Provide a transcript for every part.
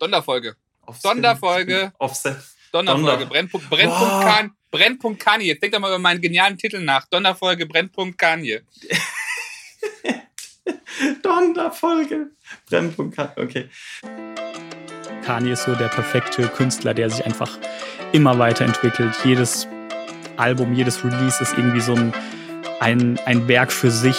Sonderfolge. Sonderfolge. Offset. Sonderfolge. Brennpunkt, Brennpunkt, kan, Brennpunkt Kanye. Jetzt denkt doch mal über meinen genialen Titel nach. Sonderfolge Brennpunkt Kanye. Sonderfolge. Brennpunkt Kanye. Okay. Kanye ist so der perfekte Künstler, der sich einfach immer weiterentwickelt. Jedes Album, jedes Release ist irgendwie so ein, ein, ein Werk für sich.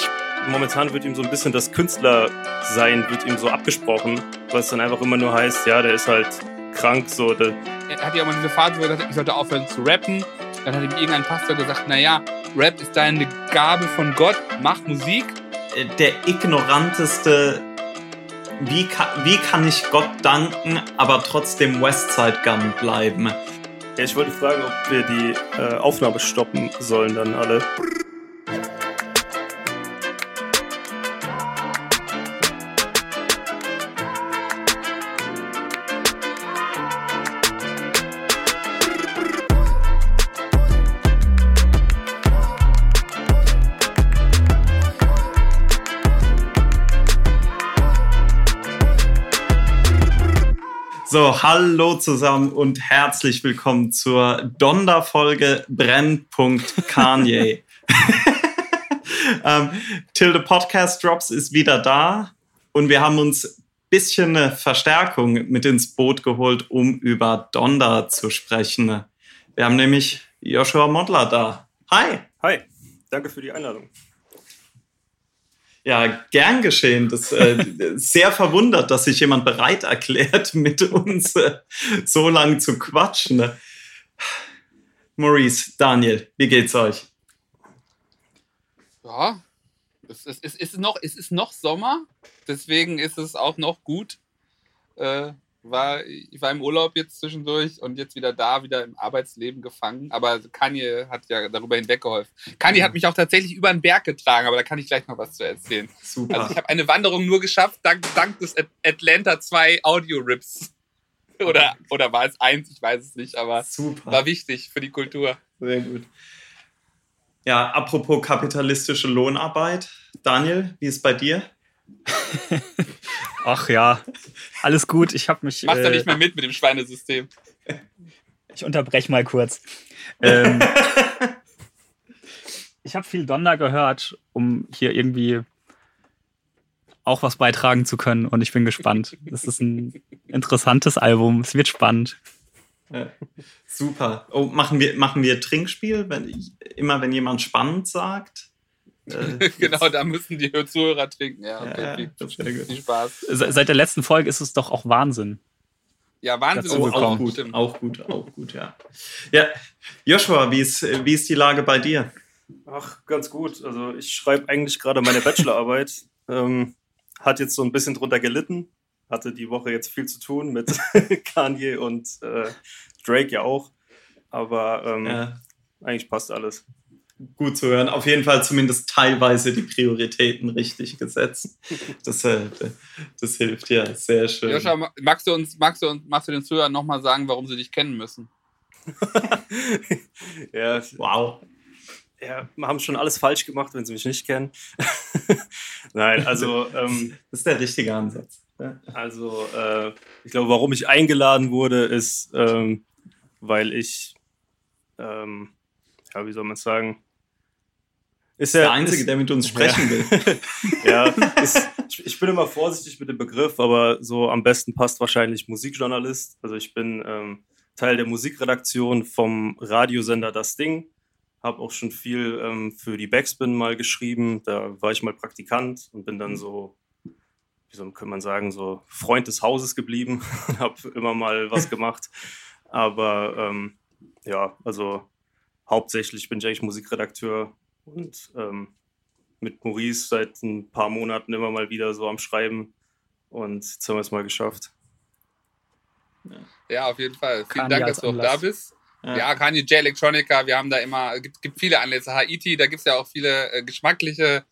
Momentan wird ihm so ein bisschen das Künstlersein wird ihm so abgesprochen, was dann einfach immer nur heißt, ja, der ist halt krank, so. Der er hat ja auch mal diese Phase, wo er gesagt hat, ich sollte aufhören zu rappen. Dann hat ihm irgendein Pastor gesagt, naja, Rap ist deine Gabe von Gott, mach Musik. Äh, der ignoranteste, wie kann, wie kann ich Gott danken, aber trotzdem Westside Gun bleiben? Ja, ich wollte fragen, ob wir die äh, Aufnahme stoppen sollen dann alle. So, hallo zusammen und herzlich willkommen zur Donderfolge Brennpunkt Kanye. ähm, Till the Podcast Drops ist wieder da und wir haben uns ein bisschen eine Verstärkung mit ins Boot geholt, um über Donder zu sprechen. Wir haben nämlich Joshua Modler da. Hi. Hi, danke für die Einladung. Ja, gern geschehen. Das äh, sehr verwundert, dass sich jemand bereit erklärt, mit uns äh, so lang zu quatschen. Maurice, Daniel, wie geht's euch? Ja, es, es, es, ist, noch, es ist noch Sommer, deswegen ist es auch noch gut. Äh, war, ich war im Urlaub jetzt zwischendurch und jetzt wieder da, wieder im Arbeitsleben gefangen. Aber Kanye hat ja darüber hinweggeholfen. Kanye hat mich auch tatsächlich über den Berg getragen, aber da kann ich gleich noch was zu erzählen. Super. Also ich habe eine Wanderung nur geschafft, dank, dank des Atlanta 2 Audio-Rips. Oder, oder war es eins, ich weiß es nicht, aber Super. war wichtig für die Kultur. Sehr gut. Ja, apropos kapitalistische Lohnarbeit. Daniel, wie ist es bei dir? Ach ja, alles gut. Ich habe mich. Mach äh, da nicht mehr mit mit dem Schweinesystem. Ich unterbreche mal kurz. Ähm, ich habe viel Donder gehört, um hier irgendwie auch was beitragen zu können und ich bin gespannt. Es ist ein interessantes Album. Es wird spannend. Ja, super. Oh, machen wir, machen wir Trinkspiel? Wenn, immer wenn jemand spannend sagt? Äh, genau, da müssen die Zuhörer trinken. Ja, okay, ja, viel, viel, Spaß. Seit der letzten Folge ist es doch auch Wahnsinn. Ja, Wahnsinn oh, auch gut, auch gut, auch gut, ja. Ja, Joshua, wie ist, wie ist die Lage bei dir? Ach, ganz gut. Also ich schreibe eigentlich gerade meine Bachelorarbeit. ähm, hat jetzt so ein bisschen drunter gelitten. Hatte die Woche jetzt viel zu tun mit Kanye und äh, Drake ja auch. Aber ähm, ja. eigentlich passt alles gut zu hören. Auf jeden Fall zumindest teilweise die Prioritäten richtig gesetzt. Das, äh, das hilft ja sehr schön. Joscha, magst du uns, magst du uns, magst du den Zuhörern nochmal sagen, warum sie dich kennen müssen? ja, wow. Ja, haben schon alles falsch gemacht, wenn sie mich nicht kennen. Nein, also. Ähm, das ist der richtige Ansatz. Also, äh, ich glaube, warum ich eingeladen wurde, ist, ähm, weil ich, ähm, ja, wie soll man sagen, ist der, der Einzige, ist, der mit uns sprechen ja. will. ja, ist, ich bin immer vorsichtig mit dem Begriff, aber so am besten passt wahrscheinlich Musikjournalist. Also ich bin ähm, Teil der Musikredaktion vom Radiosender Das Ding. Habe auch schon viel ähm, für die Backspin mal geschrieben. Da war ich mal Praktikant und bin dann so, wie soll kann man sagen, so Freund des Hauses geblieben habe immer mal was gemacht. Aber ähm, ja, also hauptsächlich bin ich eigentlich Musikredakteur und ähm, mit Maurice seit ein paar Monaten immer mal wieder so am Schreiben. Und jetzt haben wir es mal geschafft. Ja, ja auf jeden Fall. Vielen Kanye Dank, dass du auch da bist. Ja, ja Kanye J Electronica, wir haben da immer, es gibt, gibt viele Anlässe. Haiti, da gibt es ja auch viele äh, geschmackliche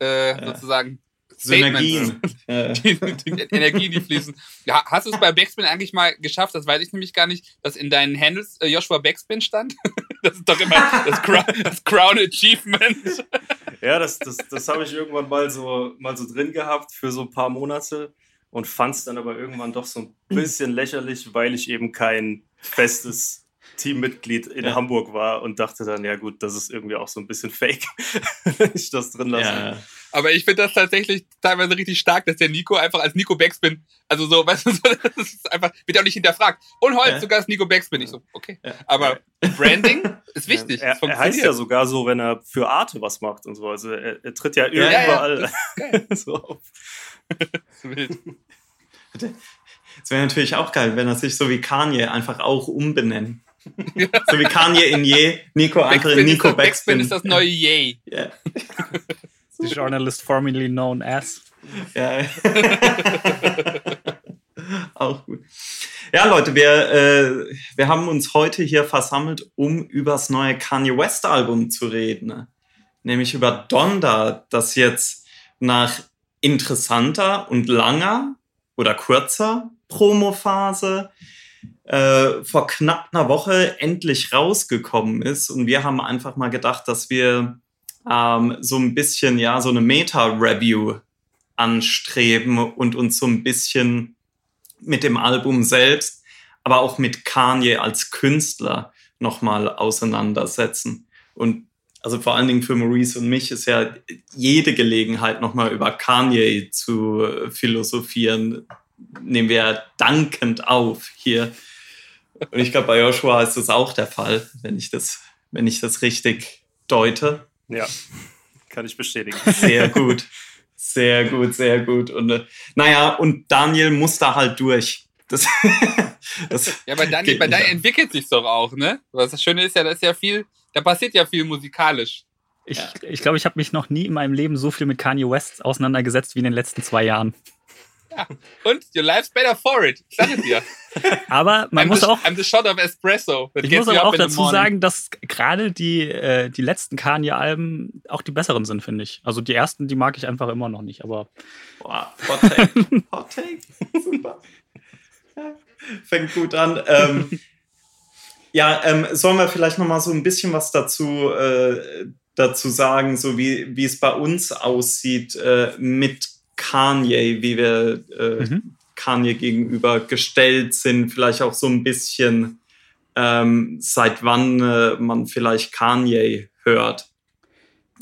äh, ja. sozusagen Synergien. die, die Energien, die fließen. Ja, hast du es bei Backspin eigentlich mal geschafft? Das weiß ich nämlich gar nicht, dass in deinen Handles äh, Joshua Backspin stand. Das ist doch immer das, Crown, das Crown Achievement. Ja, das, das, das habe ich irgendwann mal so, mal so drin gehabt für so ein paar Monate. und fand es dann aber irgendwann doch so ein bisschen lächerlich, weil ich eben kein festes Teammitglied in ja. Hamburg war und dachte dann, ja gut, das ist irgendwie auch so ein bisschen fake, wenn ich das drin lasse. Ja. Aber ich finde das tatsächlich teilweise richtig stark, dass der Nico einfach als Nico Backspin, also so, weißt du, das ist einfach, wird auch nicht hinterfragt. Und heute ja. sogar als Nico Backspin. Ich so, okay. Aber Branding ist wichtig. Er, er, heißt ja sogar so, wenn er für Arte was macht und so. Also er, er tritt ja überall so auf. wild. Es wäre natürlich auch geil, wenn er sich so wie Kanye einfach auch umbenennen. So wie Kanye in Je, Nico einfach in Nico Backspin. Backspin ist das neue Ye. Yeah. The journalist formerly known as. Ja. auch gut. Ja, Leute, wir, äh, wir haben uns heute hier versammelt, um über das neue Kanye West Album zu reden. Nämlich über Donda, das jetzt nach interessanter und langer oder kurzer Promophase äh, vor knapp einer Woche endlich rausgekommen ist. Und wir haben einfach mal gedacht, dass wir ähm, so ein bisschen, ja, so eine Meta-Review anstreben und uns so ein bisschen mit dem Album selbst, aber auch mit Kanye als Künstler nochmal auseinandersetzen. Und also vor allen Dingen für Maurice und mich ist ja jede Gelegenheit, nochmal über Kanye zu philosophieren, nehmen wir dankend auf hier. Und ich glaube, bei Joshua ist das auch der Fall, wenn ich das, wenn ich das richtig deute. Ja, kann ich bestätigen. Sehr gut. Sehr gut, sehr gut. Und äh, naja, und Daniel muss da halt durch. Das, das ja, bei Daniel, bei Daniel entwickelt sich doch auch, ne? Was das Schöne ist ja, da ist ja viel, da passiert ja viel musikalisch. Ich glaube, ich, glaub, ich habe mich noch nie in meinem Leben so viel mit Kanye West auseinandergesetzt wie in den letzten zwei Jahren. Ja. Und your life's better for it. Ich sage dir. Aber man I'm muss the, auch. I'm the shot of espresso. ich muss aber auch dazu sagen, dass gerade die, äh, die letzten Kanye-Alben auch die besseren sind, finde ich. Also die ersten, die mag ich einfach immer noch nicht, aber. Boah, Hot Take. Hot Take. Super. Fängt gut an. Ähm, ja, ähm, sollen wir vielleicht noch mal so ein bisschen was dazu, äh, dazu sagen, so wie, wie es bei uns aussieht äh, mit Kanye, wie wir äh, mhm. Kanye gegenüber gestellt sind, vielleicht auch so ein bisschen, ähm, seit wann äh, man vielleicht Kanye hört.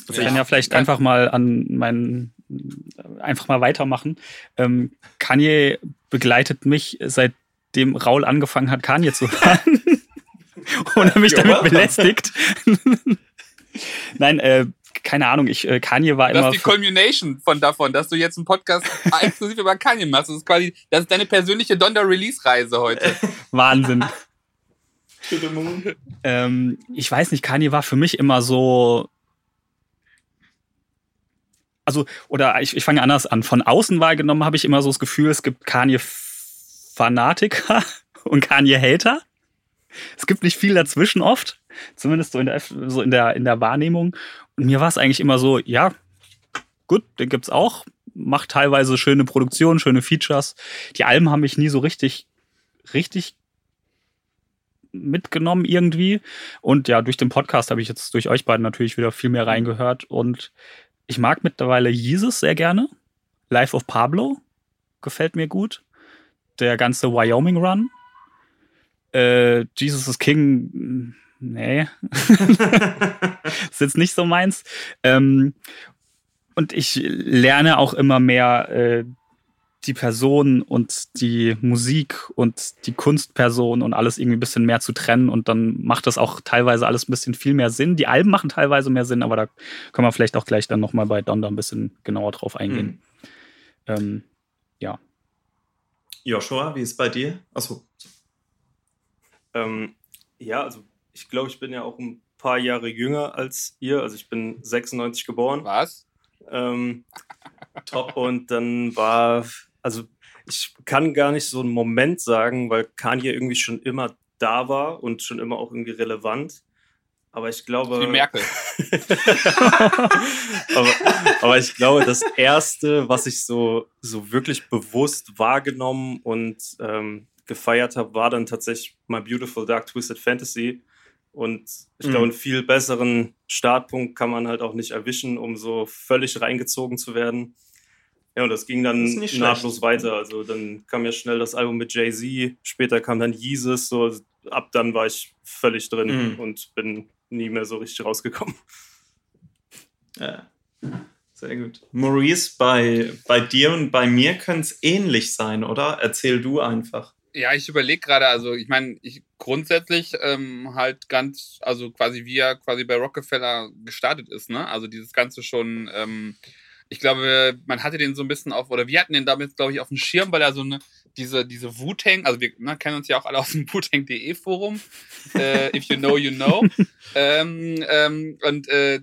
Also ich kann ja vielleicht einfach mal an meinen einfach mal weitermachen. Ähm, Kanye begleitet mich seitdem Raul angefangen hat, Kanye zu hören. und er mich damit belästigt. Nein, äh, keine Ahnung, ich, äh, Kanye war das immer. Das ist die Culmination von davon, dass du jetzt einen Podcast exklusiv über Kanye machst. Das ist quasi, das ist deine persönliche Donder-Release-Reise heute. Wahnsinn. ähm, ich weiß nicht, Kanye war für mich immer so. Also, oder ich, ich fange anders an. Von außen wahrgenommen habe ich immer so das Gefühl, es gibt Kanye-Fanatiker und Kanye-Hater. Es gibt nicht viel dazwischen oft, zumindest so in der, so in der, in der Wahrnehmung. Mir war es eigentlich immer so, ja, gut, den gibt's auch. Macht teilweise schöne Produktionen, schöne Features. Die Alben haben mich nie so richtig, richtig mitgenommen irgendwie. Und ja, durch den Podcast habe ich jetzt durch euch beiden natürlich wieder viel mehr reingehört. Und ich mag mittlerweile Jesus sehr gerne. Life of Pablo gefällt mir gut. Der ganze Wyoming Run. Äh, Jesus is King nee, ist jetzt nicht so meins. Ähm, und ich lerne auch immer mehr äh, die Person und die Musik und die Kunstperson und alles irgendwie ein bisschen mehr zu trennen und dann macht das auch teilweise alles ein bisschen viel mehr Sinn. Die Alben machen teilweise mehr Sinn, aber da können wir vielleicht auch gleich dann nochmal bei Donda ein bisschen genauer drauf eingehen. Mhm. Ähm, ja. Joshua, wie ist es bei dir? Achso. Ähm, ja, also ich glaube, ich bin ja auch ein paar Jahre jünger als ihr. Also ich bin 96 geboren. Was? Ähm, top. Und dann war, also ich kann gar nicht so einen Moment sagen, weil Kanye irgendwie schon immer da war und schon immer auch irgendwie relevant. Aber ich glaube. Wie Merkel. aber, aber, ich glaube, das erste, was ich so, so wirklich bewusst wahrgenommen und ähm, gefeiert habe, war dann tatsächlich My Beautiful Dark Twisted Fantasy. Und ich glaube, mhm. einen viel besseren Startpunkt kann man halt auch nicht erwischen, um so völlig reingezogen zu werden. Ja, und das ging dann das nahtlos weiter. Also dann kam ja schnell das Album mit Jay-Z, später kam dann Jesus, so ab dann war ich völlig drin mhm. und bin nie mehr so richtig rausgekommen. Ja, sehr gut. Maurice, bei, bei dir und bei mir könnte es ähnlich sein, oder? Erzähl du einfach. Ja, ich überlege gerade, also ich meine, ich grundsätzlich ähm, halt ganz, also quasi wie er quasi bei Rockefeller gestartet ist, ne? Also dieses Ganze schon ähm, ich glaube, man hatte den so ein bisschen auf, oder wir hatten den damit, glaube ich, auf dem Schirm, weil er so eine, diese, diese Wu-Tang, also wir ne, kennen uns ja auch alle aus dem Wu-Tang.de Forum, äh, if you know, you know. ähm, ähm, und äh,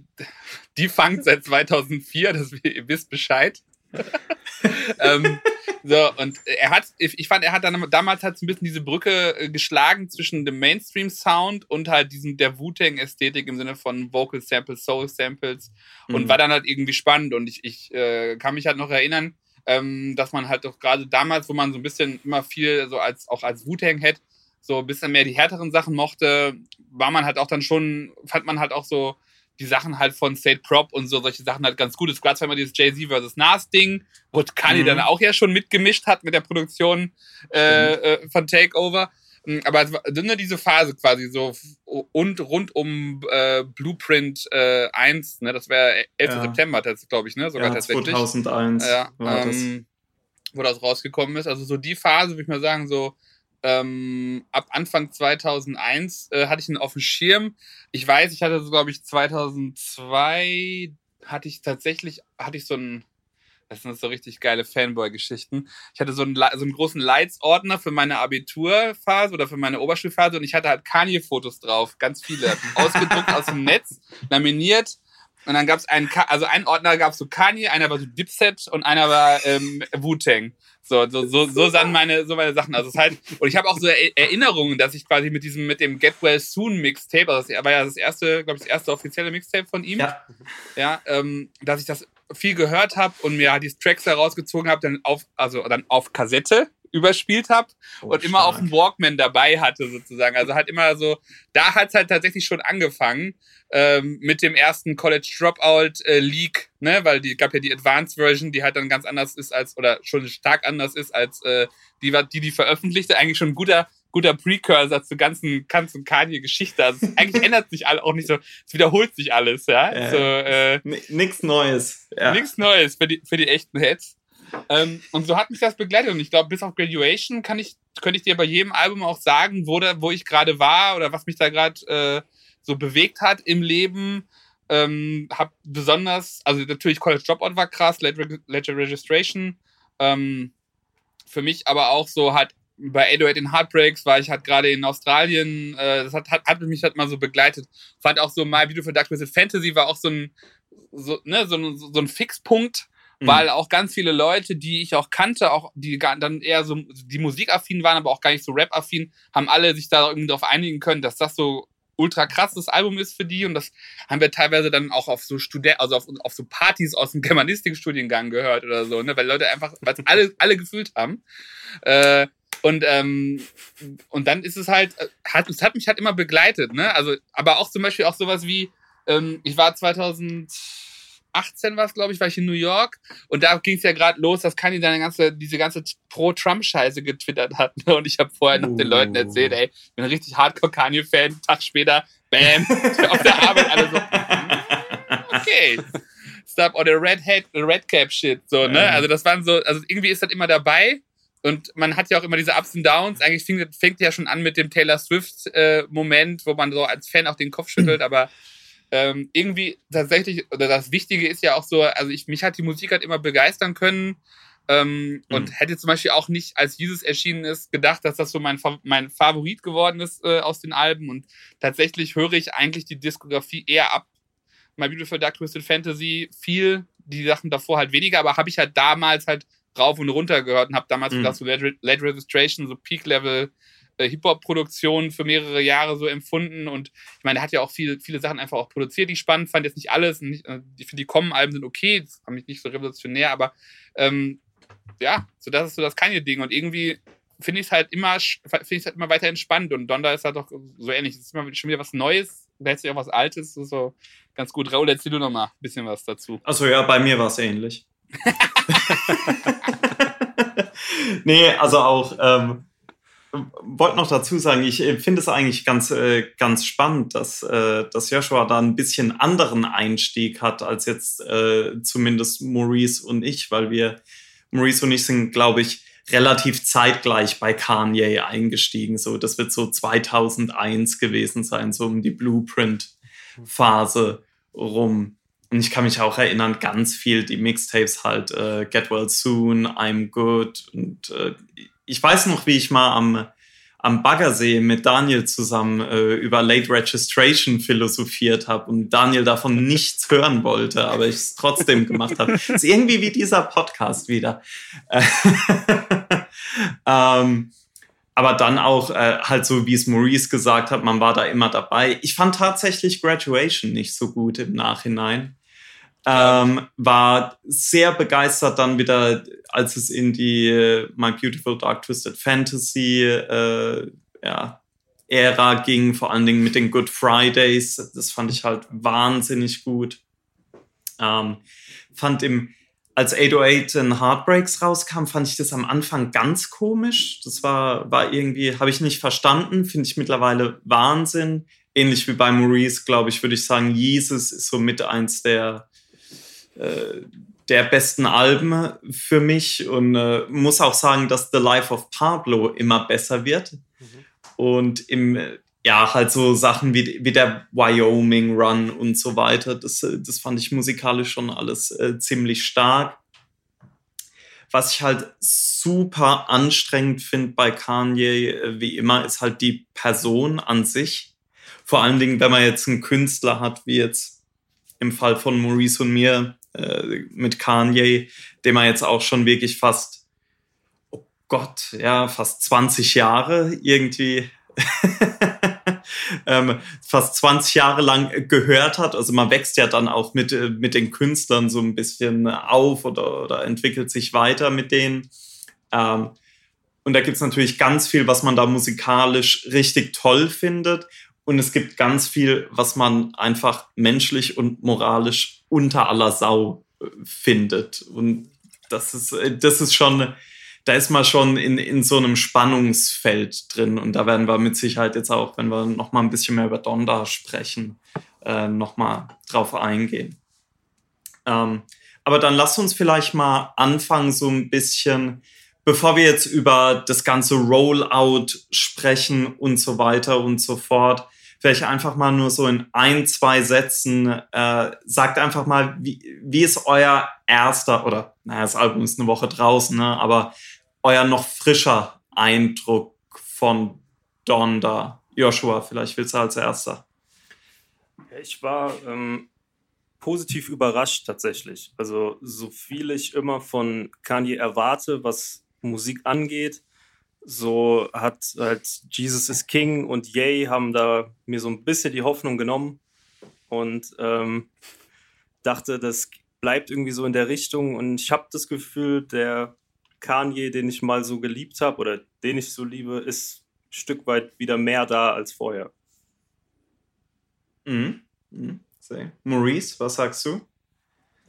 die fangt seit 2004, das, ihr wisst Bescheid. ähm, so, und er hat, ich fand, er hat dann damals so ein bisschen diese Brücke äh, geschlagen zwischen dem Mainstream-Sound und halt diesem der Wu-Tang-Ästhetik im Sinne von Vocal Samples, Soul Samples und mhm. war dann halt irgendwie spannend. Und ich, ich äh, kann mich halt noch erinnern, ähm, dass man halt doch gerade damals, wo man so ein bisschen immer viel so als auch als Wu-Tang-Head so ein bisschen mehr die härteren Sachen mochte, war man halt auch dann schon, fand man halt auch so die Sachen halt von State Prop und so solche Sachen halt ganz gut. Gab zwar immer dieses Jay-Z vs. Nas-Ding, wo Kanye mhm. dann auch ja schon mitgemischt hat mit der Produktion äh, äh, von Takeover. Hm, aber es war nur diese Phase quasi so und rund um äh, Blueprint äh, 1, ne, das wäre 11. Ja. September, glaube ich, ne, sogar ja, tatsächlich. 2001 ja, war ähm, das. Wo das rausgekommen ist. Also so die Phase, würde ich mal sagen, so ähm, ab Anfang 2001 äh, hatte ich ihn auf dem Schirm. Ich weiß, ich hatte so, glaube ich, 2002 hatte ich tatsächlich, hatte ich so ein, das sind so richtig geile Fanboy-Geschichten. Ich hatte so einen, so einen großen Lights-Ordner für meine Abiturphase oder für meine Oberschulphase und ich hatte halt Kanye-Fotos drauf, ganz viele, ausgedruckt aus dem Netz, laminiert. Und dann gab es einen, also einen Ordner gab es so Kanye, einer war so Dipset und einer war ähm, Wu-Tang. So, so, so, so sahen meine, so meine Sachen. Also es halt, und ich habe auch so Erinnerungen, dass ich quasi mit diesem, mit dem Get Well Soon Mixtape, also das war ja das erste, glaube ich, das erste offizielle Mixtape von ihm. Ja. Ja, ähm, dass ich das viel gehört habe und mir halt die Tracks herausgezogen habe, dann auf, also dann auf Kassette überspielt habe oh, und immer auf dem Walkman dabei hatte sozusagen. Also halt immer so, da hat es halt tatsächlich schon angefangen ähm, mit dem ersten College Dropout äh, Leak, ne, weil die gab ja die Advanced Version, die halt dann ganz anders ist als oder schon stark anders ist als äh, die die die veröffentlichte. Eigentlich schon ein guter guter Precursor zur ganzen ganzen Kanye-Geschichte. Also eigentlich ändert sich alle auch nicht so, es wiederholt sich alles, ja. Äh, so, äh, nix Neues. Ja. Nix Neues für die für die echten Hits. Ähm, und so hat mich das begleitet. Und ich glaube, bis auf Graduation kann ich, könnte ich dir bei jedem Album auch sagen, wo, da, wo ich gerade war oder was mich da gerade äh, so bewegt hat im Leben. Ähm, hab besonders, also natürlich College Dropout war krass, Ledger Registration. Ähm, für mich aber auch so halt bei 808 in Heartbreaks war ich halt gerade in Australien, äh, das hat, hat, hat mich halt mal so begleitet. Fand auch so My Beautiful Dark Twisted Fantasy war auch so ein, so, ne, so, so ein Fixpunkt. Weil auch ganz viele Leute, die ich auch kannte, auch die dann eher so die musikaffin waren, aber auch gar nicht so Rap-affin, haben alle sich da irgendwie darauf einigen können, dass das so ultra krasses Album ist für die und das haben wir teilweise dann auch auf so Student, also auf, auf so Partys aus dem Germanistikstudiengang gehört oder so, ne, weil Leute einfach, weil alle, alle gefühlt haben. Äh, und, ähm, und dann ist es halt, äh, hat, es hat mich halt immer begleitet, ne? Also, aber auch zum Beispiel auch sowas wie, ähm, ich war 2000, 18 war es, glaube ich, war ich in New York und da ging es ja gerade los, dass Kanye dann ganze, diese ganze Pro-Trump-Scheiße getwittert hat. Ne? Und ich habe vorher noch den Leuten erzählt, ey, ich bin ein richtig Hardcore-Kanye-Fan. Tag später, bam, auf der Arbeit alle so, hm, okay. Stop or the Red Hat, Red Cap Shit, so, ne? Also das waren so, also irgendwie ist das immer dabei. Und man hat ja auch immer diese Ups und Downs. Eigentlich fängt, fängt ja schon an mit dem Taylor Swift-Moment, äh, wo man so als Fan auch den Kopf schüttelt, aber ähm, irgendwie tatsächlich, oder das Wichtige ist ja auch so, also ich, mich hat die Musik halt immer begeistern können. Ähm, mhm. Und hätte zum Beispiel auch nicht, als Jesus erschienen ist, gedacht, dass das so mein, mein Favorit geworden ist äh, aus den Alben. Und tatsächlich höre ich eigentlich die Diskografie eher ab. My Beautiful Dark Twisted Fantasy viel, die Sachen davor halt weniger, aber habe ich halt damals halt rauf und runter gehört und habe damals mhm. gedacht, so Led, Led Registration, so Peak-Level Hip-Hop-Produktion für mehrere Jahre so empfunden. Und ich meine, er hat ja auch viele, viele Sachen einfach auch produziert, die ich spannend fand. Jetzt nicht alles. Nicht, äh, ich finde, die Kommen-Alben sind okay, das fand mich nicht so revolutionär, aber ähm, ja, so das ist so das keine Ding. Und irgendwie finde ich es halt immer, finde ich halt immer weiter entspannt. Und Donda ist halt doch so ähnlich. Es ist immer schon wieder was Neues, letztlich auch was Altes. So ganz gut. Raul, erzähl du noch mal ein bisschen was dazu. Also ja, bei mir war es ähnlich. nee, also auch, ähm, wollte noch dazu sagen, ich äh, finde es eigentlich ganz, äh, ganz spannend, dass, äh, dass Joshua da ein bisschen anderen Einstieg hat als jetzt äh, zumindest Maurice und ich, weil wir, Maurice und ich sind, glaube ich, relativ zeitgleich bei Kanye eingestiegen. So, das wird so 2001 gewesen sein, so um die Blueprint-Phase rum. Und ich kann mich auch erinnern, ganz viel die Mixtapes halt äh, Get Well Soon, I'm Good. Und äh, ich weiß noch, wie ich mal am, am Baggersee mit Daniel zusammen äh, über Late Registration philosophiert habe und Daniel davon nichts hören wollte, aber ich es trotzdem gemacht habe. Ist irgendwie wie dieser Podcast wieder. ähm, aber dann auch äh, halt so, wie es Maurice gesagt hat, man war da immer dabei. Ich fand tatsächlich Graduation nicht so gut im Nachhinein. Ähm, war sehr begeistert dann wieder, als es in die äh, My Beautiful Dark Twisted Fantasy äh, ja, Ära ging, vor allen Dingen mit den Good Fridays. Das fand ich halt wahnsinnig gut. Ähm, fand im, als 808 in Heartbreaks rauskam, fand ich das am Anfang ganz komisch. Das war, war irgendwie, habe ich nicht verstanden, finde ich mittlerweile Wahnsinn. Ähnlich wie bei Maurice, glaube ich, würde ich sagen, Jesus ist so mit eins der äh, der besten Alben für mich und äh, muss auch sagen, dass The Life of Pablo immer besser wird. Mhm. Und im, ja, halt so Sachen wie, wie der Wyoming Run und so weiter, das, das fand ich musikalisch schon alles äh, ziemlich stark. Was ich halt super anstrengend finde bei Kanye, äh, wie immer, ist halt die Person an sich. Vor allen Dingen, wenn man jetzt einen Künstler hat, wie jetzt im Fall von Maurice und mir, äh, mit Kanye, dem er jetzt auch schon wirklich fast, oh Gott, ja, fast 20 Jahre irgendwie ähm, fast 20 Jahre lang gehört hat. Also man wächst ja dann auch mit, äh, mit den Künstlern so ein bisschen auf oder, oder entwickelt sich weiter mit denen. Ähm, und da gibt es natürlich ganz viel, was man da musikalisch richtig toll findet. Und es gibt ganz viel, was man einfach menschlich und moralisch unter aller Sau äh, findet. Und das ist, äh, das ist schon, da ist man schon in, in so einem Spannungsfeld drin. Und da werden wir mit Sicherheit jetzt auch, wenn wir noch mal ein bisschen mehr über Donda sprechen, äh, noch mal drauf eingehen. Ähm, aber dann lass uns vielleicht mal anfangen, so ein bisschen, bevor wir jetzt über das ganze Rollout sprechen und so weiter und so fort, vielleicht einfach mal nur so in ein, zwei Sätzen, äh, sagt einfach mal, wie, wie ist euer erster, oder naja, das Album ist eine Woche draußen, ne, aber euer noch frischer Eindruck von Donda? Joshua, vielleicht willst du als erster. Ich war ähm, positiv überrascht tatsächlich. Also so viel ich immer von Kanye erwarte, was Musik angeht, so hat halt Jesus is King und Yay haben da mir so ein bisschen die Hoffnung genommen und ähm, dachte, das bleibt irgendwie so in der Richtung und ich habe das Gefühl, der Kanye, den ich mal so geliebt habe oder den ich so liebe, ist ein Stück weit wieder mehr da als vorher. Mhm. Mhm. Maurice, was sagst du?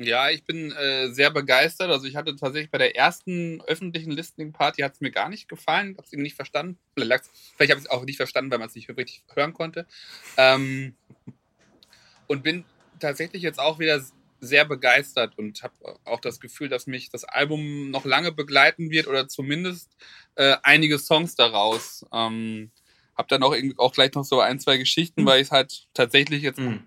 Ja, ich bin äh, sehr begeistert. Also ich hatte tatsächlich bei der ersten öffentlichen Listening-Party hat es mir gar nicht gefallen, habe es irgendwie nicht verstanden. Vielleicht, vielleicht habe ich es auch nicht verstanden, weil man es nicht richtig hören konnte. Ähm, und bin tatsächlich jetzt auch wieder sehr begeistert und habe auch das Gefühl, dass mich das Album noch lange begleiten wird oder zumindest äh, einige Songs daraus. Ähm, habe dann auch, auch gleich noch so ein, zwei Geschichten, mhm. weil ich es halt tatsächlich jetzt mhm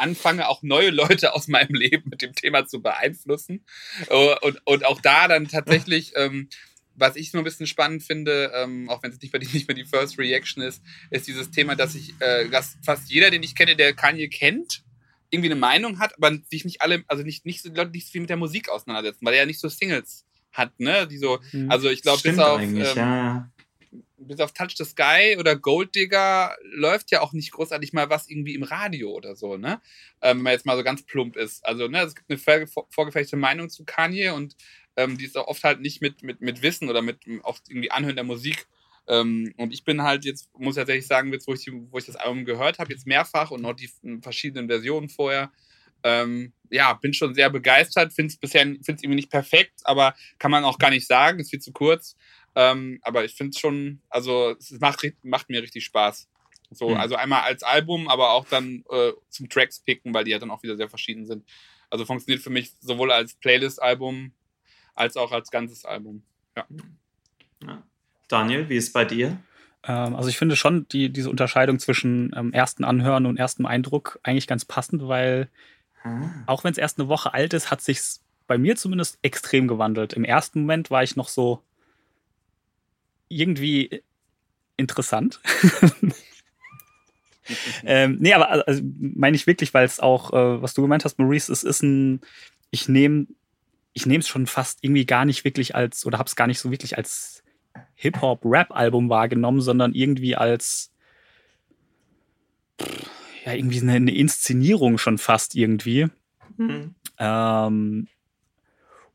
anfange, auch neue Leute aus meinem Leben mit dem Thema zu beeinflussen. Äh, und, und auch da dann tatsächlich, ähm, was ich so ein bisschen spannend finde, ähm, auch wenn es nicht, nicht mehr die First Reaction ist, ist dieses Thema, dass ich, äh, dass fast jeder, den ich kenne, der Kanye kennt, irgendwie eine Meinung hat, aber sich nicht alle, also nicht, nicht so Leute nicht so viel mit der Musik auseinandersetzen, weil er ja nicht so Singles hat, ne? Die so, hm. also ich glaube, bis auf ähm, ja bis auf Touch the Sky oder Gold Digger läuft ja auch nicht großartig mal was irgendwie im Radio oder so, ne? Ähm, wenn man jetzt mal so ganz plump ist. Also, ne, es gibt eine vorgefertigte Meinung zu Kanye und ähm, die ist auch oft halt nicht mit, mit, mit Wissen oder mit auch irgendwie Anhören der Musik. Ähm, und ich bin halt jetzt, muss ich tatsächlich sagen, jetzt, wo ich, wo ich das Album gehört habe, jetzt mehrfach und noch die verschiedenen Versionen vorher, ähm, ja, bin schon sehr begeistert, finde es bisher find's irgendwie nicht perfekt, aber kann man auch gar nicht sagen, ist viel zu kurz. Ähm, aber ich finde es schon, also es macht, macht mir richtig Spaß. So, mhm. also einmal als Album, aber auch dann äh, zum Tracks picken, weil die ja dann auch wieder sehr verschieden sind. Also funktioniert für mich sowohl als Playlist-Album als auch als ganzes Album. Ja. ja. Daniel, wie ist es bei dir? Ähm, also ich finde schon die, diese Unterscheidung zwischen ähm, ersten Anhören und ersten Eindruck eigentlich ganz passend, weil ah. auch wenn es erst eine Woche alt ist, hat sich bei mir zumindest extrem gewandelt. Im ersten Moment war ich noch so irgendwie interessant. ähm, nee, aber also, also meine ich wirklich, weil es auch, äh, was du gemeint hast, Maurice, es ist ein, ich nehme ich nehme es schon fast irgendwie gar nicht wirklich als, oder habe es gar nicht so wirklich als Hip-Hop-Rap-Album wahrgenommen, sondern irgendwie als ja, irgendwie eine, eine Inszenierung schon fast irgendwie. Mhm. Ähm,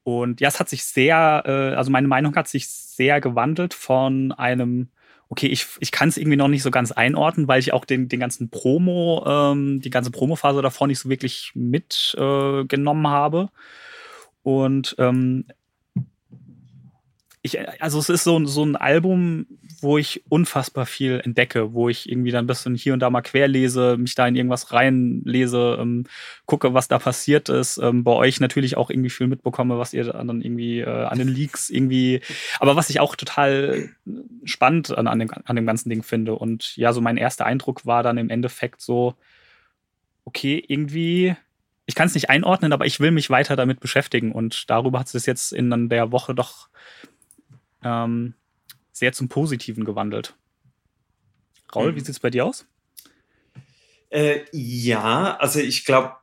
und ja, es hat sich sehr, äh, also meine Meinung hat sich sehr gewandelt von einem okay, ich, ich kann es irgendwie noch nicht so ganz einordnen, weil ich auch den, den ganzen Promo, ähm, die ganze Promophase davor nicht so wirklich mitgenommen äh, habe. Und ähm, ich, also es ist so, so ein Album, wo ich unfassbar viel entdecke, wo ich irgendwie dann ein bisschen hier und da mal querlese, mich da in irgendwas reinlese, ähm, gucke, was da passiert ist. Ähm, bei euch natürlich auch irgendwie viel mitbekomme, was ihr dann irgendwie äh, an den Leaks irgendwie, aber was ich auch total spannend an, an, dem, an dem ganzen Ding finde. Und ja, so mein erster Eindruck war dann im Endeffekt so, okay, irgendwie ich kann es nicht einordnen, aber ich will mich weiter damit beschäftigen. Und darüber hat es jetzt in der Woche doch ähm, sehr zum Positiven gewandelt. Raul, mhm. wie sieht es bei dir aus? Äh, ja, also ich glaube,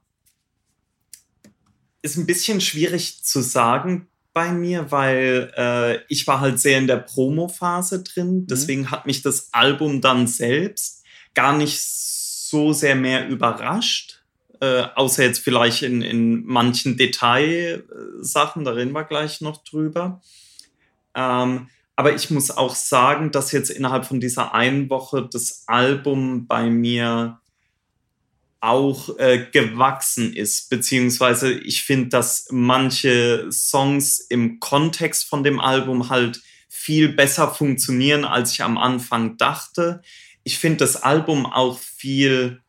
ist ein bisschen schwierig zu sagen bei mir, weil äh, ich war halt sehr in der Promo-Phase drin. Mhm. Deswegen hat mich das Album dann selbst gar nicht so sehr mehr überrascht. Äh, außer jetzt vielleicht in, in manchen Detailsachen, da reden wir gleich noch drüber. Ähm, aber ich muss auch sagen, dass jetzt innerhalb von dieser einen Woche das Album bei mir auch äh, gewachsen ist, beziehungsweise ich finde, dass manche Songs im Kontext von dem Album halt viel besser funktionieren, als ich am Anfang dachte. Ich finde das Album auch viel,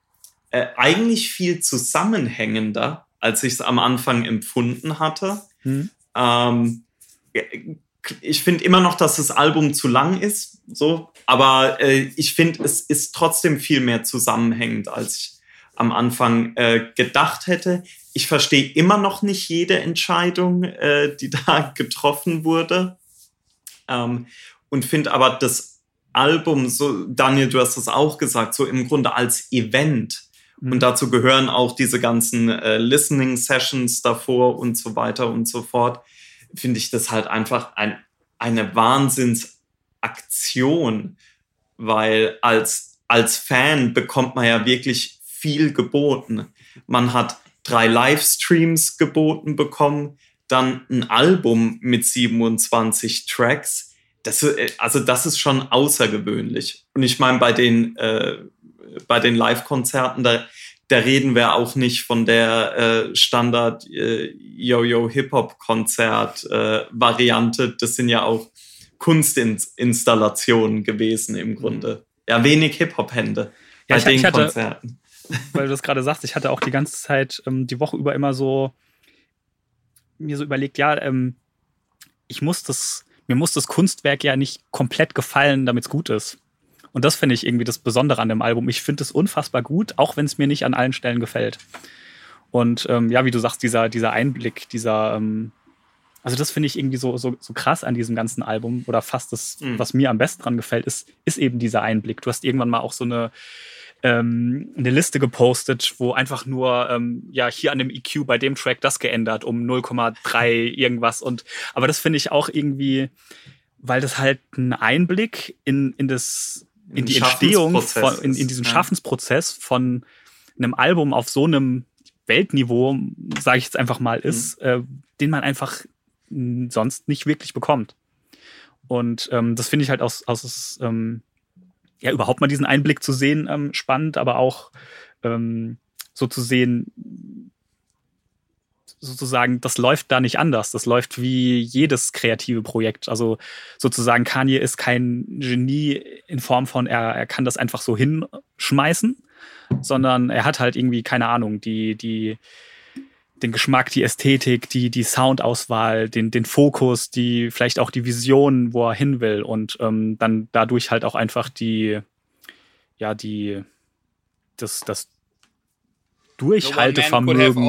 äh, eigentlich viel zusammenhängender, als ich es am Anfang empfunden hatte. Hm. Ähm, ich finde immer noch, dass das Album zu lang ist, so, aber äh, ich finde, es ist trotzdem viel mehr zusammenhängend, als ich am Anfang äh, gedacht hätte. Ich verstehe immer noch nicht jede Entscheidung, äh, die da getroffen wurde. Ähm, und finde aber das Album, so, Daniel, du hast das auch gesagt, so im Grunde als Event. Mhm. Und dazu gehören auch diese ganzen äh, Listening Sessions davor und so weiter und so fort finde ich das halt einfach ein, eine Wahnsinnsaktion, weil als, als Fan bekommt man ja wirklich viel geboten. Man hat drei Livestreams geboten bekommen, dann ein Album mit 27 Tracks. Das, also das ist schon außergewöhnlich. Und ich meine, bei den, äh, bei den Live-Konzerten, da da reden wir auch nicht von der äh, Standard äh, Yo-Yo Hip-Hop-Konzert äh, Variante. Das sind ja auch Kunstinstallationen gewesen im Grunde. Ja, wenig Hip-Hop-Hände ja, bei ich, den ich hatte, Konzerten. Weil du das gerade sagst, ich hatte auch die ganze Zeit ähm, die Woche über immer so mir so überlegt, ja, ähm, ich muss das, mir muss das Kunstwerk ja nicht komplett gefallen, damit es gut ist. Und das finde ich irgendwie das Besondere an dem Album. Ich finde es unfassbar gut, auch wenn es mir nicht an allen Stellen gefällt. Und ähm, ja, wie du sagst, dieser, dieser Einblick, dieser, ähm, also das finde ich irgendwie so, so, so krass an diesem ganzen Album oder fast das, mhm. was mir am besten dran gefällt, ist, ist eben dieser Einblick. Du hast irgendwann mal auch so eine, ähm, eine Liste gepostet, wo einfach nur, ähm, ja, hier an dem EQ bei dem Track das geändert um 0,3 irgendwas. Und aber das finde ich auch irgendwie, weil das halt ein Einblick in, in das in die Entstehung, von, in, in diesem ja. Schaffensprozess von einem Album auf so einem Weltniveau, sage ich jetzt einfach mal, ist, mhm. äh, den man einfach sonst nicht wirklich bekommt. Und ähm, das finde ich halt aus, aus ähm, ja, überhaupt mal diesen Einblick zu sehen, ähm, spannend, aber auch ähm, so zu sehen, sozusagen, das läuft da nicht anders. Das läuft wie jedes kreative Projekt. Also sozusagen Kanye ist kein Genie in Form von, er, er kann das einfach so hinschmeißen, sondern er hat halt irgendwie, keine Ahnung, die, die, den Geschmack, die Ästhetik, die, die Soundauswahl, den, den Fokus, die, vielleicht auch die Vision, wo er hin will und ähm, dann dadurch halt auch einfach die, ja, die, das, das Durchhaltevermögen.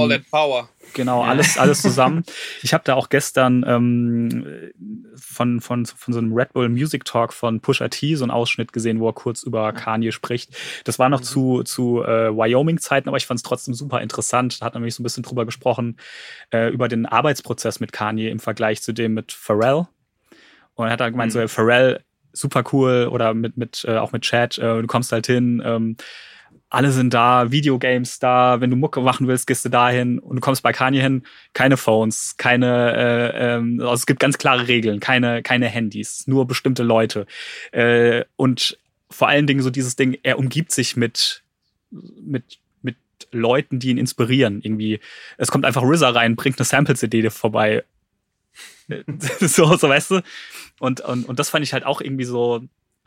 Genau, alles, alles zusammen. Ich habe da auch gestern ähm, von, von, von so einem Red Bull Music Talk von Pusha T so einen Ausschnitt gesehen, wo er kurz über Kanye spricht. Das war noch mhm. zu, zu äh, Wyoming-Zeiten, aber ich fand es trotzdem super interessant. Da hat nämlich so ein bisschen drüber gesprochen, äh, über den Arbeitsprozess mit Kanye im Vergleich zu dem mit Pharrell. Und er hat dann gemeint, mhm. so Pharrell, super cool, oder mit, mit äh, auch mit Chat, äh, du kommst halt hin, ähm, alle sind da, Videogames da, wenn du Mucke machen willst, gehst du dahin und du kommst bei Kanye hin, keine Phones, keine, äh, ähm, also es gibt ganz klare Regeln, keine, keine Handys, nur bestimmte Leute. Äh, und vor allen Dingen so dieses Ding, er umgibt sich mit, mit, mit Leuten, die ihn inspirieren. Irgendwie, es kommt einfach RZA rein, bringt eine Sample-CD vorbei. so, so, weißt du? Und, und, und das fand ich halt auch irgendwie so,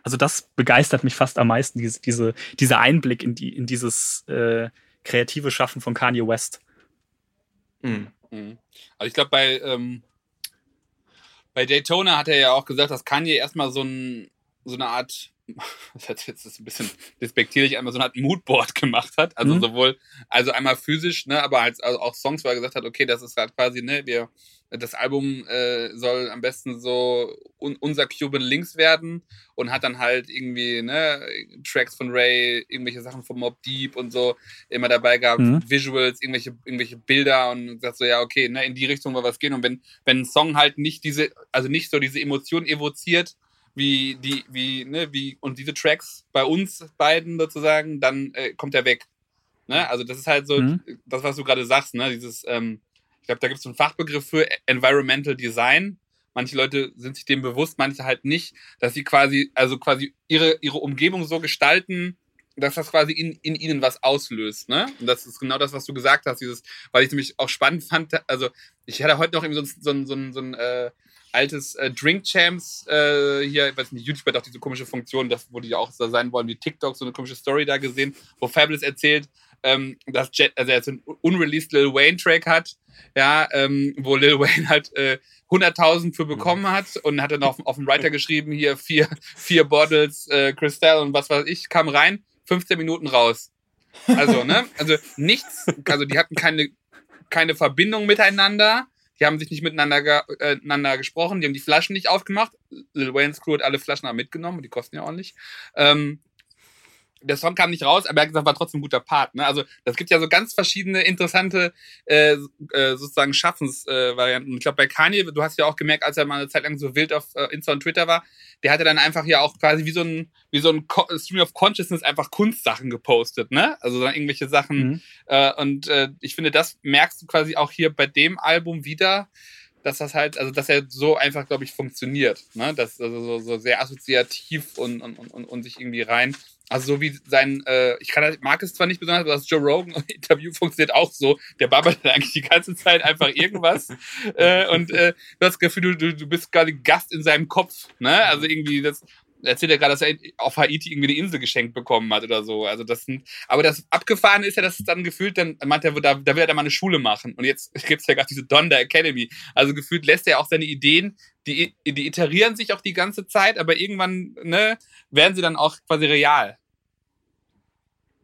also das begeistert mich fast am meisten, diese, diese, dieser Einblick in, die, in dieses äh, kreative Schaffen von Kanye West. Mhm. Mhm. Also ich glaube, bei, ähm, bei Daytona hat er ja auch gesagt, dass Kanye erstmal so, ein, so eine Art, das hat jetzt ein bisschen despektierlich, einmal so eine Art Moodboard gemacht hat. Also mhm. sowohl, also einmal physisch, ne, aber als, also auch Songs, wo er gesagt hat, okay, das ist halt quasi, ne, wir das Album äh, soll am besten so un unser Cuban Links werden und hat dann halt irgendwie ne, Tracks von Ray, irgendwelche Sachen von Mob Deep und so immer dabei gehabt, mhm. Visuals, irgendwelche, irgendwelche Bilder und sagt so, ja, okay, ne, in die Richtung soll was gehen. Und wenn, wenn ein Song halt nicht diese, also nicht so diese Emotion evoziert, wie die, wie, ne, wie, und diese Tracks bei uns beiden sozusagen, dann äh, kommt er weg. Ne? Also das ist halt so, mhm. das, was du gerade sagst, ne, dieses, ähm, ich glaube, da gibt es einen Fachbegriff für Environmental Design. Manche Leute sind sich dem bewusst, manche halt nicht, dass sie quasi, also quasi ihre, ihre Umgebung so gestalten, dass das quasi in, in ihnen was auslöst. Ne? Und das ist genau das, was du gesagt hast, dieses, weil ich nämlich auch spannend fand. Also, ich hatte heute noch irgendwie so, so, so, so, so ein äh, altes äh, Drink Champs äh, hier, ich weiß nicht, YouTube hat auch diese komische Funktion, das, wo die auch so sein wollen wie TikTok, so eine komische Story da gesehen, wo Fabulous erzählt, ähm, dass Jet, also er jetzt einen unreleased Lil Wayne Track hat, ja, ähm, wo Lil Wayne halt äh, 100.000 für bekommen hat und hat dann auf, auf den Writer geschrieben, hier vier, vier Bottles äh, Crystal und was weiß ich, kam rein, 15 Minuten raus. Also, ne, also nichts, also die hatten keine, keine Verbindung miteinander, die haben sich nicht miteinander, ge äh, miteinander gesprochen, die haben die Flaschen nicht aufgemacht. Lil Wayne's Crew hat alle Flaschen mitgenommen, die kosten ja ordentlich. Ähm, der Song kam nicht raus, aber er hat gesagt, war trotzdem ein guter Part. Ne? Also das gibt ja so ganz verschiedene interessante äh, äh, sozusagen Schaffensvarianten. Äh, ich glaube bei Kanye, du hast ja auch gemerkt, als er mal eine Zeit lang so wild auf äh, Insta und Twitter war, der hatte dann einfach ja auch quasi wie so ein wie so ein Stream of Consciousness einfach Kunstsachen gepostet, ne? Also dann irgendwelche Sachen. Mhm. Äh, und äh, ich finde, das merkst du quasi auch hier bei dem Album wieder dass das halt, also dass er so einfach, glaube ich, funktioniert. Ne? Das also so, so sehr assoziativ und, und, und, und sich irgendwie rein. Also so wie sein, äh, ich kann, mag es zwar nicht besonders, aber das Joe Rogan-Interview funktioniert auch so. Der babbelt eigentlich die ganze Zeit einfach irgendwas. äh, und äh, du hast das Gefühl, du, du bist gerade Gast in seinem Kopf. Ne? Also irgendwie, das, erzählt er gerade, dass er auf Haiti irgendwie eine Insel geschenkt bekommen hat oder so. Also das sind, aber das Abgefahren ist ja, dass es dann gefühlt, dann meint er, da, da will er dann mal eine Schule machen. Und jetzt gibt es ja gerade diese Donda Academy. Also gefühlt lässt er auch seine Ideen, die, die iterieren sich auch die ganze Zeit, aber irgendwann ne, werden sie dann auch quasi real.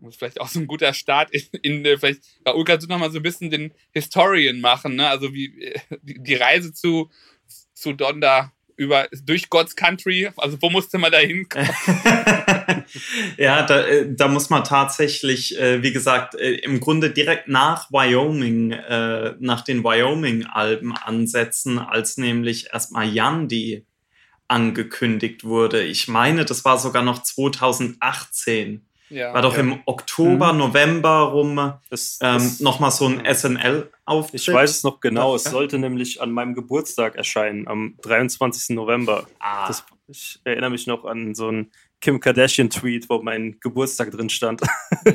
Das ist vielleicht auch so ein guter Start in, in äh, vielleicht, Raoul, kannst du noch mal so ein bisschen den Historian machen, ne? Also wie äh, die, die Reise zu, zu Donda über durch God's Country? Also wo musste man da hinkommen? ja, da, äh, da muss man tatsächlich, äh, wie gesagt, äh, im Grunde direkt nach Wyoming, nach den Wyoming-Alben ansetzen, als nämlich erstmal Yandi angekündigt wurde. Ich meine, das war sogar noch 2018. Ja, war doch ja. im Oktober, mhm. November rum das, ähm, nochmal so ein SNL-Auftritt. Ich weiß es noch genau. Es sollte nämlich an meinem Geburtstag erscheinen, am 23. November. Ah. Das, ich erinnere mich noch an so ein Kim Kardashian-Tweet, wo mein Geburtstag drin stand.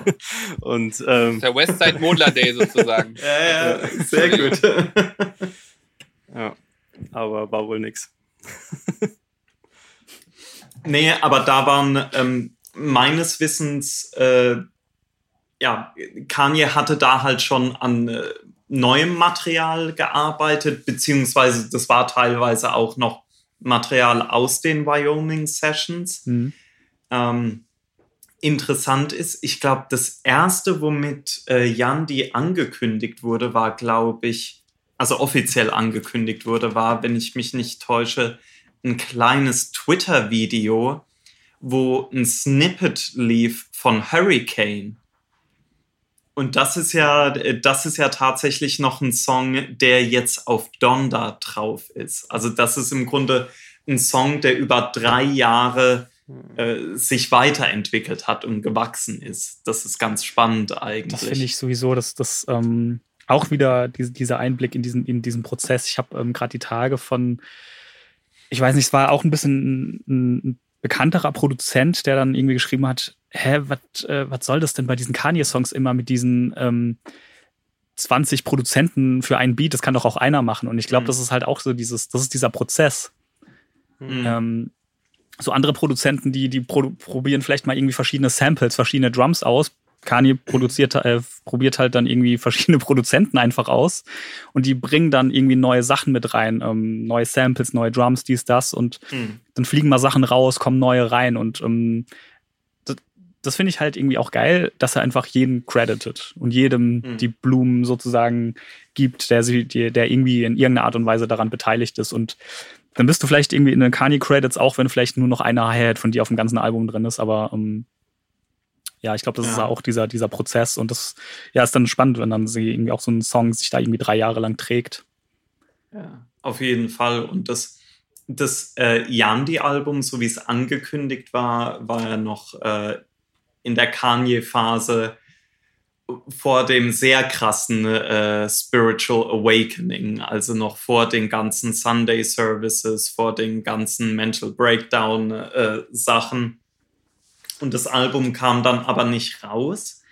Und, ähm, der Westside Modler Day sozusagen. ja, ja, sehr gut. ja, aber war wohl nix. nee, aber da waren ähm, meines Wissens, äh, ja, Kanye hatte da halt schon an äh, neuem Material gearbeitet, beziehungsweise das war teilweise auch noch Material aus den Wyoming Sessions. Mhm. Ähm, interessant ist, ich glaube, das erste, womit äh, Yandi angekündigt wurde, war, glaube ich, also offiziell angekündigt wurde, war, wenn ich mich nicht täusche, ein kleines Twitter-Video, wo ein Snippet lief von Hurricane. Und das ist ja, das ist ja tatsächlich noch ein Song, der jetzt auf Donda drauf ist. Also das ist im Grunde ein Song, der über drei Jahre äh, sich weiterentwickelt hat und gewachsen ist. Das ist ganz spannend eigentlich. Das finde ich sowieso, dass das ähm, auch wieder diese, dieser Einblick in diesen, in diesen Prozess. Ich habe ähm, gerade die Tage von, ich weiß nicht, es war auch ein bisschen ein, ein bekannterer Produzent, der dann irgendwie geschrieben hat, hä, was äh, soll das denn bei diesen Kanye-Songs immer mit diesen ähm, 20 Produzenten für einen Beat? Das kann doch auch einer machen. Und ich glaube, mhm. das ist halt auch so dieses, das ist dieser Prozess. Mhm. Ähm, so andere Produzenten, die, die pro probieren vielleicht mal irgendwie verschiedene Samples, verschiedene Drums aus, Kanye produziert, äh, probiert halt dann irgendwie verschiedene Produzenten einfach aus und die bringen dann irgendwie neue Sachen mit rein, ähm, neue Samples, neue Drums, dies, das und mhm. dann fliegen mal Sachen raus, kommen neue rein und ähm, das, das finde ich halt irgendwie auch geil, dass er einfach jeden credited und jedem mhm. die Blumen sozusagen gibt, der, sie, der irgendwie in irgendeiner Art und Weise daran beteiligt ist und dann bist du vielleicht irgendwie in den Kanye-Credits, auch wenn vielleicht nur noch eine Hi-Hat von dir auf dem ganzen Album drin ist, aber ähm, ja, ich glaube, das ja. ist auch dieser, dieser Prozess und das ja, ist dann spannend, wenn dann sie irgendwie auch so ein Song sich da irgendwie drei Jahre lang trägt. Ja, auf jeden Fall. Und das, das äh, Yandi-Album, so wie es angekündigt war, war ja noch äh, in der Kanye-Phase vor dem sehr krassen äh, Spiritual Awakening, also noch vor den ganzen Sunday Services, vor den ganzen Mental Breakdown äh. Und das Album kam dann aber nicht raus,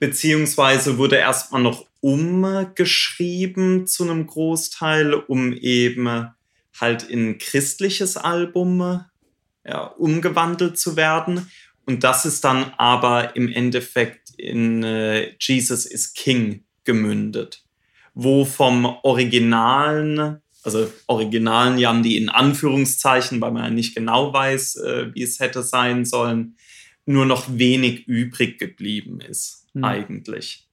beziehungsweise wurde erstmal noch umgeschrieben zu einem Großteil, um eben halt in ein christliches Album ja, umgewandelt zu werden. Und das ist dann aber im Endeffekt in äh, Jesus is King gemündet, wo vom originalen also originalen Jan, die in Anführungszeichen, weil man ja nicht genau weiß, äh, wie es hätte sein sollen, nur noch wenig übrig geblieben ist, mhm. eigentlich.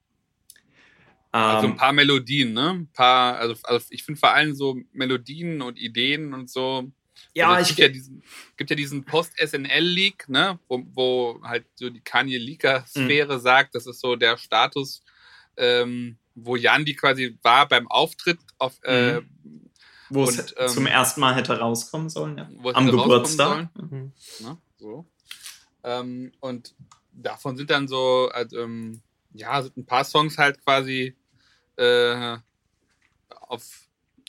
Also ein ähm, paar Melodien, ne? Ein paar, also, also ich finde vor allem so Melodien und Ideen und so. Ja, also ich gibt ja diesen, gibt ja diesen Post-SNL-Leak, ne? Wo, wo, halt so die Kanye Leaker-Sphäre mhm. sagt, das ist so der Status, ähm, wo Jan die quasi war beim Auftritt auf, äh, mhm. Wo es ähm, zum ersten Mal hätte rauskommen sollen, ja. Am Geburtstag. Mhm. Na, so. Ähm, und davon sind dann so, also, ähm, ja, sind ein paar Songs halt quasi äh, auf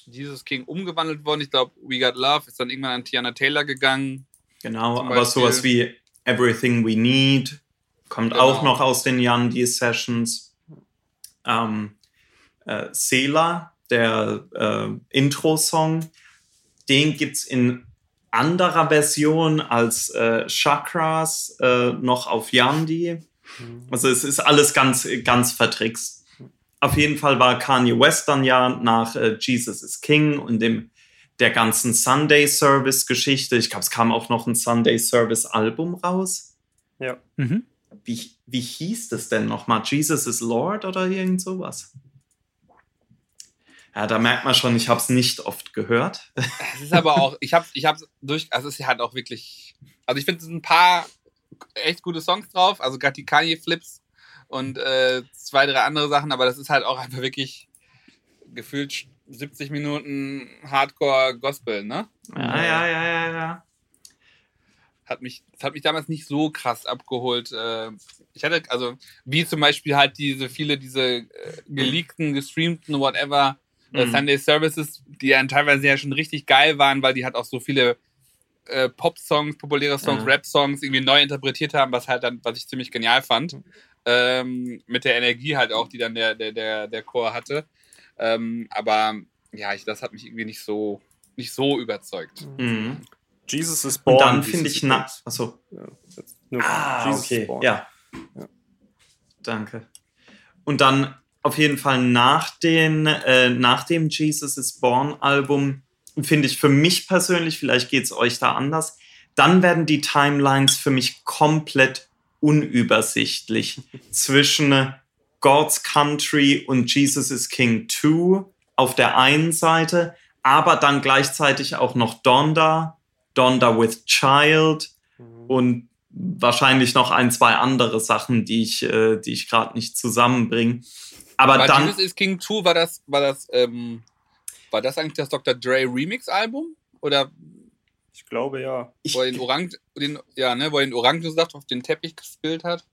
Jesus King umgewandelt worden. Ich glaube, We Got Love ist dann irgendwann an Tiana Taylor gegangen. Genau, aber sowas wie Everything We Need kommt genau. auch noch aus den Yandi Sessions. Ähm, äh, Sela der äh, Intro-Song, den gibt es in anderer Version als äh, Chakras äh, noch auf Yandi. Mhm. Also es ist alles ganz, ganz vertrickst. Auf jeden Fall war Kanye West dann ja nach äh, Jesus is King und dem der ganzen Sunday Service Geschichte. Ich glaube, es kam auch noch ein Sunday Service Album raus. Ja. Mhm. Wie, wie hieß das denn nochmal? Jesus is Lord oder irgend sowas? Ja, da merkt man schon, ich habe es nicht oft gehört. Es ist aber auch, ich habe ich hab's durch, also es ist halt auch wirklich, also ich finde, es sind ein paar echt gute Songs drauf, also gerade die Kanye-Flips und äh, zwei, drei andere Sachen, aber das ist halt auch einfach wirklich gefühlt 70 Minuten Hardcore-Gospel, ne? Ja, ja, ja, ja, ja. Hat mich, das hat mich damals nicht so krass abgeholt. Äh, ich hatte, also, wie zum Beispiel halt diese, viele, diese äh, geleakten, gestreamten, whatever, mhm. Sunday Services, die ja teilweise ja schon richtig geil waren, weil die halt auch so viele äh, Pop-Songs, populäre Songs, Ja. Rap-Songs irgendwie neu interpretiert haben, was halt dann, was ich ziemlich genial fand. Ähm, mit der Energie halt auch, die dann der, der, der, der Chor hatte. Ähm, aber ja, ich, das hat mich irgendwie nicht so, nicht so überzeugt. Mhm. Jesus is born. Und dann finde ich, na, übrigens. achso. Ja, Ah, Jesus okay. Ja. Ja. Danke. Und dann auf jeden Fall nach, den, äh, nach dem Jesus is Born Album finde ich für mich persönlich, vielleicht geht es euch da anders, dann werden die Timelines für mich komplett unübersichtlich zwischen God's Country und Jesus is King 2 auf der einen Seite, aber dann gleichzeitig auch noch Donda, Donda with Child Mhm. und wahrscheinlich noch ein, zwei andere Sachen, die ich, äh, die ich gerade nicht zusammenbringe. Aber War dann, Jesus is King 2, war das, war das, ähm, war das eigentlich das Dr. Dre Remix-Album? Oder Ich glaube ja. wo er den Orang, den, ja, ne, wo er den Orangensaft auf den Teppich gespillt hat?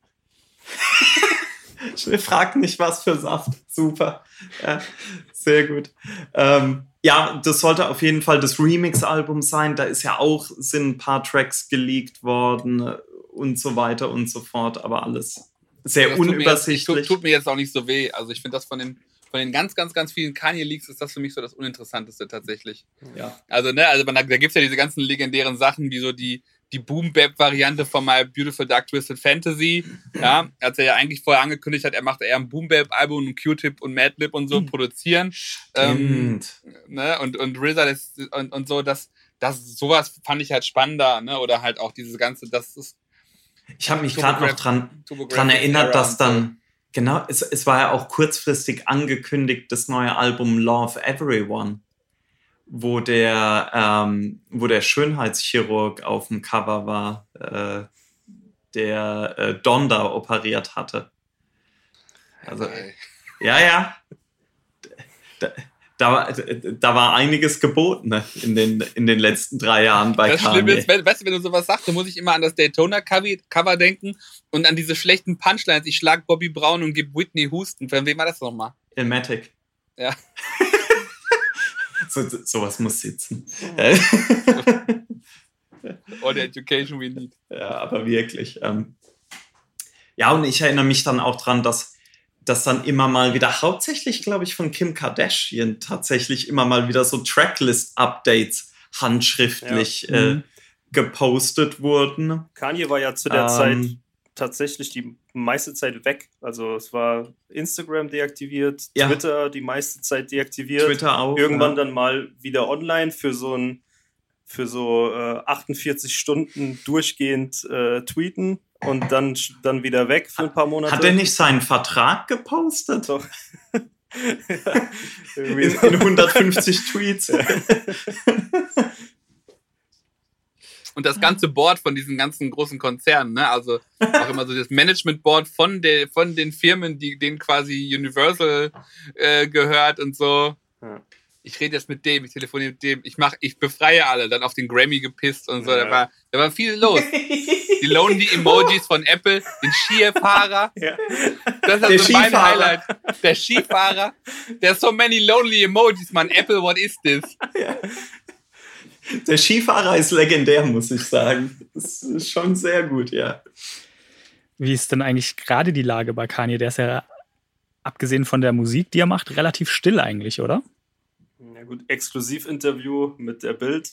frag nicht, was für Saft. Super. Ja, sehr gut. Ähm, ja, das sollte auf jeden Fall das Remix-Album sein. Da ist ja auch, sind ein paar Tracks geleakt worden und so weiter und so fort, aber alles sehr Das tut mir jetzt- unübersichtlich. Tut, tut mir jetzt auch nicht so weh. Also ich finde das von den, von den ganz, ganz, ganz vielen Kanye-Leaks ist das für mich so das Uninteressanteste tatsächlich. ja. Also, ne, also man, da gibt es ja diese ganzen legendären Sachen, wie so die, die Boom-Bap-Variante von My Beautiful Dark Twisted Fantasy. Ja, als er ja eigentlich vorher angekündigt hat, er macht eher ein Boom-Bap-Album und Q-Tip und Madlib und so produzieren. Ähm, Stimmt. ne, und, und RZA das, und, und so, das, das, sowas fand ich halt spannender, ne, oder halt auch dieses ganze, das ist Ich habe mich gerade noch dran, dran erinnert, Era dass dann, genau, es, es war ja auch kurzfristig angekündigt, das neue Album Love Everyone, wo der, ähm, wo der Schönheitschirurg auf dem Cover war, äh, der äh, Donda operiert hatte. Also, Ey. ja, ja. Da, da, war- einiges geboten ne, in den, in den letzten drei Jahren bei Das Kanye. ist, wenn, weißt du, wenn du sowas sagst, dann muss ich immer an das Daytona-Cover denken und an diese schlechten Punchlines. Ich schlag Bobby Brown und gebe Whitney Houston. Von wem war das nochmal? Ilmatic. Ja. so, so- sowas muss sitzen. All the education we need. ja, aber wirklich. Ähm, ja, und ich erinnere mich dann auch dran, dass dass dann immer mal wieder, hauptsächlich glaube ich von Kim Kardashian, tatsächlich immer mal wieder so Tracklist-Updates handschriftlich Ja. äh, Mhm. gepostet wurden. Kanye war ja zu der Ähm, Zeit tatsächlich die meiste Zeit weg. Also es war Instagram deaktiviert, Ja. Twitter die meiste Zeit deaktiviert. Twitter auch. Irgendwann ja. dann mal wieder online für so ein für so äh, 48 Stunden durchgehend äh, tweeten und dann, dann wieder weg für ein paar Monate. Hat er nicht seinen Vertrag gepostet? Doch. In, in 150 Tweets. Und das ganze Board von diesen ganzen großen Konzernen, ne? Also auch immer so das Management-Board von, der, von den Firmen, die denen quasi Universal äh, gehört und so. Ja. Ich rede jetzt mit dem, ich telefoniere mit dem, ich mach, ich befreie alle, dann auf den Grammy gepisst und so. Da, Ja. war, da war viel los. Die Lonely Emojis von Apple, den Skifahrer. Ja. Das Der ist also mein Skifahrer. Highlight. Der Skifahrer. There's so many lonely emojis, man. Apple, what is this? Der Skifahrer ist legendär, muss ich sagen. Das ist schon sehr gut, ja. Wie ist denn eigentlich gerade die Lage bei Kanye? Der ist ja, abgesehen von der Musik, die er macht, relativ still eigentlich, oder? Ja gut, Exklusivinterview mit der Bild.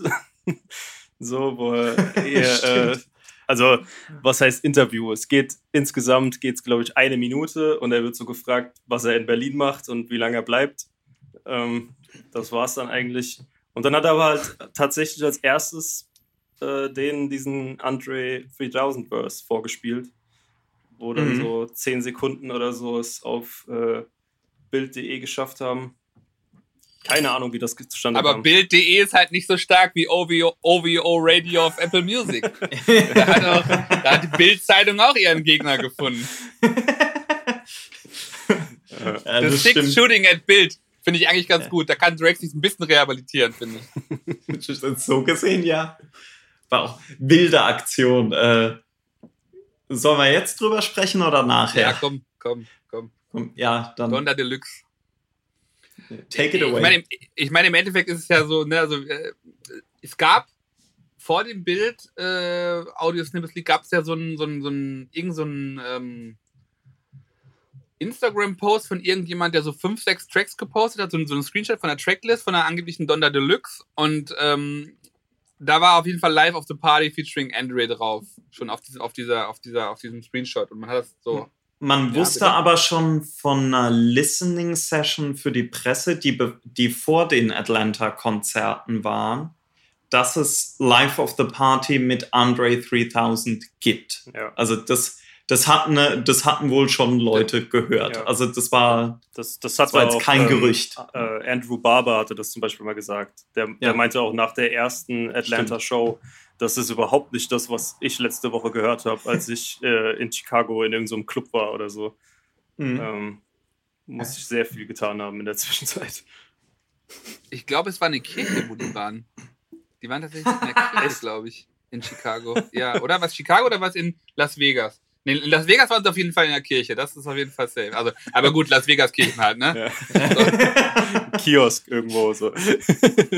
so, wo er eher, äh, Stimmt. Also was heißt Interview? Es geht insgesamt geht's glaube ich eine Minute und er wird so gefragt, was er in Berlin macht und wie lange er bleibt. Ähm, das war's dann eigentlich. Und dann hat er aber halt tatsächlich als erstes äh, den diesen Andre 3000 Verse vorgespielt, wo dann Mhm. so zehn Sekunden oder so es auf äh, Bild.de geschafft haben. Keine Ahnung, wie das zustande Aber kam. Bild.de ist halt nicht so stark wie OVO, OVO Radio auf Apple Music. Da hat, auch, da hat die Bild-Zeitung auch ihren Gegner gefunden. Ja The das Six stimmt. Shooting at Bild finde ich eigentlich ganz gut. Da kann Drake sich ein bisschen rehabilitieren, finde ich. So gesehen, ja. War auch wilde Aktion. Äh, sollen wir jetzt drüber sprechen oder Ja, nachher? komm, komm, komm. Komm, ja, dann Donda Deluxe. Take it Ich away. meine, im- ich meine, im Endeffekt ist es ja so, ne, also, äh, es gab vor dem Bild äh, Audio Snippets League gab es ja so ein, so ein, so ein, irgend so ein ähm, Instagram-Post von irgendjemand, der so fünf, sechs Tracks gepostet hat, so, ein- so ein Screenshot von der Tracklist von der angeblichen Donda Deluxe und ähm, da war auf jeden Fall Live of the Party featuring Andre drauf, schon auf, diese, auf, dieser, auf, dieser, auf diesem Screenshot und man hat das so. Man Ja, wusste bitte. aber schon von einer Listening Session für die Presse, die, die vor den Atlanta-Konzerten waren, dass es Life of the Party mit Andre 3000 gibt. Ja. Also das, das, hatten, äh, das hatten wohl schon Leute gehört. Ja. Also das war, Das, das das war jetzt auch, kein ähm, Gerücht. Äh, Andrew Barber hatte das zum Beispiel mal gesagt. Der, der Ja. meinte auch nach der ersten Atlanta-Show, das ist überhaupt nicht das, was ich letzte Woche gehört habe, als ich äh, in Chicago in irgendeinem Club war oder so. Mhm. Ähm, muss ich sehr viel getan haben in der Zwischenzeit. Ich glaube, es war eine Kirche, wo die waren. Die waren tatsächlich in der Kirche, glaube ich, in Chicago. Ja, oder? Was Chicago oder was in Las Vegas? Nee, in Las Vegas waren sie auf jeden Fall in der Kirche. Das ist auf jeden Fall safe. Also, aber gut, Las Vegas Kirchen halt, ne? Ja. Kiosk irgendwo so.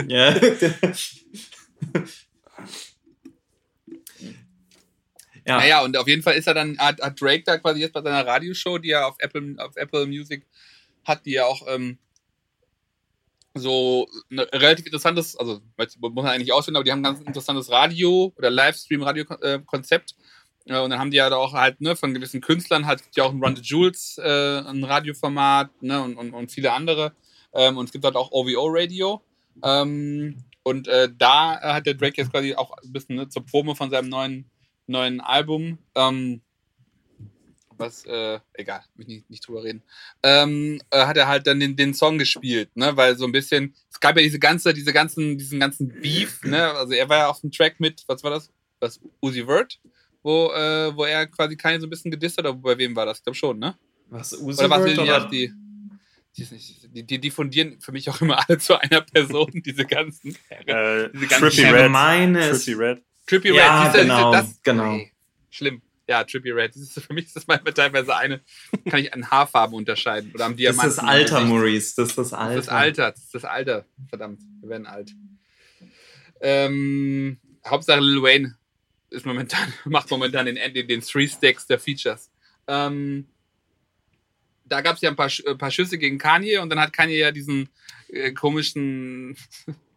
Ja. Ja. Naja, und auf jeden Fall ist er dann, hat, hat Drake da quasi jetzt bei seiner Radioshow, die er auf Apple, auf Apple Music hat, die ja auch ähm, so ein relativ interessantes, also muss man eigentlich ausfinden, aber die haben ein ganz interessantes Radio- oder Livestream-Radio-Konzept. Äh, und dann haben die ja da auch halt, ne, von gewissen Künstlern halt ja auch ein Run the Jules, äh, ein Radioformat, ne, und, und, und viele andere. Ähm, und es gibt halt auch OVO-Radio. Ähm, und äh, da hat der Drake jetzt quasi auch ein bisschen ne, zur Promo von seinem neuen, neuen Album, ähm, was, äh, egal, will ich nicht, nicht drüber reden, ähm, äh, hat er halt dann den, den Song gespielt, ne, weil so ein bisschen, es gab ja diese ganze, diese ganzen, diesen ganzen Beef, ne, also er war ja auf dem Track mit, was war das, was, Uzi Vert, wo, äh, wo er quasi keine so ein bisschen gedisst hat, oder bei wem war das, ich glaube schon, ne? Was, Uzi Oder was Vert oder- die, die, die, die, die fundieren für mich auch immer alle zu einer Person, diese ganzen, Äh, Diese ganzen Trippy Red. Trippy Red. Trippy Ja, Red, genau, du, das, genau. Ey, schlimm. Ja, Trippy Red. Das ist, für mich ist das manchmal teilweise eine, kann ich an Haarfarben unterscheiden oder am das ist Diamanten. das Alter. Maurice. Das ist das Das Alter. ist das Alter. Das ist das Alter. Verdammt, wir werden alt. Ähm, Hauptsache Lil Wayne ist momentan, macht momentan den, den, den Three Stacks der Features. Ähm, da gab es ja ein paar, Sch- äh, paar Schüsse gegen Kanye und dann hat Kanye ja diesen äh, komischen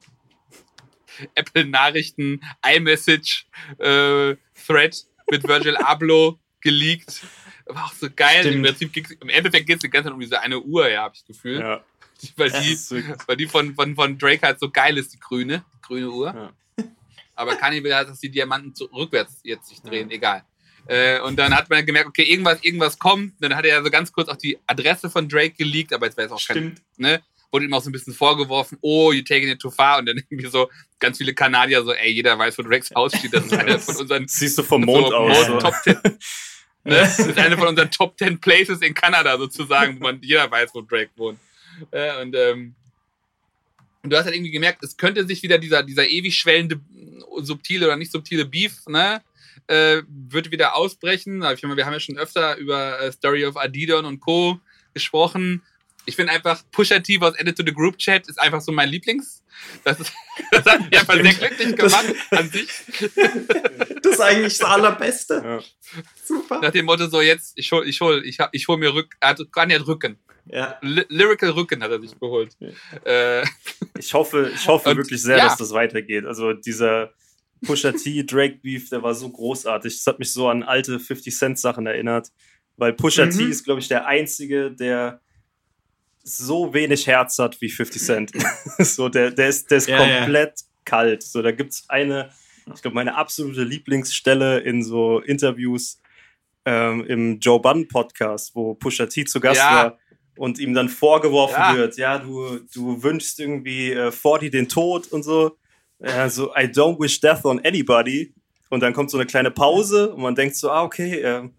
Apple-Nachrichten, iMessage, äh, Thread mit Virgil Abloh geleakt. War auch so geil. Im. Prinzip ging's, Im Endeffekt geht es die ganze Zeit um diese eine Uhr, ja, habe ich das Gefühl. Ja. Weil die, weil die von, von, von Drake halt so geil ist, die grüne, die grüne Uhr. Ja. Aber Kanye will halt, dass die Diamanten zu, rückwärts jetzt sich drehen, egal. Äh, und dann hat man gemerkt, okay, irgendwas, irgendwas kommt. Dann hat er ja so ganz kurz auch die Adresse von Drake geleakt, aber jetzt weiß auch kein, Stimmt. ne? Wurde ihm auch so ein bisschen vorgeworfen, oh, you taking it too far. Und dann irgendwie so ganz viele Kanadier so, ey, jeder weiß, wo Drakes Haus steht. Das ist einer von unseren siehst du vom Mond so, aus. Mond. Top 10. ne? Das ist eine von unseren Top 10 Places in Kanada sozusagen, wo man jeder weiß, wo Drake wohnt. Äh, und, ähm, du hast halt irgendwie gemerkt, es könnte sich wieder dieser, dieser ewig schwellende, subtile oder nicht subtile Beef, ne? Äh, wird wieder ausbrechen. Aber Ich meine, wir haben ja schon öfter über äh, Story of Adidon und Co. gesprochen. Ich finde einfach, Pusha T was Added to the Group Chat ist einfach so mein Lieblings. Das, ist, das hat mich einfach sehr glücklich gemacht an sich. Das ist eigentlich das Allerbeste. Ja. Super. Nach dem Motto so jetzt, ich hol, ich hol, ich, hab- ich hol mir Rück, er hat gar nicht Rücken. Ja. Ly Lyrical Rücken hat er sich geholt. Äh, Ich hoffe, ich hoffe Und- wirklich sehr, ja. dass das weitergeht. Also dieser Pusha T, Drake Beef, der war so großartig. Das hat mich so an alte 50 Cent Sachen erinnert. Weil Pusha T Mhm. ist, glaube ich, der Einzige, der so wenig Herz hat wie 50 Cent. so, der, der ist, der ist Ja, ja. komplett kalt. So, da gibt es eine, ich glaube, meine absolute Lieblingsstelle in so Interviews ähm, im Joe Budden Podcast, wo Pusha T zu Gast Ja. war und ihm dann vorgeworfen Ja. wird, ja, du, du wünschst irgendwie äh, 40 den Tod und so. Ja, so, I don't wish death on anybody. Und dann kommt so eine kleine Pause und man denkt so, ah, okay, er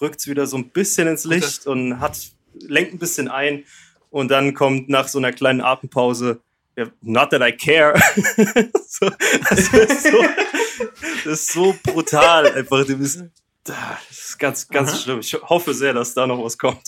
rückt wieder so ein bisschen ins Licht und hat, lenkt ein bisschen ein. Und dann kommt nach so einer kleinen Atempause, not that I care. so, das, ist so, das ist so brutal. Einfach, du bist, das ist ganz, ganz Aha. schlimm. Ich hoffe sehr, dass da noch was kommt.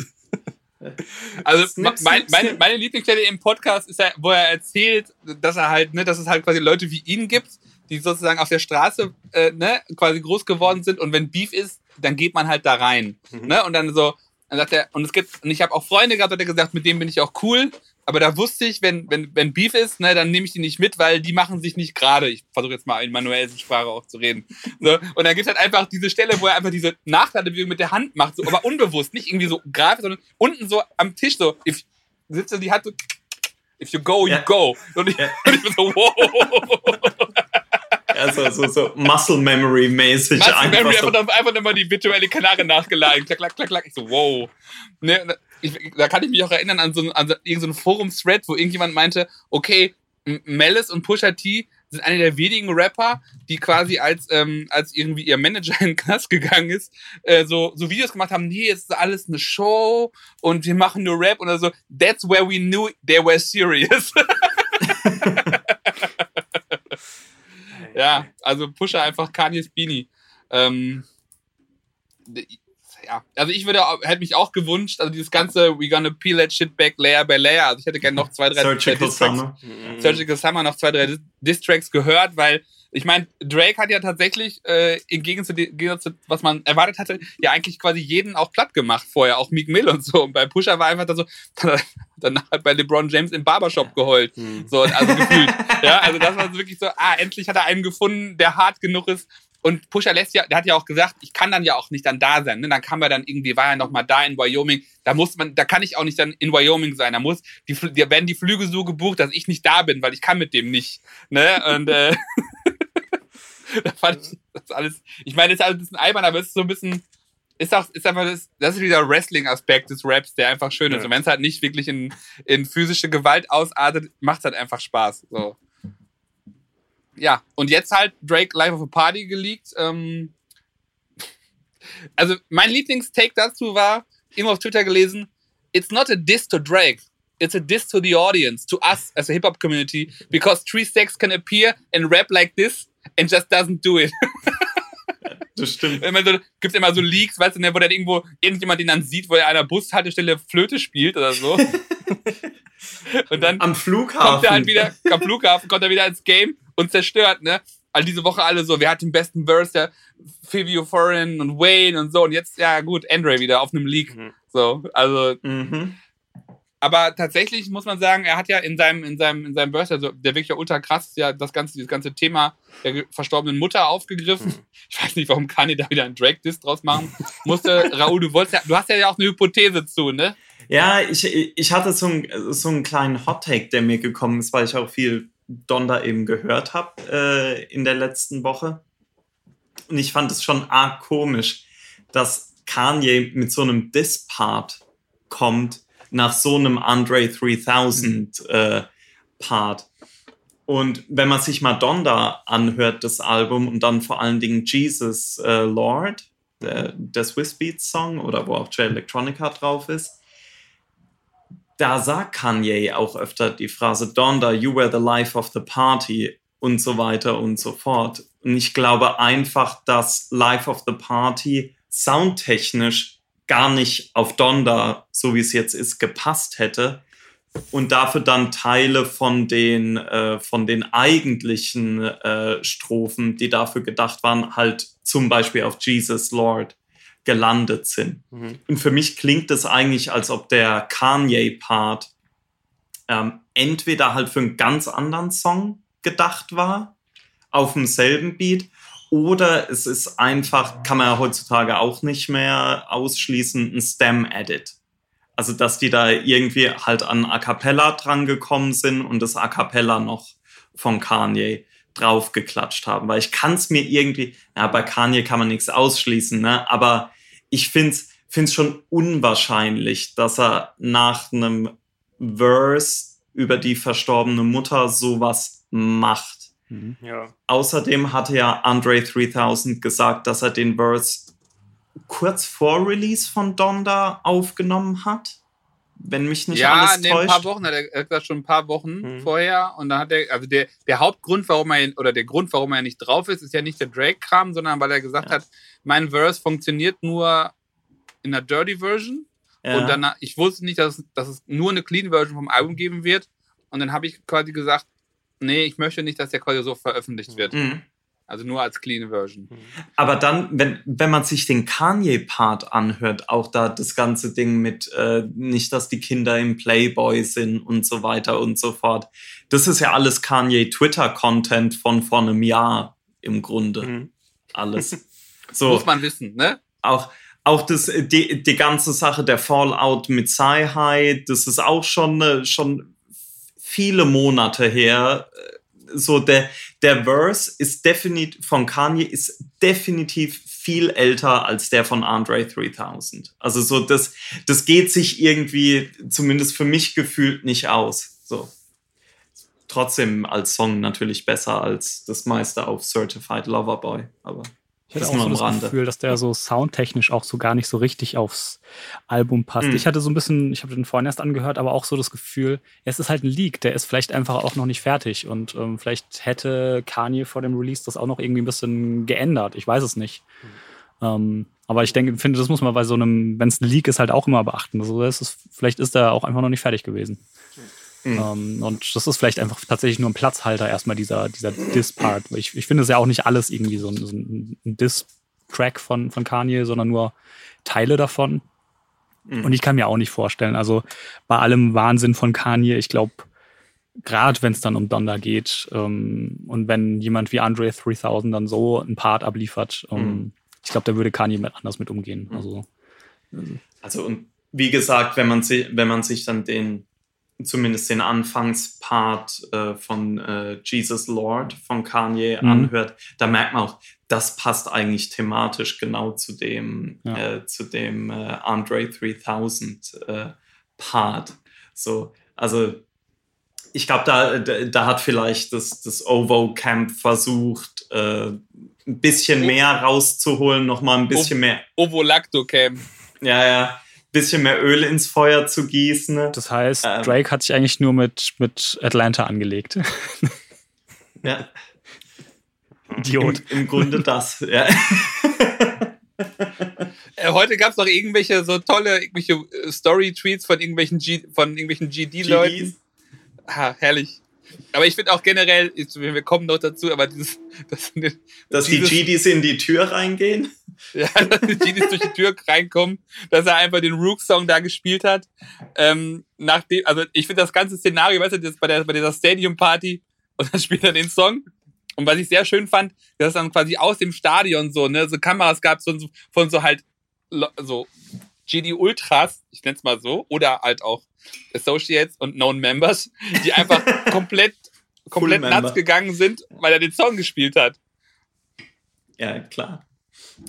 Also mein, meine, meine Lieblingsstelle im Podcast ist ja, wo er erzählt, dass er halt, ne, dass es halt quasi Leute wie ihn gibt, die sozusagen auf der Straße äh, ne, quasi groß geworden sind und wenn Beef ist, dann geht man halt da rein. Mhm. Ne? Und dann so, dann sagt er, und es gibt, und ich habe auch Freunde gehabt, hat er gesagt, mit denen bin ich auch cool. Aber da wusste ich, wenn, wenn, wenn Beef ist, ne, dann nehme ich die nicht mit, weil die machen sich nicht gerade. Ich versuche jetzt mal in manuellen Sprache auch zu reden. So, und dann gibt es halt einfach diese Stelle, wo er einfach diese Nachladebewegung mit der Hand macht, so, aber unbewusst, nicht irgendwie so gerade, sondern unten so am Tisch so, if, sitzt so die Hand so, if you go, you Ja. go. Und ich, Ja. und ich bin so, wow. Also so, so Muscle Memory mäßig Muscle einfach Memory so. einfach, einfach nochmal die virtuelle Kanare nachgeladen. Klack, klack, klack, klack. Ich so, wow. Ne, und ich, da kann ich mich auch erinnern an so, an so irgendeinen Forum-Thread, wo irgendjemand meinte, okay, Malice und Pusha T sind eine der wenigen Rapper, die quasi als, ähm, als irgendwie ihr Manager in den Knast gegangen ist, äh, so, so Videos gemacht haben, nee, es ist alles eine Show und wir machen nur Rap oder so. That's where we knew they were serious. Ja, also Pusher einfach Kanye's Beanie. Ähm, ja, also ich würde, hätte mich auch gewünscht, also dieses ganze We gonna peel that shit back layer by layer. Also ich hätte gerne noch zwei, drei Surgical Summer. Surgical Summer noch zwei, drei Dis- Diss-Tracks gehört, weil ich meine, Drake hat ja tatsächlich, äh, im Gegensatz zu, was man erwartet hatte, ja eigentlich quasi jeden auch platt gemacht vorher, auch Meek Mill und so. Und bei Pusher war einfach da so, danach hat bei LeBron James im Barbershop geheult. Mhm. So, also gefühlt. ja, also das war wirklich so, ah, endlich hat er einen gefunden, der hart genug ist. Und Pusher lässt ja, der hat ja auch gesagt, ich kann dann ja auch nicht dann da sein. Ne? Dann kam er dann irgendwie, war er noch mal da in Wyoming. Da muss man, da kann ich auch nicht dann in Wyoming sein. Da muss, die, da werden die Flüge so gebucht, dass ich nicht da bin, weil ich kann mit dem nicht. Ne? Und äh, da fand ich das alles. Ich meine, das ist alles ein bisschen albern, aber es ist so ein bisschen. Ist auch, ist einfach das, das ist dieser Wrestling-Aspekt des Raps, der einfach schön ist. Ja. Und wenn es halt nicht wirklich in, in physische Gewalt ausartet, macht es halt einfach Spaß. So. Ja, und jetzt halt Drake Live of a Party geleakt. Ähm, also mein Lieblingstake dazu war, immer auf Twitter gelesen, it's not a diss to Drake. It's a diss to the audience, to us as a hip-hop community, because Three Stacks can appear and rap like this and just doesn't do it. Das stimmt. Immer so, gibt's immer so Leaks, weißt du, ne, wo dann irgendwo irgendjemand den dann sieht, wo er an einer Bushaltestelle Flöte spielt oder so. und dann Am Flughafen. kommt er halt wieder, am Flughafen, kommt er wieder ins Game und zerstört, ne? All diese Woche alle so, wer hat den besten Verse, der Fivio Foreign und Wayne und so und jetzt, ja gut, Andre wieder auf einem Leak. Mhm. So, also, Mhm. Aber tatsächlich muss man sagen, er hat ja in seinem, in seinem, in seinem Verse, also der wirklich ultra krass ja das ganze, dieses ganze Thema der verstorbenen Mutter aufgegriffen. Mhm. Ich weiß nicht, warum Kanye da wieder einen Drake-Diss draus machen musste. Raoul, du wolltest ja, du hast ja auch eine Hypothese zu, ne? Ja, ich, ich hatte so, ein, so einen kleinen Hot-Take, der mir gekommen ist, weil ich auch viel Donda eben gehört habe äh, in der letzten Woche. Und ich fand es schon arg komisch, dass Kanye mit so einem Diss-Part kommt nach so einem Andre 3000 äh, Part. Und wenn man sich mal Donda anhört, das Album, und dann vor allen Dingen Jesus äh, Lord, der, der Swiss Beats Song, oder wo auch J Electronica drauf ist, da sagt Kanye auch öfter die Phrase Donda, you were the life of the party und so weiter und so fort. Und ich glaube einfach, dass Life of the Party soundtechnisch gar nicht auf Donda, so wie es jetzt ist, gepasst hätte und dafür dann Teile von den, äh, von den eigentlichen äh, Strophen, die dafür gedacht waren, halt zum Beispiel auf Jesus Lord gelandet sind. Mhm. Und für mich klingt es eigentlich, als ob der Kanye-Part ähm, entweder halt für einen ganz anderen Song gedacht war, auf demselben Beat, oder es ist einfach, kann man ja heutzutage auch nicht mehr ausschließen, ein Stem-Edit. Also, dass die da irgendwie halt an A Cappella drangekommen sind und das A Cappella noch von Kanye draufgeklatscht haben. Weil ich kann es mir irgendwie, ja, bei Kanye kann man nichts ausschließen, ne? aber ich finde es schon unwahrscheinlich, dass er nach einem Verse über die verstorbene Mutter sowas macht. Ja. Außerdem hatte ja Andre 3000 gesagt, dass er den Verse kurz vor Release von Donda aufgenommen hat. Wenn mich nicht ja, alles nee, ein paar täuscht. Wochen hat er hat gesagt, schon ein paar Wochen Mhm. vorher. Und dann hat er, also der, der Hauptgrund, warum er, oder der Grund, warum er nicht drauf ist, ist ja nicht der Drake-Kram, sondern weil er gesagt Ja. hat, mein Verse funktioniert nur in der Dirty Version. Ja. Und dann, ich wusste nicht, dass, es- dass es nur eine Clean Version vom Album geben wird. Und dann habe ich quasi gesagt, Nee, ich möchte nicht, dass der quasi so veröffentlicht wird. Mhm. Also nur als clean Version. Aber dann, wenn, wenn man sich den Kanye-Part anhört, auch da das ganze Ding mit äh, nicht, dass die Kinder im Playboy sind und so weiter und so fort. Das ist ja alles Kanye-Twitter-Content von vor einem Jahr im Grunde. Mhm. Alles. So, Muss man wissen, ne? auch, auch das, die, die ganze Sache der Fallout mit Sci-High, das ist auch schon, äh, schon viele Monate her. So der, der Verse ist definitiv von Kanye ist definitiv viel älter als der von Andre 3000. Also so das, das geht sich irgendwie zumindest für mich gefühlt nicht aus. So trotzdem als Song natürlich besser als das meiste auf Certified Lover Boy. Aber Ich hatte Das auch so das Rande. Gefühl, dass der so soundtechnisch auch so gar nicht so richtig aufs Album passt. Mhm. Ich hatte so ein bisschen, ich habe den vorhin erst angehört, aber auch so das Gefühl, es ist halt ein Leak, der ist vielleicht einfach auch noch nicht fertig und ähm, vielleicht hätte Kanye vor dem Release das auch noch irgendwie ein bisschen geändert. Ich weiß es nicht. Ähm, aber ich denke, finde, das muss man bei so einem, wenn es ein Leak ist, halt auch immer beachten. Also das ist, vielleicht ist er auch einfach noch nicht fertig gewesen. Mhm. Ähm, und das ist vielleicht einfach tatsächlich nur ein Platzhalter erstmal dieser, dieser Diss-Part. Ich, ich finde es ja auch nicht alles irgendwie so ein, so ein Diss-Track von, von Kanye, sondern nur Teile davon. Mhm. Und ich kann mir auch nicht vorstellen, also bei allem Wahnsinn von Kanye, ich glaube, gerade wenn es dann um Donda geht ähm, und wenn jemand wie Andre 3000 dann so einen Part abliefert, ähm, Mhm. ich glaube, da würde Kanye mit anders mit umgehen. Mhm. Also Also und wie gesagt, wenn man sich, wenn man sich dann den zumindest den Anfangspart äh, von äh, Jesus Lord von Kanye Mhm. anhört, da merkt man auch, das passt eigentlich thematisch genau zu dem Ja. äh, zu dem äh, Andre 3000 äh, Part. So, also ich glaube, da, da, hat vielleicht das, das OVO Camp versucht, äh, ein bisschen mehr rauszuholen, nochmal ein bisschen mehr Ovolacto-Cam. ja, ja. Bisschen mehr Öl ins Feuer zu gießen. das heißt, Ähm. Drake hat sich eigentlich nur mit, mit Atlanta angelegt. Ja, Idiot. im, im Grunde das. Ja. Äh, heute gab es noch irgendwelche so tolle irgendwelche äh, Story-Tweets von irgendwelchen G von irgendwelchen GD-Leuten. GDs. Ah, herrlich. Aber ich finde auch generell, wir kommen noch dazu, aber dieses, das, Dass die dieses- GDs in die Tür reingehen. ja, dass die GDs durch die Tür reinkommen, dass er einfach den Rook-Song da gespielt hat. Ähm, nachdem, also ich finde das ganze Szenario, weißt du, das bei, der, bei dieser Stadium-Party und dann spielt er den Song. Und was ich sehr schön fand, dass es dann quasi aus dem Stadion so, ne, so Kameras gab so, von so halt so GD Ultras, ich nenn's mal so, oder halt auch Associates und Known Members, die einfach komplett, komplett nuts gegangen sind, weil er den Song gespielt hat. Ja, klar.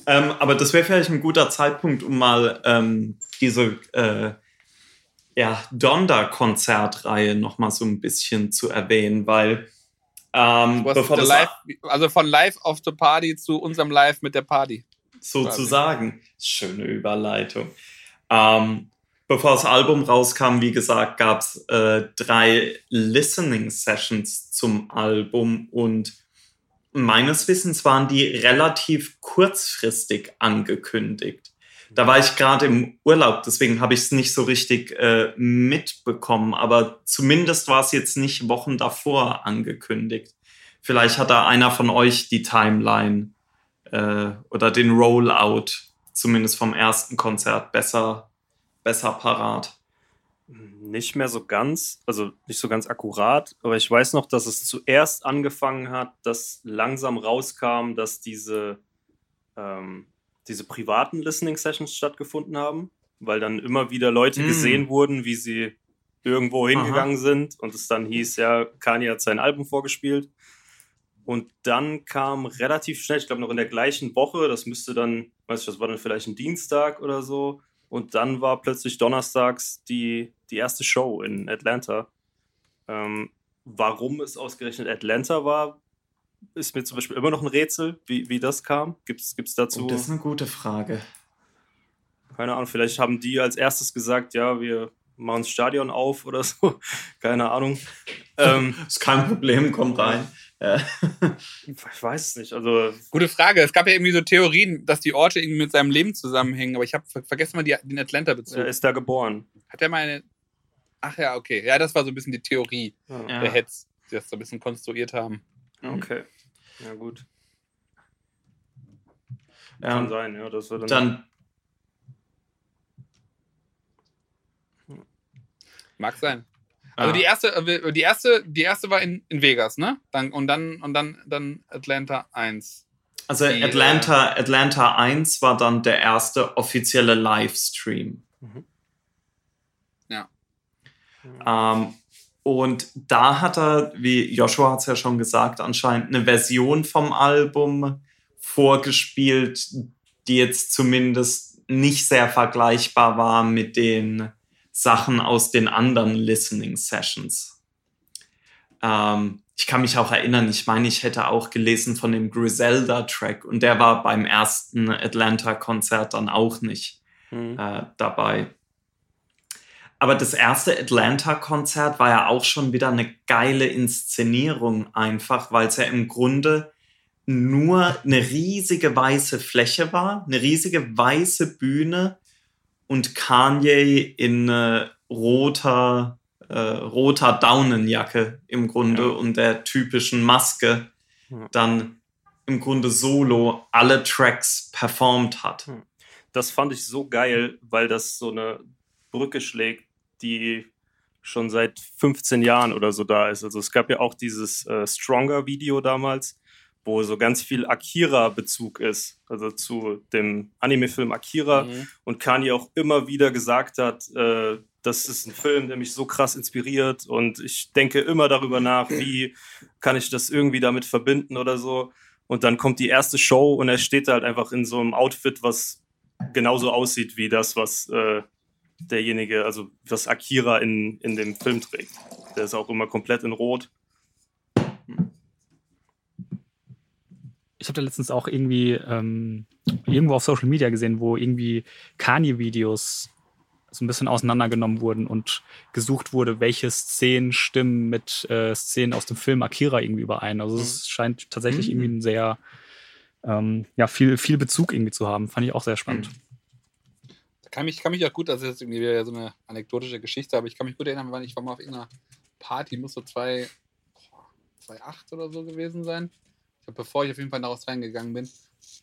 Ähm, aber das wäre vielleicht ein guter Zeitpunkt, um mal ähm, diese äh, ja, Donda-Konzertreihe noch mal so ein bisschen zu erwähnen, weil ähm, bevor das live, also von Live of the Party zu unserem Live mit der Party. sozusagen. Schöne Überleitung. Ähm, bevor das Album rauskam, wie gesagt, gab es äh, drei Listening Sessions zum Album und meines Wissens waren die relativ kurzfristig angekündigt. Da war ich gerade im Urlaub, deswegen habe ich es nicht so richtig äh, mitbekommen, aber zumindest war es jetzt nicht Wochen davor angekündigt. Vielleicht hat da einer von euch die Timeline äh, oder den Rollout, zumindest vom ersten Konzert, besser, besser parat. Nicht mehr so ganz, also nicht so ganz akkurat, aber ich weiß noch, dass es zuerst angefangen hat, dass langsam rauskam, dass diese, ähm, diese privaten Listening Sessions stattgefunden haben, weil dann immer wieder Leute Mm. gesehen wurden, wie sie irgendwo hingegangen sind und es dann hieß, ja, Kanye hat sein Album vorgespielt. Und dann kam relativ schnell, ich glaube noch in der gleichen Woche, das müsste dann, weiß ich, das war dann vielleicht ein Dienstag oder so, und dann war plötzlich donnerstags die, die erste Show in Atlanta. Ähm, warum es ausgerechnet Atlanta war, ist mir zum Beispiel immer noch ein Rätsel, wie, wie das kam. Gibt es dazu? Oh, das ist eine gute Frage. Keine Ahnung, vielleicht haben die als erstes gesagt, ja, wir machen das Stadion auf oder so. Keine Ahnung. ähm, Ist kein Problem, komm rein. Ja. ich weiß es nicht. Also, Gute Frage. Es gab ja irgendwie so Theorien, dass die Orte irgendwie mit seinem Leben zusammenhängen, aber ich habe vergessen mal die, den Atlanta-Bezug. er ist da geboren. Hat er mal eine. Ach ja, okay. Ja, das war so ein bisschen die Theorie Ja. Der Hetz. die das so ein bisschen konstruiert haben. Okay. Ja, gut. Ja, Kann sein, ja. Das wird dann, dann Mag sein. Also Ja. die erste, äh, die erste, die erste war in, in Vegas, ne? Dann, und dann, und dann, dann Atlanta 1. Also Die, Atlanta, Atlanta 1 war dann der erste offizielle Livestream. Mhm. Ja. Ähm, und da hat er, wie Joshua hat es ja schon gesagt, anscheinend eine Version vom Album vorgespielt, die jetzt zumindest nicht sehr vergleichbar war mit den Sachen aus den anderen Listening Sessions. Ähm, ich kann mich auch erinnern, ich meine, ich hätte auch gelesen von dem Griselda-Track und der war beim ersten Atlanta-Konzert dann auch nicht Mhm. äh, dabei. Aber das erste Atlanta-Konzert war ja auch schon wieder eine geile Inszenierung, einfach, weil es ja im Grunde nur eine riesige weiße Fläche war, eine riesige weiße Bühne und Kanye in äh, roter, äh, roter Daunenjacke im Grunde Ja. und der typischen Maske Ja. dann im Grunde solo alle Tracks performt hat. Das fand ich so geil, weil das so eine Brücke schlägt, die schon seit 15 Jahren oder so da ist. Also es gab ja auch dieses äh, Stronger-Video damals, wo so ganz viel Akira-Bezug ist, also zu dem Anime-Film Akira. Mhm. Und Kanye auch immer wieder gesagt hat, äh, das ist ein Film, der mich so krass inspiriert und ich denke immer darüber nach, wie kann ich das irgendwie damit verbinden oder so. Und dann kommt die erste Show und er steht da halt einfach in so einem Outfit, was genauso aussieht wie das, was äh, derjenige, also was Akira in, in dem Film trägt. Der ist auch immer komplett in Rot. Ich habe da letztens auch irgendwie ähm, irgendwo auf Social Media gesehen, wo irgendwie Kanye-Videos so ein bisschen auseinandergenommen wurden und gesucht wurde, welche Szenen stimmen mit äh, Szenen aus dem Film Akira irgendwie überein. Also es scheint tatsächlich Mhm. irgendwie ein sehr ähm, ja, viel, viel Bezug irgendwie zu haben. Fand ich auch sehr spannend. Kann mich, kann mich auch gut, das ist jetzt irgendwie wieder so eine anekdotische Geschichte, aber ich kann mich gut erinnern, weil ich war mal auf irgendeiner Party, muss so zwei, boah, 2008 oder so gewesen sein. Glaub, bevor ich auf jeden Fall nach Australien gegangen bin.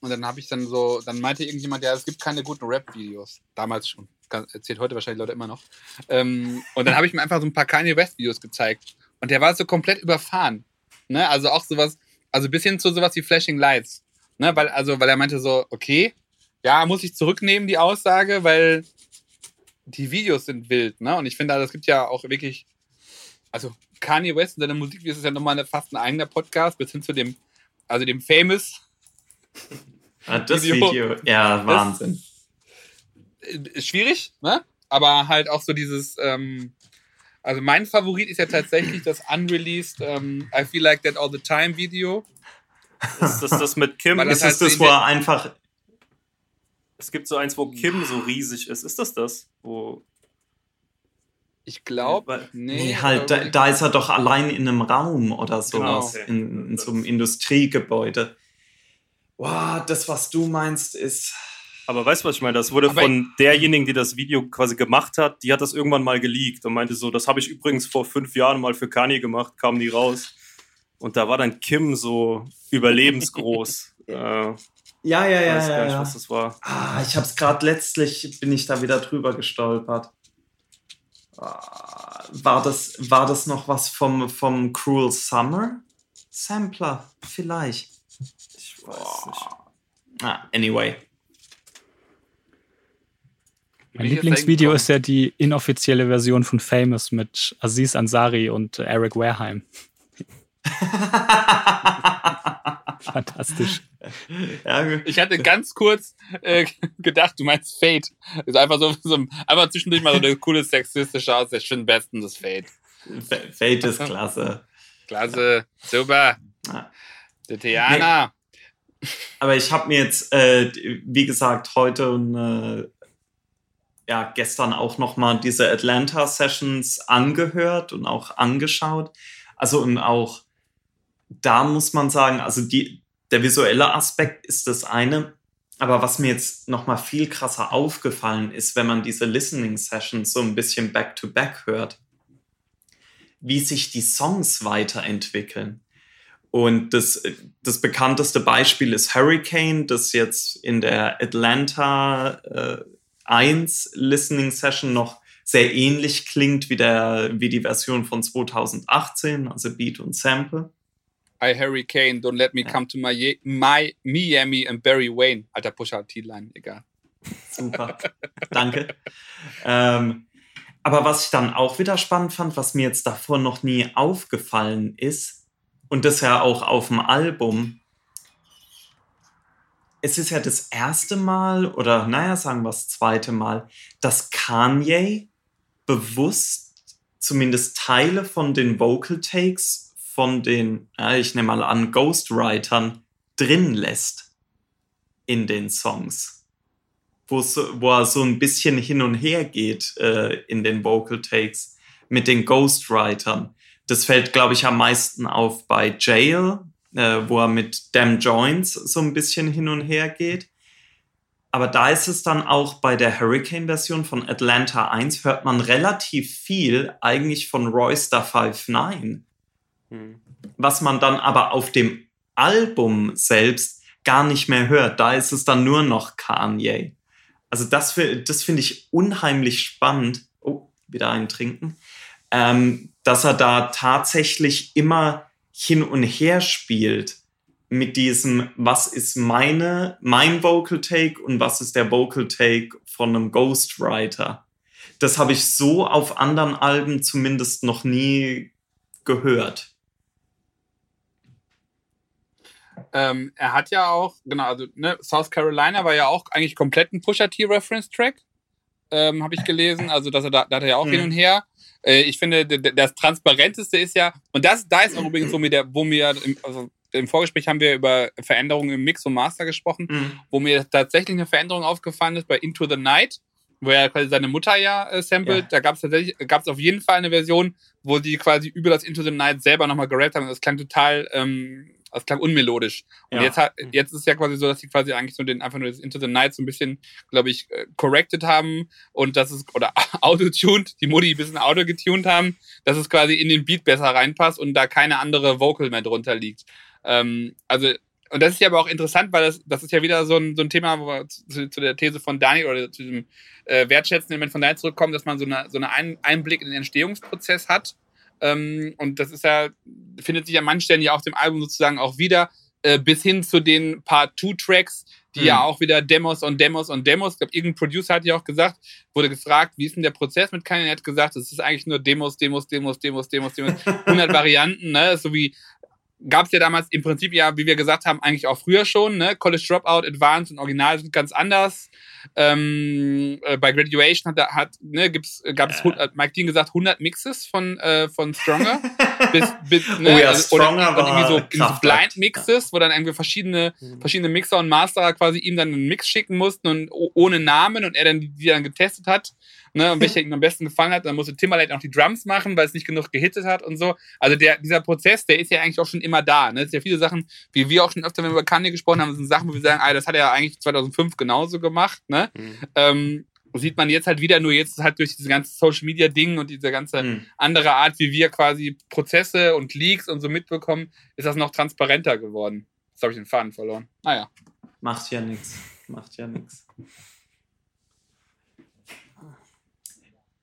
Und dann habe ich dann so, dann meinte irgendjemand, ja, es gibt keine guten Rap-Videos. Damals schon. Erzählt heute wahrscheinlich Leute immer noch. Ähm, und dann habe ich mir einfach so ein paar Kanye West-Videos gezeigt. Und der war so komplett überfahren. Ne? Also auch sowas, also bis hin zu sowas wie Flashing Lights. Ne? Weil, also, weil er meinte so, okay, ja, muss ich zurücknehmen, die Aussage, weil die Videos sind wild, ne? Und ich finde, es gibt ja auch wirklich, also Kanye West und seine Musik, ist ja nochmal fast ein eigener Podcast, bis hin zu dem, also dem Famous. Ah, das Video. Video, ja, Wahnsinn. Äh, Ist schwierig, ne? Aber halt auch so dieses, ähm, also mein Favorit ist ja tatsächlich das unreleased ähm, I Feel Like That All the Time Video. Ist das das mit Kim? Das Ist halt es so das, wo er einfach es gibt so eins, wo Kim so riesig ist. Ist das das? Wo, Ich glaube, nee. Nee, halt, da, da ist er doch allein in einem Raum oder sowas, Genau, in, in so einem Industriegebäude. Wow, das, was du meinst, ist. Aber weißt du, was ich meine? Das wurde Aber von derjenigen, die das Video quasi gemacht hat, die hat das irgendwann mal geleakt und meinte so, das habe ich übrigens vor fünf Jahren mal für Kanye gemacht, kam nie raus. Und da war dann Kim so überlebensgroß. äh, Ja, ja, ja. weiß gar ja, nicht, ja. was das war. Ah, ich hab's gerade letztlich, bin ich da wieder drüber gestolpert. War, das, war das noch was vom, vom Cruel Summer? Sampler, vielleicht. Ich weiß nicht. Ah, anyway. Mein Lieblingsvideo ist ja die inoffizielle Version von Famous mit Aziz Ansari und Eric Wareheim. Fantastisch. ja, Ich hatte ganz kurz äh, gedacht, du meinst Fate. Ist einfach so, so einfach zwischendurch mal so eine coole sexistische aus. Ich finde besten das Fate. Fate ist klasse. Klasse, super. Ja. Der Theaner. Aber ich habe mir jetzt, äh, wie gesagt, heute und äh, ja, gestern auch nochmal diese Atlanta-Sessions angehört und auch angeschaut. Also und auch da muss man sagen, also die, der visuelle Aspekt ist das eine. Aber was mir jetzt nochmal viel krasser aufgefallen ist, wenn man diese Listening-Sessions so ein bisschen back-to-back hört, wie sich die Songs weiterentwickeln. Und das, das bekannteste Beispiel ist Hurricane, das jetzt in der Atlanta äh, 1 Listening Session noch sehr ähnlich klingt wie, der, wie die Version von 2018, also Beat und Sample. I Hurricane, don't let me come to my, my Miami and Barry Wayne. Alter Pusher T-Line, egal. Super, danke. ähm, aber was ich dann auch wieder spannend fand, was mir jetzt davor noch nie aufgefallen ist, und das ja auch auf dem Album, es ist ja das erste Mal, oder naja, sagen wir das zweite Mal, dass Kanye bewusst zumindest Teile von den Vocal Takes von den, ich nehme mal an, Ghostwritern drin lässt in den Songs. Wo, wo er so ein bisschen hin und her geht äh, in den Vocal Takes mit den Ghostwritern. Das fällt, glaube ich, am meisten auf bei Jail, äh, wo er mit Damn Joints so ein bisschen hin und her geht. Aber da ist es dann auch bei der Hurricane-Version von Atlanta 1, hört man relativ viel eigentlich von Royster 59. Was man dann aber auf dem Album selbst gar nicht mehr hört. Da ist es dann nur noch Kanye. Also das, das finde ich unheimlich spannend. Oh, wieder ein Trinken. Ähm, dass er da tatsächlich immer hin und her spielt mit diesem, was ist meine, mein Vocal Take und was ist der Vocal Take von einem Ghostwriter. Das habe ich so auf anderen Alben zumindest noch nie gehört. Ähm, er hat ja auch, genau, also ne, South Carolina war ja auch eigentlich komplett ein Pusher T Reference Track, ähm, habe ich gelesen. Also dass er da, da hat er ja auch mhm. hin und her. Äh, ich finde, das transparenteste ist ja und das, da ist auch übrigens, wo mir der, wo mir, also im Vorgespräch haben wir über Veränderungen im Mix und Master gesprochen, mhm. wo mir tatsächlich eine Veränderung aufgefallen ist bei Into the Night, wo er quasi seine Mutter ja äh, samplet. Ja. Da gab es tatsächlich, gab es auf jeden Fall eine Version, wo die quasi über das Into the Night selber nochmal gerappt haben. Das klang total ähm, das klang unmelodisch. Und ja. jetzt, hat, jetzt ist es ja quasi so, dass sie quasi eigentlich so den einfach nur das Into the Night so ein bisschen, glaube ich, äh, corrected haben und das ist, oder auto-tuned, die Mutti ein bisschen auto-getuned haben, dass es quasi in den Beat besser reinpasst und da keine andere Vocal mehr drunter liegt. Ähm, also, und das ist ja aber auch interessant, weil das, das ist ja wieder so ein, so ein Thema, wo wir zu, zu der These von Daniel oder zu diesem äh, wertschätzenden Element von Daniel zurückkommen, dass man so, eine, so einen Einblick in den Entstehungsprozess hat ähm, und das ist ja, findet sich an manchen Stellen ja auf dem Album sozusagen auch wieder, äh, bis hin zu den Part-2-Tracks, die mhm. ja auch wieder Demos und Demos und Demos. Ich glaube, irgendein Producer hat ja auch gesagt, wurde gefragt, wie ist denn der Prozess mit Kanye? Er hat gesagt, es ist eigentlich nur Demos, Demos, Demos, Demos, Demos, Demos, 100 Varianten, ne? So wie gab es ja damals im Prinzip ja, wie wir gesagt haben, eigentlich auch früher schon. Ne? College Dropout, Advanced und Original sind ganz anders. Ähm, äh, bei Graduation hat, hat ne, gibt's, gab es, äh. Mike Dean gesagt, 100 Mixes von, äh, von Stronger. bis, bis, ne, oh ja, also, Stronger oder, war irgendwie so, so Blind Mixes, wo dann irgendwie verschiedene, mhm. verschiedene Mixer und Masterer quasi ihm dann einen Mix schicken mussten und ohne Namen und er dann die, die dann getestet hat ne, und welcher ihm am besten gefallen hat. Dann musste Timberlake auch die Drums machen, weil es nicht genug gehittet hat und so. Also der, dieser Prozess, der ist ja eigentlich auch schon immer da. Ne? Es sind ja viele Sachen, wie wir auch schon öfter, wenn wir über Kanye gesprochen haben, sind Sachen, wo wir sagen, ah, das hat er ja eigentlich 2005 genauso gemacht. Ne? Mhm. Ähm, sieht man jetzt halt wieder, nur jetzt halt durch diese ganze Social Media Ding und diese ganze mhm. andere Art, wie wir quasi Prozesse und Leaks und so mitbekommen, ist das noch transparenter geworden. Jetzt habe ich den Faden verloren. Naja. Macht ja nichts. Macht ja nichts.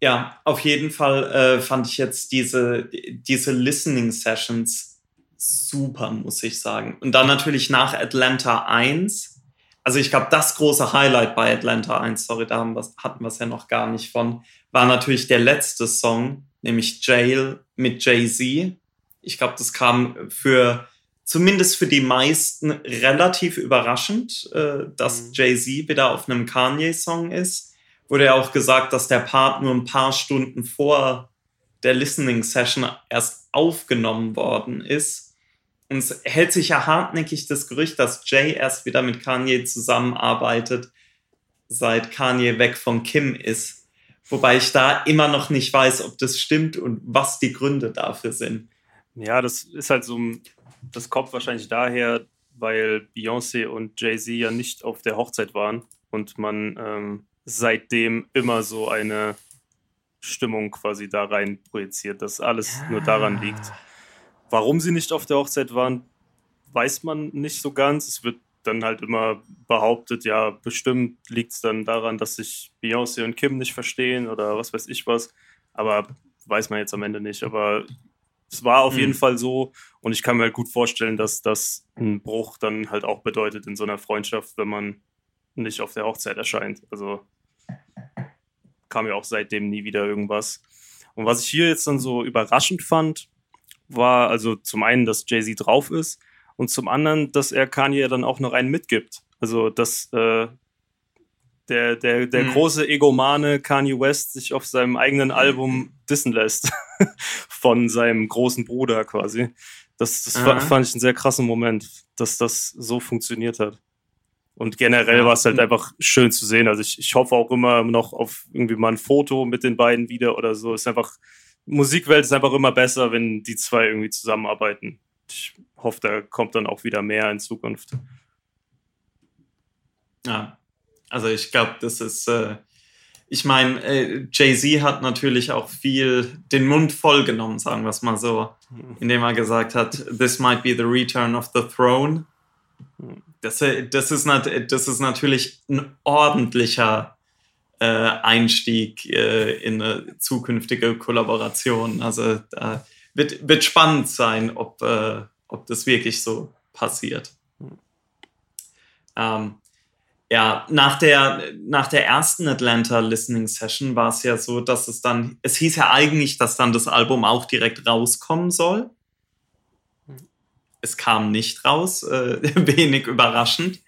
Ja, auf jeden Fall äh, fand ich jetzt diese, diese Listening Sessions super, muss ich sagen. Und dann natürlich nach Atlanta 1. Also ich glaube, das große Highlight bei Atlanta 1, sorry, da haben wir's, hatten wir es ja noch gar nicht von, war natürlich der letzte Song, nämlich Jail mit Jay-Z. Ich glaube, das kam für zumindest für die meisten relativ überraschend, äh, dass mhm. Jay-Z wieder auf einem Kanye-Song ist wurde ja auch gesagt, dass der Part nur ein paar Stunden vor der Listening Session erst aufgenommen worden ist. Und es hält sich ja hartnäckig das Gerücht, dass Jay erst wieder mit Kanye zusammenarbeitet, seit Kanye weg von Kim ist. Wobei ich da immer noch nicht weiß, ob das stimmt und was die Gründe dafür sind. Ja, das ist halt so, das kommt wahrscheinlich daher, weil Beyoncé und Jay-Z ja nicht auf der Hochzeit waren und man ähm, seitdem immer so eine Stimmung quasi da rein projiziert, dass alles nur daran liegt. Warum sie nicht auf der Hochzeit waren, weiß man nicht so ganz. Es wird dann halt immer behauptet, ja, bestimmt liegt es dann daran, dass sich Beyoncé und Kim nicht verstehen oder was weiß ich was. Aber weiß man jetzt am Ende nicht. Aber es war auf mhm. jeden Fall so und ich kann mir halt gut vorstellen, dass das ein Bruch dann halt auch bedeutet in so einer Freundschaft, wenn man nicht auf der Hochzeit erscheint. Also kam ja auch seitdem nie wieder irgendwas. Und was ich hier jetzt dann so überraschend fand, war also zum einen, dass Jay-Z drauf ist und zum anderen, dass er Kanye dann auch noch einen mitgibt. Also, dass äh, der, der, der mhm. große Egomane Kanye West sich auf seinem eigenen Album dissen lässt. Von seinem großen Bruder quasi. Das, das mhm. fand ich einen sehr krassen Moment, dass das so funktioniert hat. Und generell war es halt einfach schön zu sehen. Also ich, ich hoffe auch immer noch auf irgendwie mal ein Foto mit den beiden wieder oder so. Ist einfach, Musikwelt ist einfach immer besser, wenn die zwei irgendwie zusammenarbeiten. Ich hoffe, da kommt dann auch wieder mehr in Zukunft. Ja, also ich glaube, das ist, äh, ich meine, äh, Jay-Z hat natürlich auch viel den Mund voll genommen, sagen wir es mal so, hm. indem er gesagt hat, this might be the return of the throne. Das, äh, das, ist, das ist natürlich ein ordentlicher äh, Einstieg äh, in eine zukünftige Kollaboration. Also da wird, wird spannend sein, ob, äh, ob das wirklich so passiert. Hm. Ähm, ja, nach der, nach der ersten Atlanta Listening Session war es ja so, dass es dann, es hieß ja eigentlich, dass dann das Album auch direkt rauskommen soll. Es kam nicht raus, äh, wenig überraschend.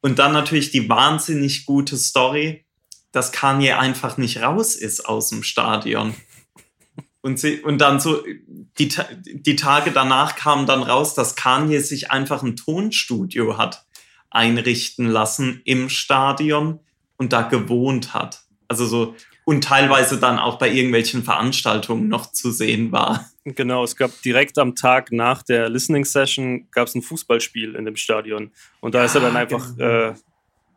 Und dann natürlich die wahnsinnig gute Story, dass Kanye einfach nicht raus ist aus dem Stadion. Und, sie, und dann so, die, die Tage danach kam dann raus, dass Kanye sich einfach ein Tonstudio hat einrichten lassen im Stadion und da gewohnt hat. Also so und teilweise dann auch bei irgendwelchen Veranstaltungen noch zu sehen war. Genau, es gab direkt am Tag nach der Listening Session gab es ein Fußballspiel in dem Stadion und da ist er dann ah, einfach genau. äh,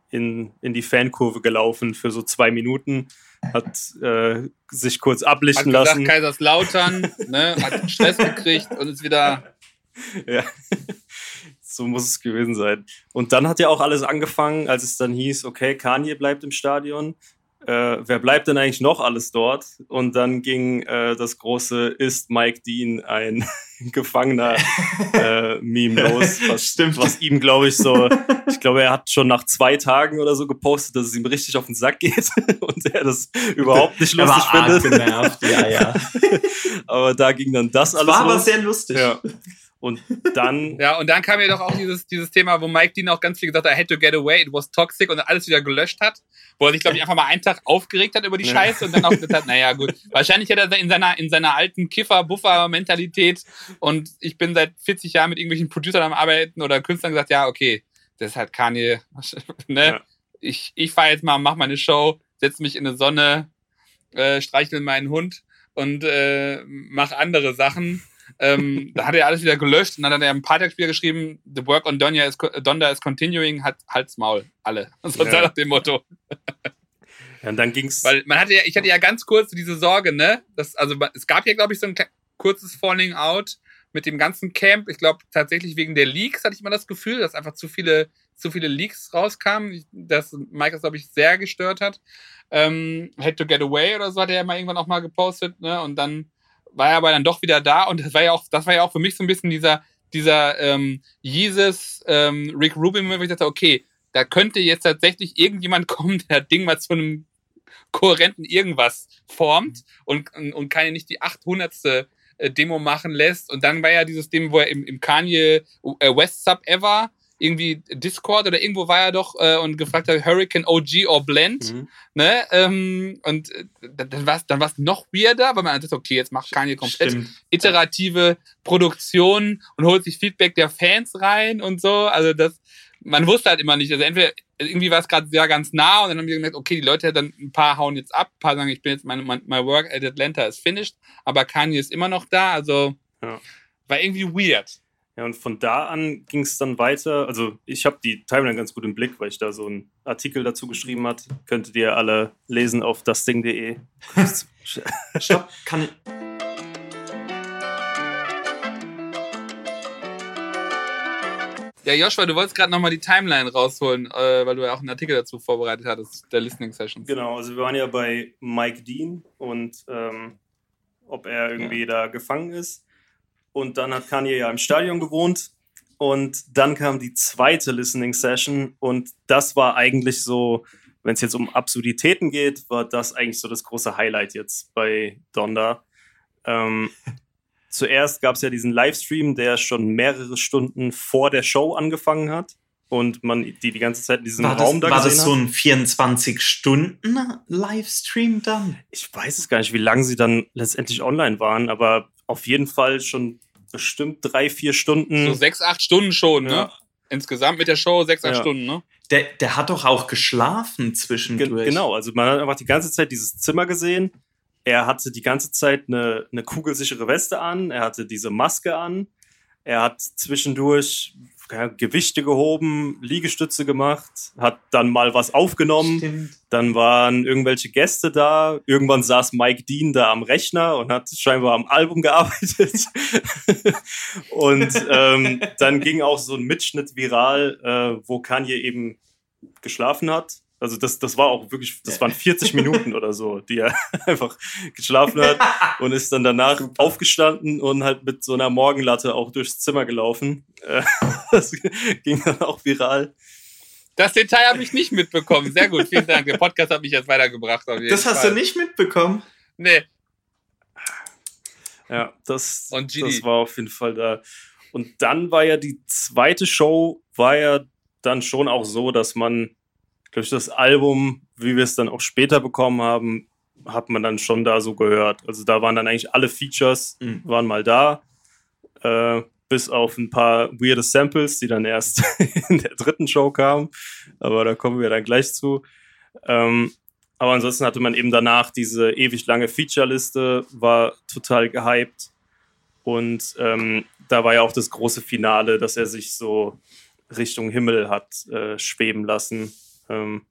in, in die Fankurve gelaufen für so zwei Minuten, hat äh, sich kurz ablichten hat gesagt, lassen. Kaiserslautern, ne, hat Stress gekriegt und ist wieder. Ja so muss es gewesen sein. Und dann hat ja auch alles angefangen, als es dann hieß, okay, Kanye bleibt im Stadion. Äh, wer bleibt denn eigentlich noch alles dort? Und dann ging äh, das große Ist Mike Dean ein Gefangener äh, Meme los, was, Stimmt. was ihm, glaube ich, so, ich glaube, er hat schon nach zwei Tagen oder so gepostet, dass es ihm richtig auf den Sack geht und er das überhaupt nicht lustig er war findet. Genervt, ja, ja. aber da ging dann das, das alles. War los. aber sehr lustig. Ja. Und dann. ja, und dann kam ja doch auch dieses, dieses Thema, wo Mike Dean auch ganz viel gesagt hat, I had to get away, it was toxic und alles wieder gelöscht hat. Wo er sich, glaube ich, einfach mal einen Tag aufgeregt hat über die Scheiße und dann auch gesagt hat, naja, gut. Wahrscheinlich hat er in seiner, in seiner alten Kiffer-Buffer-Mentalität und ich bin seit 40 Jahren mit irgendwelchen Producern am Arbeiten oder Künstlern gesagt, ja, okay, das ist halt Kanye, ne? Ja. Ich, ich fahre jetzt mal, mach meine Show, setze mich in eine Sonne, äh, streichel meinen Hund und äh, mach andere Sachen ähm, da hat er alles wieder gelöscht und dann hat er ein paar Tage später geschrieben, The work on Donda is, Donda is continuing, hat Halt's Maul, alle. So ja. nach dem Motto. Ja, und dann ging's. Weil man hatte ja, ich hatte ja ganz kurz diese Sorge, ne? Das, also es gab ja, glaube ich, so ein kurzes Falling Out mit dem ganzen Camp. Ich glaube tatsächlich wegen der Leaks hatte ich immer das Gefühl, dass einfach zu viele, zu viele Leaks rauskamen, dass Mike das, glaube ich, sehr gestört hat. Ähm, Had to Get Away oder so hat er ja mal irgendwann auch mal gepostet, ne? Und dann war er aber dann doch wieder da und das war ja auch, das war ja auch für mich so ein bisschen dieser, dieser ähm, Jesus ähm, Rick Rubin, wo ich dachte, okay, da könnte jetzt tatsächlich irgendjemand kommen, der Ding mal zu einem kohärenten irgendwas formt und, und, und keine nicht die 800. Äh, Demo machen lässt. Und dann war ja dieses Demo, wo er im, im Kanye äh, West Sub Ever irgendwie Discord oder irgendwo war er doch äh, und gefragt hat, Hurricane OG or Blend. Mhm. Ne? Ähm, und äh, dann war es dann war's noch weirder, weil man dachte, okay, jetzt macht Kanye komplett Stimmt. iterative Produktion und holt sich Feedback der Fans rein und so. Also das, man wusste halt immer nicht. Also entweder irgendwie war es gerade sehr ganz nah und dann haben wir gemerkt, okay, die Leute dann ein paar hauen jetzt ab, ein paar sagen, ich bin jetzt mein, mein my work at Atlanta is finished, aber Kanye ist immer noch da. Also ja. war irgendwie weird. Ja, und von da an ging es dann weiter. Also ich habe die Timeline ganz gut im Blick, weil ich da so einen Artikel dazu geschrieben hat. Könntet ihr alle lesen auf dasding.de. Stopp, kann ich. Ja, Joshua, du wolltest gerade nochmal die Timeline rausholen, äh, weil du ja auch einen Artikel dazu vorbereitet hattest, der Listening Sessions. Genau, also wir waren ja bei Mike Dean und ähm, ob er irgendwie ja. da gefangen ist. Und dann hat Kanye ja im Stadion gewohnt. Und dann kam die zweite Listening Session. Und das war eigentlich so, wenn es jetzt um Absurditäten geht, war das eigentlich so das große Highlight jetzt bei Donda. Ähm, zuerst gab es ja diesen Livestream, der schon mehrere Stunden vor der Show angefangen hat und man die die ganze Zeit in diesem war Raum das, da War das so ein 24-Stunden-Livestream dann? Ich weiß es gar nicht, wie lange sie dann letztendlich online waren, aber auf jeden Fall schon bestimmt drei, vier Stunden. So sechs, acht Stunden schon, ne? ja. ne? Insgesamt mit der Show sechs, acht ja. Stunden, ne? Der, der hat doch auch geschlafen zwischendurch. genau, also man hat einfach die ganze Zeit dieses Zimmer gesehen. Er hatte die ganze Zeit eine, eine kugelsichere Weste an, er hatte diese Maske an, er hat zwischendurch ja, Gewichte gehoben, Liegestütze gemacht, hat dann mal was aufgenommen. Stimmt. Dann waren irgendwelche Gäste da. Irgendwann saß Mike Dean da am Rechner und hat scheinbar am Album gearbeitet. und ähm, dann ging auch so ein Mitschnitt viral, äh, wo Kanye eben geschlafen hat also das, das war auch wirklich, das waren 40 Minuten oder so, die er einfach geschlafen hat und ist dann danach Super. aufgestanden und halt mit so einer Morgenlatte auch durchs Zimmer gelaufen. Äh, das ging dann auch viral. Das Detail habe ich nicht mitbekommen. Sehr gut, vielen Dank. Der Podcast hat mich jetzt weitergebracht. das hast Fall. du nicht mitbekommen? Nee. Ja, das, das war auf jeden Fall da. Und dann war ja die zweite Show, war ja dann schon auch so, dass man durch das Album, wie wir es dann auch später bekommen haben, hat man dann schon da so gehört. Also da waren dann eigentlich alle Features, mhm. waren mal da. Äh, bis auf ein paar weirde Samples, die dann erst in der dritten Show kamen. Aber da kommen wir dann gleich zu. Ähm, aber ansonsten hatte man eben danach diese ewig lange Feature-Liste, war total gehypt. Und ähm, da war ja auch das große Finale, dass er sich so Richtung Himmel hat äh, schweben lassen. Ähm,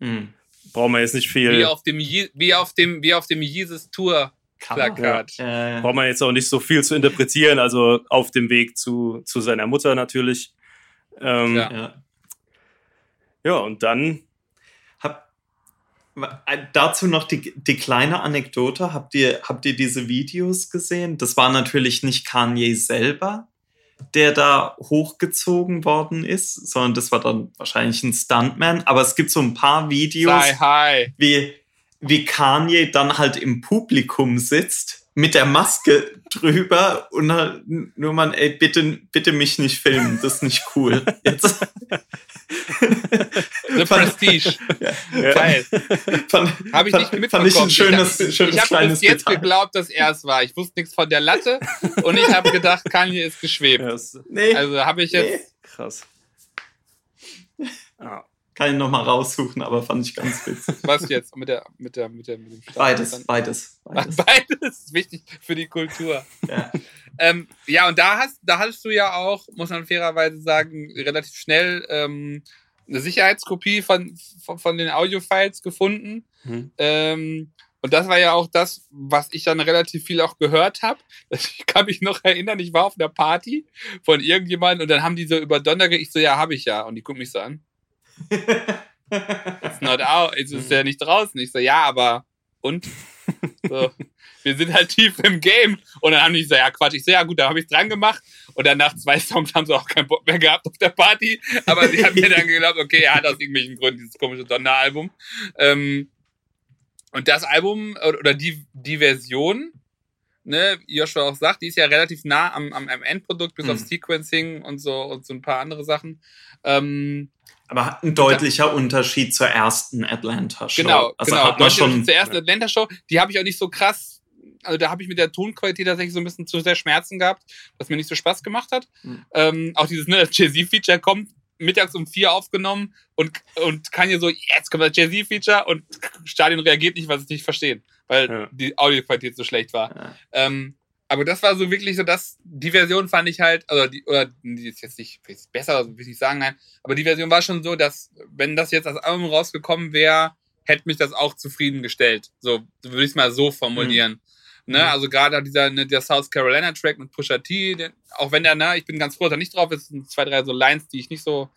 hm. Brauchen wir jetzt nicht viel. Wie auf dem, wie auf dem, wie auf dem Jesus Tour Plakat. Ja. Äh. Braucht man jetzt auch nicht so viel zu interpretieren. Also auf dem Weg zu, zu seiner Mutter natürlich. Ähm, ja. ja, und dann. Hab, äh, dazu noch die, die kleine Anekdote. Habt ihr, habt ihr diese Videos gesehen? Das war natürlich nicht Kanye selber, der da hochgezogen worden ist, sondern das war dann wahrscheinlich ein Stuntman. Aber es gibt so ein paar Videos, wie, wie Kanye dann halt im Publikum sitzt mit der Maske drüber und halt nur man, ey, bitte, bitte mich nicht filmen, das ist nicht cool. Jetzt. The Prestige. Ja. Geil. Habe ich nicht mitbekommen. Fand ich ein schönes, ich schönes ich habe bis jetzt Detail. geglaubt, dass er es war. Ich wusste nichts von der Latte und ich habe gedacht, Kanye ist geschwebt. Nee. Also habe ich jetzt. Nee. Krass. Ah kann ich nochmal raussuchen, aber fand ich ganz witzig. Was jetzt? Mit, der, mit, der, mit, der, mit dem Start beides, beides, beides. Beides ist wichtig für die Kultur. Ja, ähm, ja und da hast, da hast du ja auch, muss man fairerweise sagen, relativ schnell ähm, eine Sicherheitskopie von, von, von den Audiofiles gefunden. Mhm. Ähm, und das war ja auch das, was ich dann relativ viel auch gehört habe. Ich kann mich noch erinnern, ich war auf einer Party von irgendjemandem und dann haben die so über Donner, ich so, ja, habe ich ja. Und die gucken mich so an. It's not out, es ist ja nicht draußen. Ich so, ja, aber und? So, wir sind halt tief im Game. Und dann haben die so, ja, Quatsch. Ich so, ja, gut, da habe ich dran gemacht. Und dann nach zwei Songs haben sie auch keinen Bock mehr gehabt auf der Party. Aber sie haben mir dann geglaubt, okay, er hat aus irgendwelchen Gründen dieses komische Donneralbum. Ähm, und das Album oder die, die Version, ne, Joshua auch sagt, die ist ja relativ nah am, am, am Endprodukt, bis mhm. auf Sequencing und so und so ein paar andere Sachen. Ähm, aber ein deutlicher dann, Unterschied zur ersten Atlanta-Show. Genau, also genau. Deutlicher schon, zur ersten Atlanta-Show. Die habe ich auch nicht so krass, also da habe ich mit der Tonqualität tatsächlich so ein bisschen zu sehr Schmerzen gehabt, was mir nicht so Spaß gemacht hat. Mhm. Ähm, auch dieses ne, Jay-Z-Feature kommt mittags um vier aufgenommen und, und kann hier so, jetzt kommt das Jay-Z-Feature und Stadion reagiert nicht, was ich nicht verstehen, weil ja. die Audioqualität so schlecht war. Ja. Ähm, aber das war so wirklich so, dass die Version fand ich halt, also die, oder die ist jetzt nicht besser, also will ich nicht sagen, nein, aber die Version war schon so, dass wenn das jetzt als Album rausgekommen wäre, hätte mich das auch zufriedengestellt. So würde ich es mal so formulieren. Mhm. Ne, also gerade dieser, ne, der South Carolina Track mit Pusha T, den, auch wenn der, ne, ich bin ganz froh, dass er nicht drauf ist, sind zwei, drei so Lines, die ich nicht so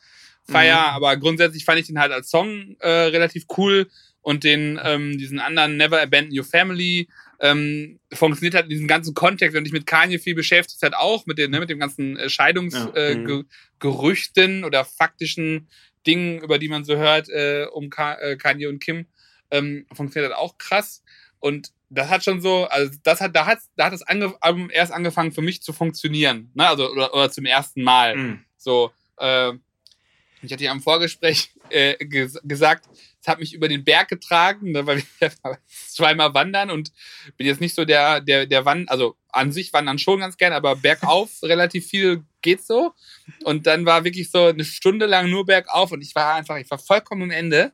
feier, mhm. aber grundsätzlich fand ich den halt als Song äh, relativ cool und den, ähm, diesen anderen Never Abandon Your Family ähm, funktioniert halt in diesem ganzen Kontext, wenn dich mit Kanye viel beschäftigt hat, auch mit, den, ne, mit dem ganzen äh, Scheidungsgerüchten ja. äh, mhm. oder faktischen Dingen, über die man so hört, äh, um Ka äh, Kanye und Kim, ähm, funktioniert halt auch krass. Und das hat schon so, also das hat, da hat, da hat das ange Album erst angefangen für mich zu funktionieren, ne? Also oder, oder zum ersten Mal. Mhm. So, äh, ich hatte ja am Vorgespräch äh, ges gesagt, es hat mich über den Berg getragen, ne, weil wir zweimal wandern und bin jetzt nicht so der, der, der Wand, also an sich wandern schon ganz gern, aber bergauf relativ viel geht so. Und dann war wirklich so eine Stunde lang nur bergauf und ich war einfach, ich war vollkommen am Ende.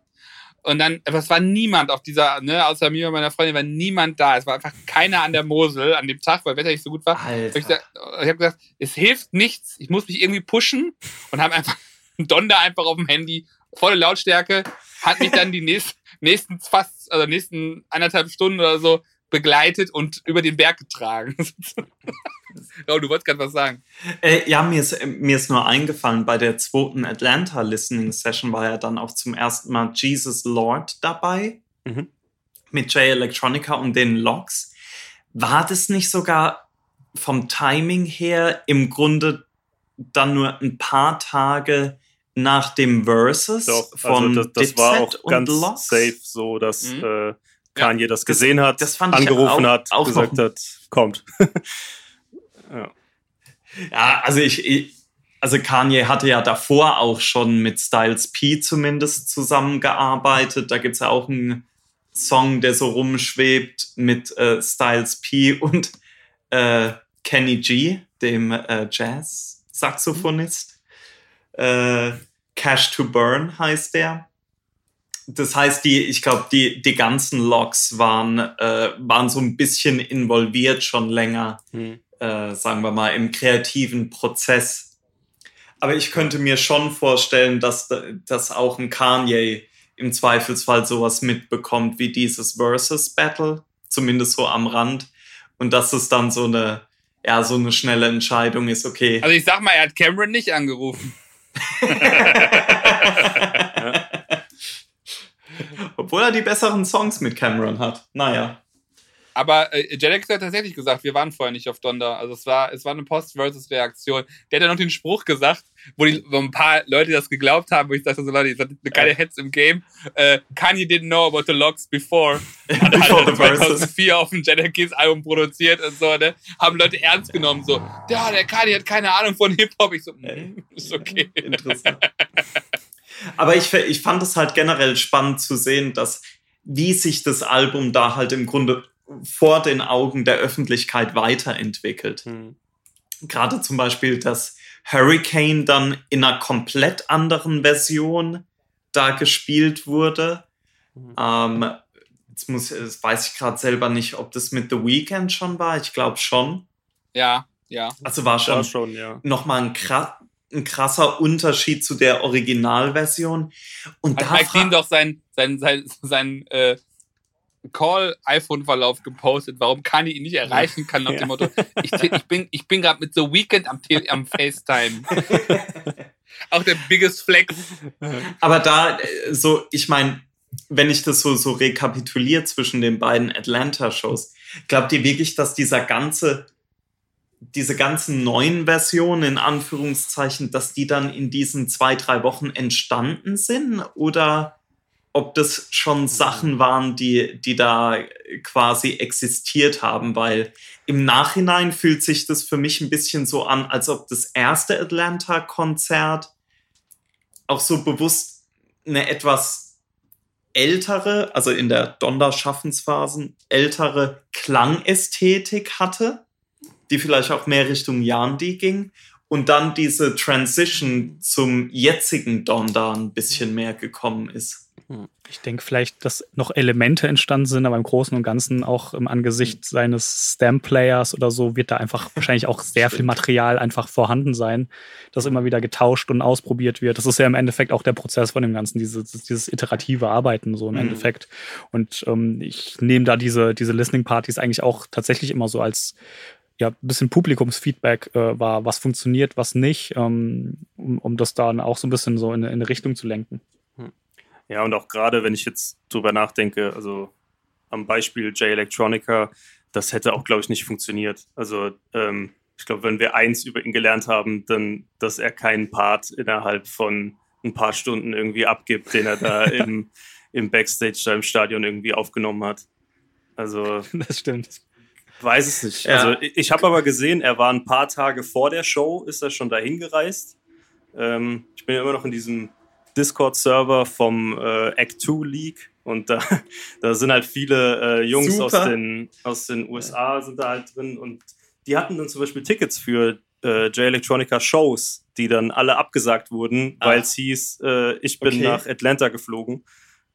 Und dann, es war niemand auf dieser, ne, außer mir und meiner Freundin, war niemand da. Es war einfach keiner an der Mosel an dem Tag, weil Wetter nicht so gut war. Alter. Ich, ich habe gesagt, es hilft nichts. Ich muss mich irgendwie pushen und habe einfach Donder einfach auf dem Handy, volle Lautstärke, hat mich dann die nächsten, nächsten fast, also nächsten anderthalb Stunden oder so begleitet und über den Berg getragen. oh, du wolltest gerade was sagen. Äh, ja, mir ist, mir ist nur eingefallen, bei der zweiten Atlanta Listening Session war ja dann auch zum ersten Mal Jesus Lord dabei. Mhm. Mit J Electronica und den Logs. War das nicht sogar vom Timing her im Grunde dann nur ein paar Tage nach dem Versus Doch, also von also das, das war auch ganz Locks. safe so, dass mhm. äh, Kanye ja, das gesehen hat, das angerufen auch, hat, auch gesagt hat, kommt. ja. ja, also ich, ich, also Kanye hatte ja davor auch schon mit Styles P zumindest zusammengearbeitet. Da gibt es ja auch einen Song, der so rumschwebt mit äh, Styles P und äh, Kenny G, dem äh, Jazz-Saxophonist. Äh, Cash to Burn heißt der. Das heißt, die, ich glaube, die, die ganzen Logs waren, äh, waren so ein bisschen involviert schon länger, hm. äh, sagen wir mal, im kreativen Prozess. Aber ich könnte mir schon vorstellen, dass, dass auch ein Kanye im Zweifelsfall sowas mitbekommt wie dieses Versus Battle, zumindest so am Rand. Und dass es dann so eine, ja, so eine schnelle Entscheidung ist, okay. Also ich sag mal, er hat Cameron nicht angerufen. Obwohl er die besseren Songs mit Cameron hat. Naja. Aber äh, Jellex hat tatsächlich gesagt, wir waren vorher nicht auf Donda. Also es war, es war eine Post-Versus-Reaktion. Der hat ja noch den Spruch gesagt, wo, die, wo ein paar Leute das geglaubt haben, wo ich dachte so, Leute, ihr seid keine äh. Heads im Game. Äh, Kanye didn't know about the logs before. Hat before halt 2004 auf dem Jellex Album produziert und so, ne? Haben Leute ernst genommen, so, ja, der Kanye hat keine Ahnung von Hip-Hop. Ich so, mm, ist okay. Interessant. Aber ich, ich fand es halt generell spannend zu sehen, dass wie sich das Album da halt im Grunde vor den Augen der Öffentlichkeit weiterentwickelt. Mhm. Gerade zum Beispiel, dass Hurricane dann in einer komplett anderen Version da gespielt wurde. Mhm. Ähm, jetzt, muss, jetzt weiß ich gerade selber nicht, ob das mit The Weeknd schon war. Ich glaube schon. Ja, ja. Also war schon, war schon ja. nochmal ein, ein krasser Unterschied zu der Originalversion. Und Hat da Mike Dean doch sein, sein, sein, sein äh, Call-iPhone-Verlauf gepostet, warum Kanye ihn nicht erreichen kann, nach dem Motto, ich, ich bin, ich bin gerade mit The Weekend am, am FaceTime. Auch der biggest flex. Aber da, äh, so, ich meine, wenn ich das so, so rekapituliere zwischen den beiden Atlanta-Shows, glaubt ihr wirklich, dass dieser ganze, diese ganzen neuen Versionen, in Anführungszeichen, dass die dann in diesen zwei, drei Wochen entstanden sind? Oder ob das schon mhm. Sachen waren, die, die da quasi existiert haben, weil im Nachhinein fühlt sich das für mich ein bisschen so an, als ob das erste Atlanta-Konzert auch so bewusst eine etwas ältere, also in der Donder-Schaffensphasen, ältere Klangästhetik hatte, die vielleicht auch mehr Richtung Yandi ging und dann diese Transition zum jetzigen Donder ein bisschen mehr gekommen ist. Ich denke vielleicht, dass noch Elemente entstanden sind, aber im Großen und Ganzen auch im Angesicht mhm. seines Stamp-Players oder so wird da einfach wahrscheinlich auch sehr viel Material einfach vorhanden sein, das immer wieder getauscht und ausprobiert wird. Das ist ja im Endeffekt auch der Prozess von dem Ganzen, dieses, dieses iterative Arbeiten so im mhm. Endeffekt. Und ähm, ich nehme da diese, diese Listening-Partys eigentlich auch tatsächlich immer so als ja, ein bisschen Publikumsfeedback äh, war, was funktioniert, was nicht, ähm, um, um das dann auch so ein bisschen so in, in eine Richtung zu lenken. Ja, und auch gerade, wenn ich jetzt drüber nachdenke, also am Beispiel J Electronica, das hätte auch, glaube ich, nicht funktioniert. Also ähm, ich glaube, wenn wir eins über ihn gelernt haben, dann, dass er keinen Part innerhalb von ein paar Stunden irgendwie abgibt, den er da im, im Backstage da im Stadion irgendwie aufgenommen hat. Also das stimmt. Weiß es nicht. Ja. Also ich habe aber gesehen, er war ein paar Tage vor der Show, ist er schon dahin gereist. Ähm, ich bin ja immer noch in diesem Discord-Server vom äh, Act 2 League und da, da sind halt viele äh, Jungs aus den, aus den USA sind da halt drin und die hatten dann zum Beispiel Tickets für äh, J Electronica Shows, die dann alle abgesagt wurden, weil es hieß, äh, ich bin okay. nach Atlanta geflogen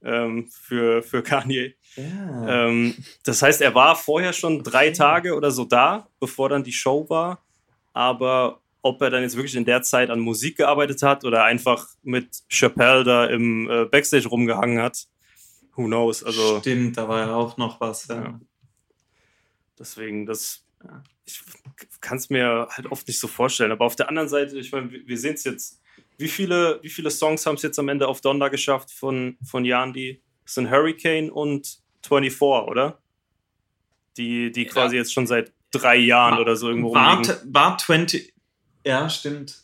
ähm, für, für Kanye. Ja. Ähm, das heißt, er war vorher schon drei Tage oder so da, bevor dann die Show war, aber ob er dann jetzt wirklich in der Zeit an Musik gearbeitet hat oder einfach mit Chappelle da im äh, Backstage rumgehangen hat. Who knows? Also, Stimmt, da war ja auch noch was. Ja. ja. Deswegen, das, ja, ich kann es mir halt oft nicht so vorstellen. Aber auf der anderen Seite, ich meine, wir, wir sehen es jetzt. Wie viele, wie viele Songs haben es jetzt am Ende auf Donda geschafft von, von Yandi? Das sind Hurricane und 24, oder? Die, die quasi jetzt schon seit drei Jahren war, oder so irgendwo war, rumliegen. War 20, ja, stimmt.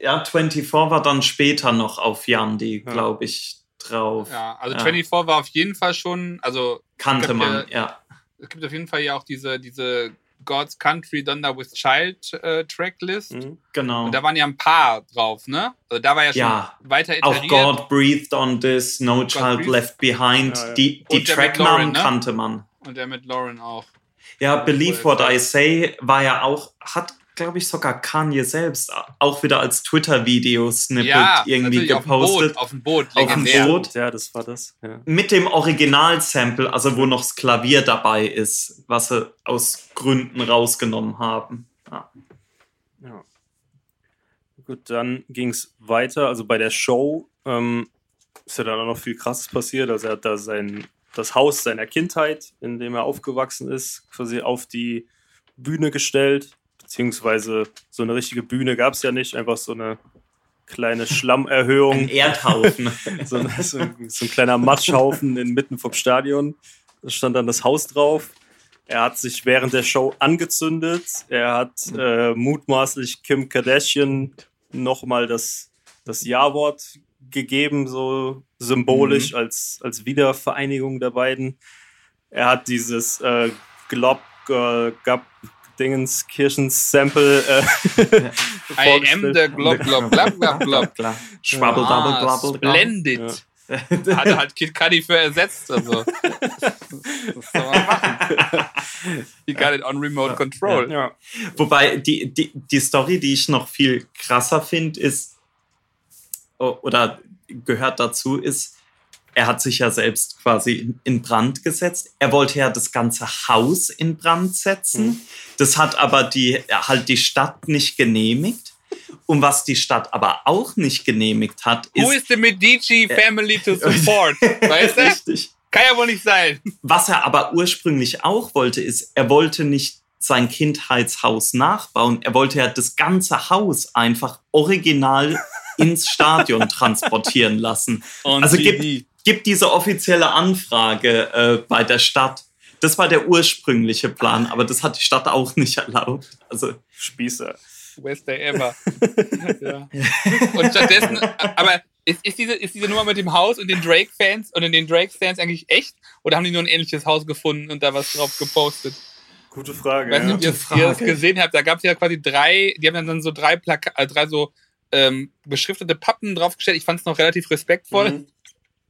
Ja, 24 war dann später noch auf Yandi, ja. glaube ich, drauf. Ja, also ja. 24 war auf jeden Fall schon, also kannte man, ja, ja. Es gibt auf jeden Fall ja auch diese, diese God's Country Thunder with Child äh, Tracklist. Mhm. Genau. Und da waren ja ein paar drauf, ne? Also da war ja schon ja, weiter iteriert. Auch God Breathed on This, No God Child Breathed. Left Behind. Ja, ja. Die, die Tracknamen ne? kannte man. Und der mit Lauren auch. Ja, Believe What I Say war ja auch, hat glaube ich, sogar Kanye selbst auch wieder als Twitter-Video-Snippet ja, irgendwie gepostet. Auf dem Boot, auf dem Boot. Auf dem Boot. Ja, das war das. Ja. Mit dem Original-Sample, also wo noch das Klavier dabei ist, was sie aus Gründen rausgenommen haben. Ja. ja. Gut, dann ging es weiter. Also bei der Show ähm, ist ja dann auch noch viel Krasses passiert. Also er hat da sein, das Haus seiner Kindheit, in dem er aufgewachsen ist, quasi auf die Bühne gestellt beziehungsweise so eine richtige Bühne gab es ja nicht, einfach so eine kleine Schlammerhöhung. Ein Erdhaufen. so, so, so, ein kleiner Matschhaufen inmitten vom Stadion. Da stand dann das Haus drauf. Er hat sich während der Show angezündet. Er hat äh, mutmaßlich Kim Kardashian nochmal das, das Ja-Wort gegeben, so symbolisch mhm. als, als Wiedervereinigung der beiden. Er hat dieses äh, Glob, äh, Gab, Dingens Kirchens Sample. Äh, I am the glob glob glob glob glob. Schwabbel double ah, double. Splendid. Ja. Hat halt Kid Cudi für ersetzt. Also. Das soll man machen. He got it on remote control. Ja. Wobei die, die, die Story, die ich noch viel krasser finde, ist, oder gehört dazu, ist, er hat sich ja selbst quasi in Brand gesetzt. Er wollte ja das ganze Haus in Brand setzen. Mhm. Das hat aber die, halt die Stadt nicht genehmigt. Und was die Stadt aber auch nicht genehmigt hat, ist. Who is the Medici family to support? weißt du? Richtig. Kann ja wohl nicht sein. Was er aber ursprünglich auch wollte, ist, er wollte nicht sein Kindheitshaus nachbauen. Er wollte ja das ganze Haus einfach original ins Stadion transportieren lassen. Und also gibt, gibt diese offizielle Anfrage äh, bei der Stadt. Das war der ursprüngliche Plan, aber das hat die Stadt auch nicht erlaubt. Also Spießer. Best day ever. ja. Und stattdessen, aber ist, ist, diese, ist diese Nummer mit dem Haus und den Drake-Fans und den Drake-Fans eigentlich echt? Oder haben die nur ein ähnliches Haus gefunden und da was drauf gepostet? Gute Frage. Weiß nicht, ob ihr, das gesehen habt. Da gab es ja quasi drei, die haben dann so drei Plaka äh, drei so ähm, beschriftete Pappen draufgestellt. Ich fand es noch relativ respektvoll. Mhm.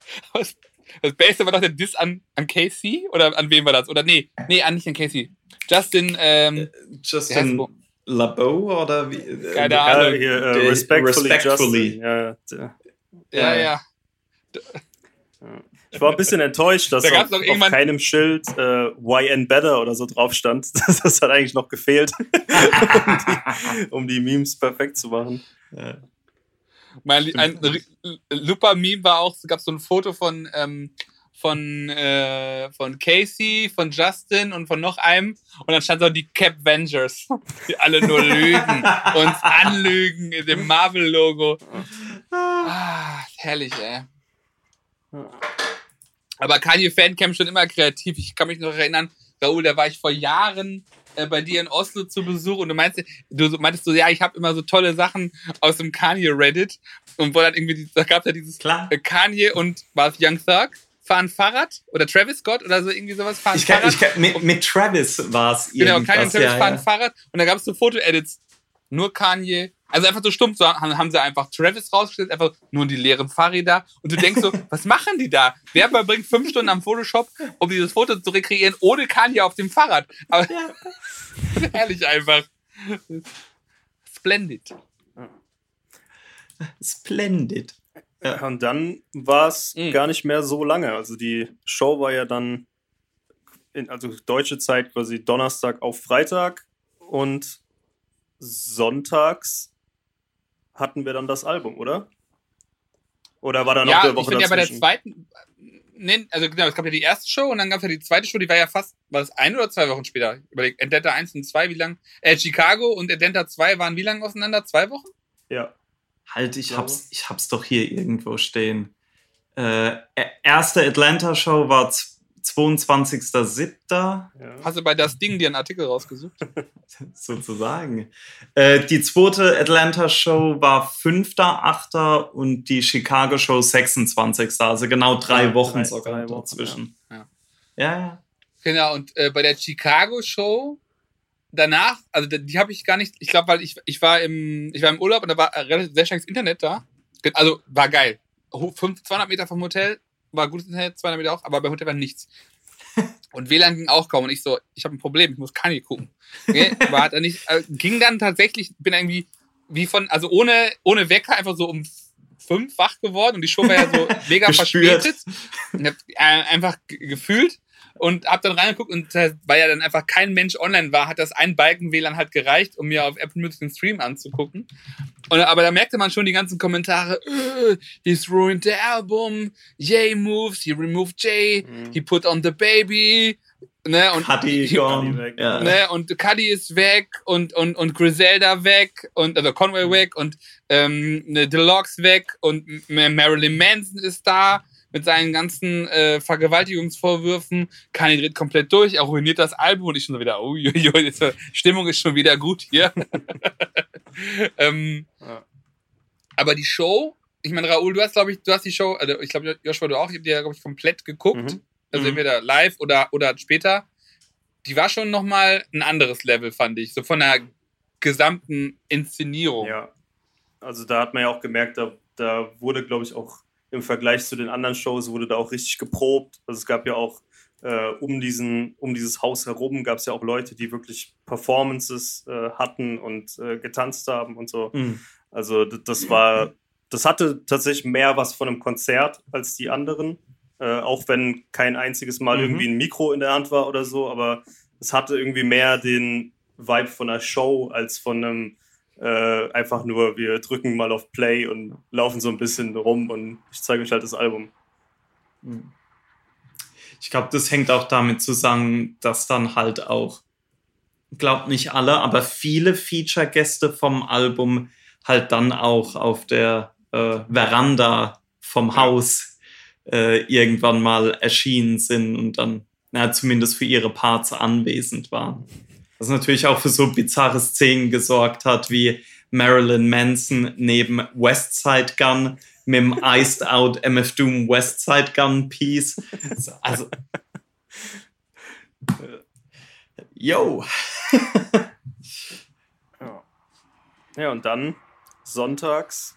Das, das Beste war doch der Diss an, an Casey? Oder an wem war das? Oder nee, nee, an nicht an Casey. Justin, ähm, äh, Justin LaBeau oder wie? Äh, Keine Ahnung. Hier, uh, respectfully. respectfully. Ja, ja. ja. ja. Ich war ein bisschen enttäuscht, dass Da auf, auf keinem Schild äh, YN Better oder so drauf stand. Das, das hat eigentlich noch gefehlt, um, die, um die Memes perfekt zu machen. Ja. Mein, ein Lupa-Meme war auch, es gab so ein Foto von, ähm, von, äh, von Casey, von Justin und von noch einem. Und dann stand so die Cap Vengers, die alle nur lügen, uns anlügen in dem Marvel-Logo. Ah, herrlich, ey. Aber Kanye Fancamp schon immer kreativ. Ich kann mich noch erinnern, Raoul, da war ich vor Jahren äh, bei dir in Oslo zu Besuch und du meinst, du meintest so, ja, ich habe immer so tolle Sachen aus dem Kanye Reddit und wo dann irgendwie, da gab es ja dieses Klar. äh, Kanye und war es Young Thug fahren Fahrrad oder Travis Scott oder so irgendwie sowas fahren Ich kann, Fahrrad. ich kann, mit, mit Travis war es genau. Kanye und Travis ja, fahren ja. Fahrrad und da gab es so Foto-Edits. Nur Kanye. Also einfach so stumpf, so haben, haben sie einfach Travis rausgestellt, einfach nur die leeren Fahrräder. Und du denkst so, was machen die da? Wer verbringt fünf Stunden am Photoshop, um dieses Foto zu rekreieren, ohne Kanye auf dem Fahrrad? Aber herrlich einfach. Splendid. Splendid. Ja. Und dann war es Mhm. gar nicht mehr so lange. Also die Show war ja dann, in, also deutsche Zeit quasi Donnerstag auf Freitag und sonntags hatten wir dann das Album, oder? Oder war da noch Ja, eine ich Woche finde ja bei der zweiten. Nee, also genau, es gab ja die erste Show und dann gab es ja die zweite Show, die war ja fast, war das ein oder zwei Wochen später? Überleg, Ententa 1 und 2, wie lang? Äh, Chicago und Ententa 2 waren wie lange auseinander? Zwei Wochen? ja. Halt, ich hab's, ich hab's doch hier irgendwo stehen. Äh, e- erste Atlanta-Show war 22.07. ja. Hast du bei das Ding dir einen Artikel rausgesucht? sozusagen. Äh, die zweite Atlanta-Show war 5.8. und die Chicago-Show 26. Also genau drei Ja, Wochen drei- sogar drei Wochen, dazwischen. ja. Ja, ja. Genau, und äh, bei der Chicago-Show danach, also die, habe ich gar nicht, ich glaube, weil ich, ich war im, ich war im Urlaub und da war äh, relativ sehr schnelles Internet da. Also war geil. Ho- fünf- 200 Meter vom Hotel war gutes Internet, 200 Meter auch, aber beim Hotel war nichts. Und WLAN ging auch kaum und ich so, ich habe ein Problem, ich muss Kanye gucken. Okay? Aber hat er nicht, äh, ging dann tatsächlich, bin irgendwie wie von, also ohne, ohne Wecker einfach so um fünf wach geworden und die Show war ja so mega verspätet. Und hab äh, einfach ge- gefühlt und hab dann reingeguckt und äh, weil ja dann einfach kein Mensch online war, hat das ein Balken WLAN halt gereicht, um mir auf Apple Music den Stream anzugucken. Und, aber da merkte man schon die ganzen Kommentare, äh, he's ruined the album, Jay moves, he removed Jay, Mhm. he put on the baby, ne, und Cuddy weg. Ja. Ne, und Cuddy ist weg und, und, und Griselda weg und also Conway Mhm. weg und ähm, ne, Deluxe weg und M- Marilyn Manson ist da mit seinen ganzen äh, Vergewaltigungsvorwürfen. Kanye dreht komplett durch, er ruiniert das Album und ich schon wieder, oh, die Stimmung ist schon wieder gut hier. ähm, Ja. aber die Show, ich meine, Raoul, du hast, glaube ich, du hast die Show, also ich glaube, Joshua, du auch, ich habe die ja, glaube ich, komplett geguckt. Mhm. Also Mhm. entweder live oder, oder später. Die war schon nochmal ein anderes Level, fand ich. So von der gesamten Inszenierung. Ja. Also da hat man ja auch gemerkt, da, da wurde, glaube ich, auch im Vergleich zu den anderen Shows wurde da auch richtig geprobt. Also es gab ja auch äh, um, diesen, um dieses Haus herum gab es ja auch Leute, die wirklich Performances äh, hatten und äh, getanzt haben und so. Mhm. Also das war, das hatte tatsächlich mehr was von einem Konzert als die anderen. Äh, auch wenn kein einziges Mal Mhm. irgendwie ein Mikro in der Hand war oder so, aber es hatte irgendwie mehr den Vibe von einer Show als von einem äh, einfach nur, wir drücken mal auf Play und laufen so ein bisschen rum und ich zeige euch halt das Album. Ich glaube, das hängt auch damit zusammen, dass dann halt auch, glaubt nicht alle, aber viele Feature-Gäste vom Album halt dann auch auf der äh, Veranda vom Haus äh, irgendwann mal erschienen sind und dann na, zumindest für ihre Parts anwesend waren. Was natürlich auch für so bizarre Szenen gesorgt hat, wie Marilyn Manson neben Westside Gun mit dem Iced Out MF Doom Westside Gun Piece. Also. äh, Yo. Ja. ja, und dann sonntags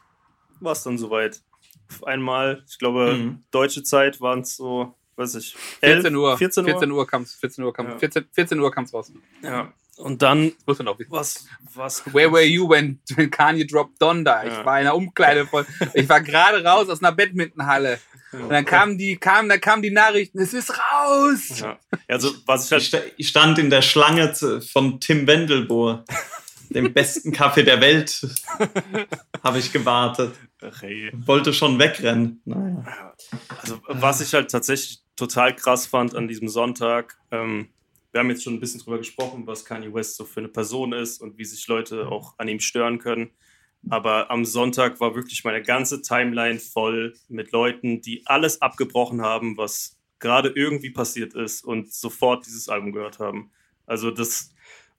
war es dann soweit. Auf einmal, ich glaube, Mhm. deutsche Zeit waren es so weiß ich, 14 Uhr. 14 Uhr. 14 Uhr kam es 14 Uhr kam, Ja. 14, 14 Uhr kam's raus. Ja. Und dann, Muss man auch wissen. was, was, Where were you when, when Kanye dropped Donda? Ich Ja. war in einer Umkleide voll. Ich war gerade raus aus einer Badmintonhalle. Und dann kamen die, kamen, dann kamen die Nachrichten, es ist raus! Ja. Also, was ich Ich, halt, ich stand in der Schlange von Tim Wendelbohr, dem besten Kaffee der Welt, habe ich gewartet. Ach. Wollte schon wegrennen. Naja. Also, was ich halt tatsächlich total krass fand an diesem Sonntag, ähm, wir haben jetzt schon ein bisschen drüber gesprochen, was Kanye West so für eine Person ist und wie sich Leute auch an ihm stören können. Aber am Sonntag war wirklich meine ganze Timeline voll mit Leuten, die alles abgebrochen haben, was gerade irgendwie passiert ist und sofort dieses Album gehört haben. Also das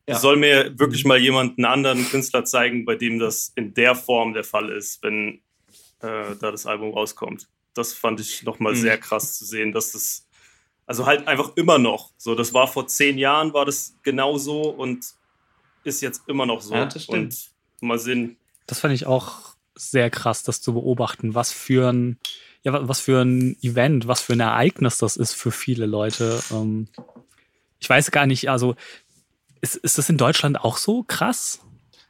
Ja. soll mir wirklich mal jemand einen anderen Künstler zeigen, bei dem das in der Form der Fall ist, wenn äh, da das Album rauskommt. Das fand ich nochmal Mhm. sehr krass zu sehen, dass das, also halt einfach immer noch so, das war vor zehn Jahren, war das genauso und ist jetzt immer noch so. Ja, das stimmt. Und mal sehen, Das fand ich auch sehr krass, das zu beobachten, was für ein, ja, wa- was für ein Event, was für ein Ereignis das ist für viele Leute. Ähm, ich weiß gar nicht, also ist, ist das in Deutschland auch so krass?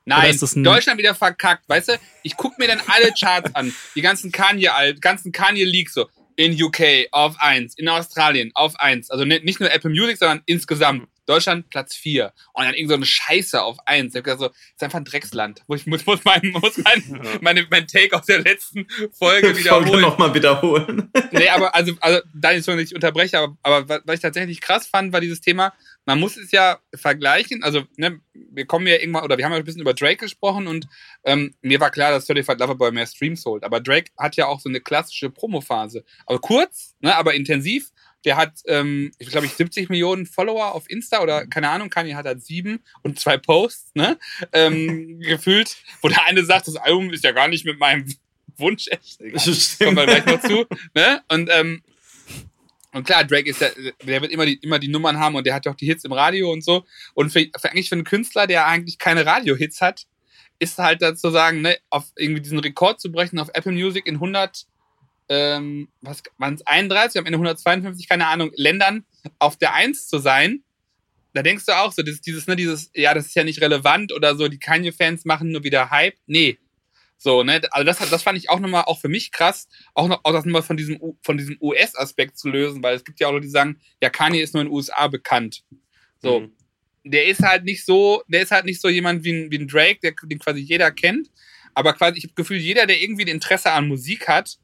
Nein, ist das ein- Deutschland wieder verkackt, weißt du? Ich guck mir dann alle Charts an, die ganzen Kanye, ganzen Kanye Leaks so. In UK auf 1, in Australien auf 1. Also ni- nicht nur Apple Music, sondern insgesamt. Deutschland Platz 4. Und dann irgend so eine Scheiße auf 1. Ich hab gedacht so, das ist einfach ein Drecksland. Wo ich muss, muss, mein, muss mein, meine, mein Take aus der letzten Folge Folge wiederholen. nochmal wiederholen. Nee, aber also, also da ich so nicht unterbreche, aber, aber wa- was ich tatsächlich krass fand, war dieses Thema, man muss es ja vergleichen. Also, ne, wir kommen ja irgendwann, oder wir haben ja ein bisschen über Drake gesprochen und ähm, mir war klar, dass Certified Lover Boy mehr Streams holt. Aber Drake hat ja auch so eine klassische Promophase. Also kurz, ne, aber intensiv. Der hat, ähm, ich glaube, ich 70 Millionen Follower auf Insta oder keine Ahnung, Kanye hat halt sieben und zwei Posts, ne? Ähm, gefühlt, wo der eine sagt, das Album ist ja gar nicht mit meinem Wunsch echt. Kommen wir gleich noch zu. Ne? Und, ähm, und klar, Drake ist ja, der wird immer die, immer die Nummern haben und der hat ja auch die Hits im Radio und so. Und für, für eigentlich für einen Künstler, der eigentlich keine Radio-Hits hat, ist halt dazu zu sagen, ne, auf irgendwie diesen Rekord zu brechen auf Apple Music in 100, ähm, was waren es 31, am Ende 152, keine Ahnung, Ländern auf der Eins zu sein. Da denkst du auch so, dieses, dieses, ne, dieses, ja, das ist ja nicht relevant oder so, die Kanye-Fans machen nur wieder Hype. Nee, so, ne, also das, hat- das fand ich auch nochmal, auch für mich krass, auch noch, auch das nochmal von diesem, von diesem US-Aspekt zu lösen, weil es gibt ja auch Leute, die sagen, ja, Kanye ist nur in den USA bekannt. So, Mhm. der ist halt nicht so, der ist halt nicht so jemand wie ein, wie ein Drake, der, den quasi jeder kennt, aber quasi, ich habe das Gefühl, jeder, der irgendwie ein Interesse an Musik hat,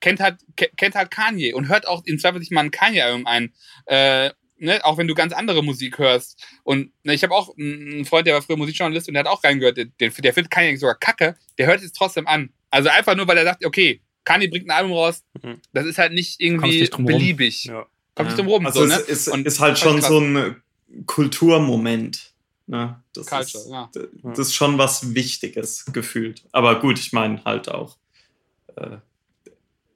kennt halt, ke- kennt halt Kanye und hört auch im Zweifel sich mal ein Kanye-Album ein. Äh, ne, auch wenn du ganz andere Musik hörst. Und ne, ich habe auch einen Freund, der war früher Musikjournalist und der hat auch reingehört. Der, der, der findet Kanye sogar kacke, der hört es trotzdem an. Also einfach nur, weil er sagt, okay, Kanye bringt ein Album raus, Mhm. das ist halt nicht Kommst irgendwie nicht beliebig. Ja. Kommt nicht drum rum. Also so, es ne? ist, Und ist halt schon krass. so ein Kulturmoment. Ne? Das, Culture, ist, ja. das ist schon was Wichtiges gefühlt. Aber gut, ich meine halt auch, äh,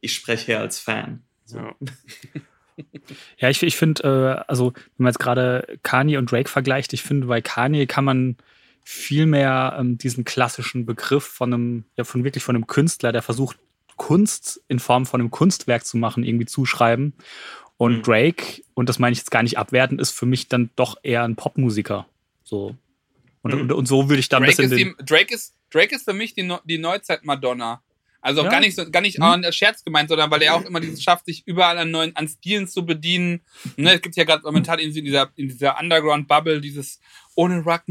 ich spreche hier als Fan. Ja. Ja, ich, ich finde, äh, also wenn man jetzt gerade Kanye und Drake vergleicht, ich finde, bei Kanye kann man viel mehr ähm, diesen klassischen Begriff von einem, ja, von wirklich von einem Künstler, der versucht, Kunst in Form von einem Kunstwerk zu machen, irgendwie zuschreiben. Und Mhm. Drake, und das meine ich jetzt gar nicht abwertend, ist für mich dann doch eher ein Popmusiker. So. Und, Mhm. und, und so würde ich dann ein Drake bisschen ist, den, die, Drake, ist, Drake ist für mich die, die Neuzeit-Madonna. Also Ja. gar nicht, so, gar nicht Hm. ein Scherz gemeint, sondern weil er auch immer dieses schafft, sich überall an neuen, an Stilen zu bedienen. Ne, es gibt ja gerade momentan in dieser, in dieser Underground-Bubble dieses ohne Rock,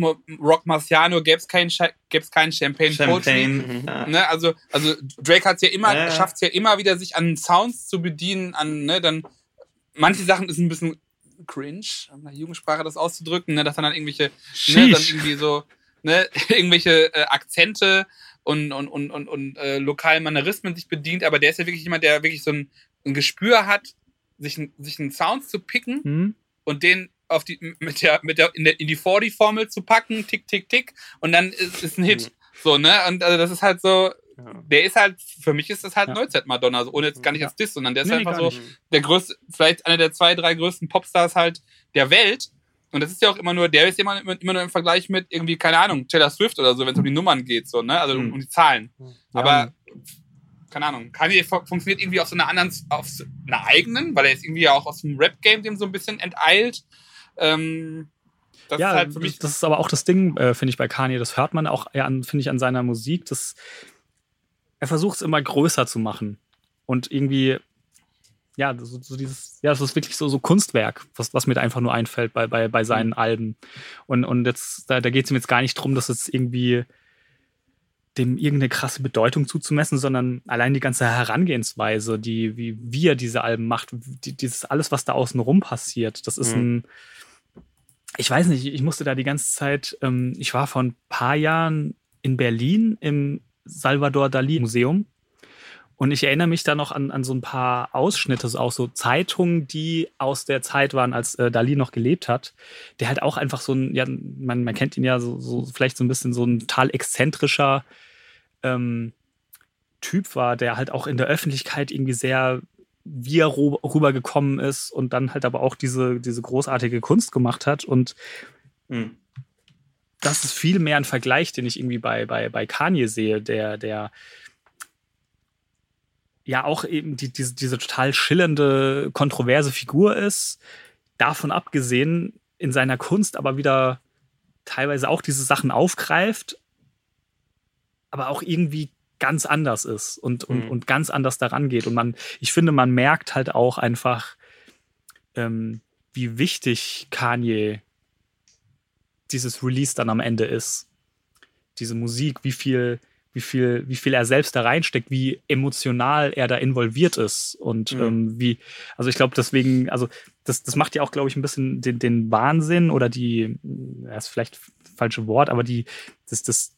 Rock Marciano gäbe es kein, Cha- gäb's kein Champagne. Champagne. Mhm. Ja. Ne, also, also Drake hat es ja immer, Ja, ja. schafft es ja immer wieder, sich an Sounds zu bedienen, an, ne, dann manche Sachen ist ein bisschen cringe, in der Jugendsprache das auszudrücken, ne, dass dann, dann irgendwelche, ne, dann irgendwie so, ne, irgendwelche äh, Akzente und, und, und, und, und äh, lokalen Manierismen sich bedient, aber der ist ja wirklich jemand, der wirklich so ein, ein Gespür hat, sich, ein- sich einen Sound zu picken Hm? und den auf die, mit der, mit der, in, der, in die 40-Formel zu packen, tick, tick, tick, und dann ist, ist ein Hit. So, ne? Und also das ist halt so, Ja. der ist halt, für mich ist das halt Ja. Neuzeit-Madonna, also ohne jetzt gar nicht Ja. als Diss, sondern der ist Nee, einfach so nicht. der größte, vielleicht einer der zwei, drei größten Popstars halt der Welt. Und das ist ja auch immer nur, der ist immer, immer, nur im Vergleich mit irgendwie, keine Ahnung, Taylor Swift oder so, wenn es um die Nummern geht, so, ne? Also um, Hm. um die Zahlen. Ja, Aber, keine Ahnung, Kanye funktioniert irgendwie auf so einer anderen, auf so einer eigenen, weil er ist irgendwie auch aus dem Rap-Game dem so ein bisschen enteilt. Ähm, das ja, ist halt für mich das ist aber auch das Ding, äh, finde ich, bei Kanye. Das hört man auch, ja, finde ich, an seiner Musik. Das, er versucht es immer größer zu machen. Und irgendwie, ja, so, so, dieses, ja, das ist wirklich so, so Kunstwerk, was, was mir da einfach nur einfällt bei, bei, bei seinen mhm. Alben. Und, und jetzt, da, da geht es ihm jetzt gar nicht drum, dass es irgendwie dem irgendeine krasse Bedeutung zuzumessen, sondern allein die ganze Herangehensweise, die, wie, wie er diese Alben macht, die, dieses alles, was da außen rum passiert, das ist mhm. ein, ich weiß nicht, ich musste da die ganze Zeit, ähm, ich war vor ein paar Jahren in Berlin im Salvador Dali Museum und ich erinnere mich da noch an, an so ein paar Ausschnitte, auch so Zeitungen, die aus der Zeit waren, als äh, Dali noch gelebt hat. Der halt auch einfach so ein, ja, man, man kennt ihn ja so, so vielleicht so ein bisschen so ein total exzentrischer ähm, Typ war, der halt auch in der Öffentlichkeit irgendwie sehr wie er rübergekommen ist und dann halt aber auch diese, diese großartige Kunst gemacht hat. Und mhm. das ist viel mehr ein Vergleich, den ich irgendwie bei, bei, bei Kanye sehe, der, der ja auch eben die, diese, diese total schillernde, kontroverse Figur ist. Davon abgesehen, in seiner Kunst aber wieder teilweise auch diese Sachen aufgreift, aber auch irgendwie ganz anders ist und, und, mhm. und ganz anders daran geht. Und man, ich finde, man merkt halt auch einfach, ähm, wie wichtig Kanye dieses Release dann am Ende ist. Diese Musik, wie viel, wie viel, wie viel er selbst da reinsteckt, wie emotional er da involviert ist und mhm. ähm, wie, also ich glaube deswegen, also das, das macht ja auch, glaube ich, ein bisschen den, den Wahnsinn oder die, das ist vielleicht falsche Wort, aber die, das, das,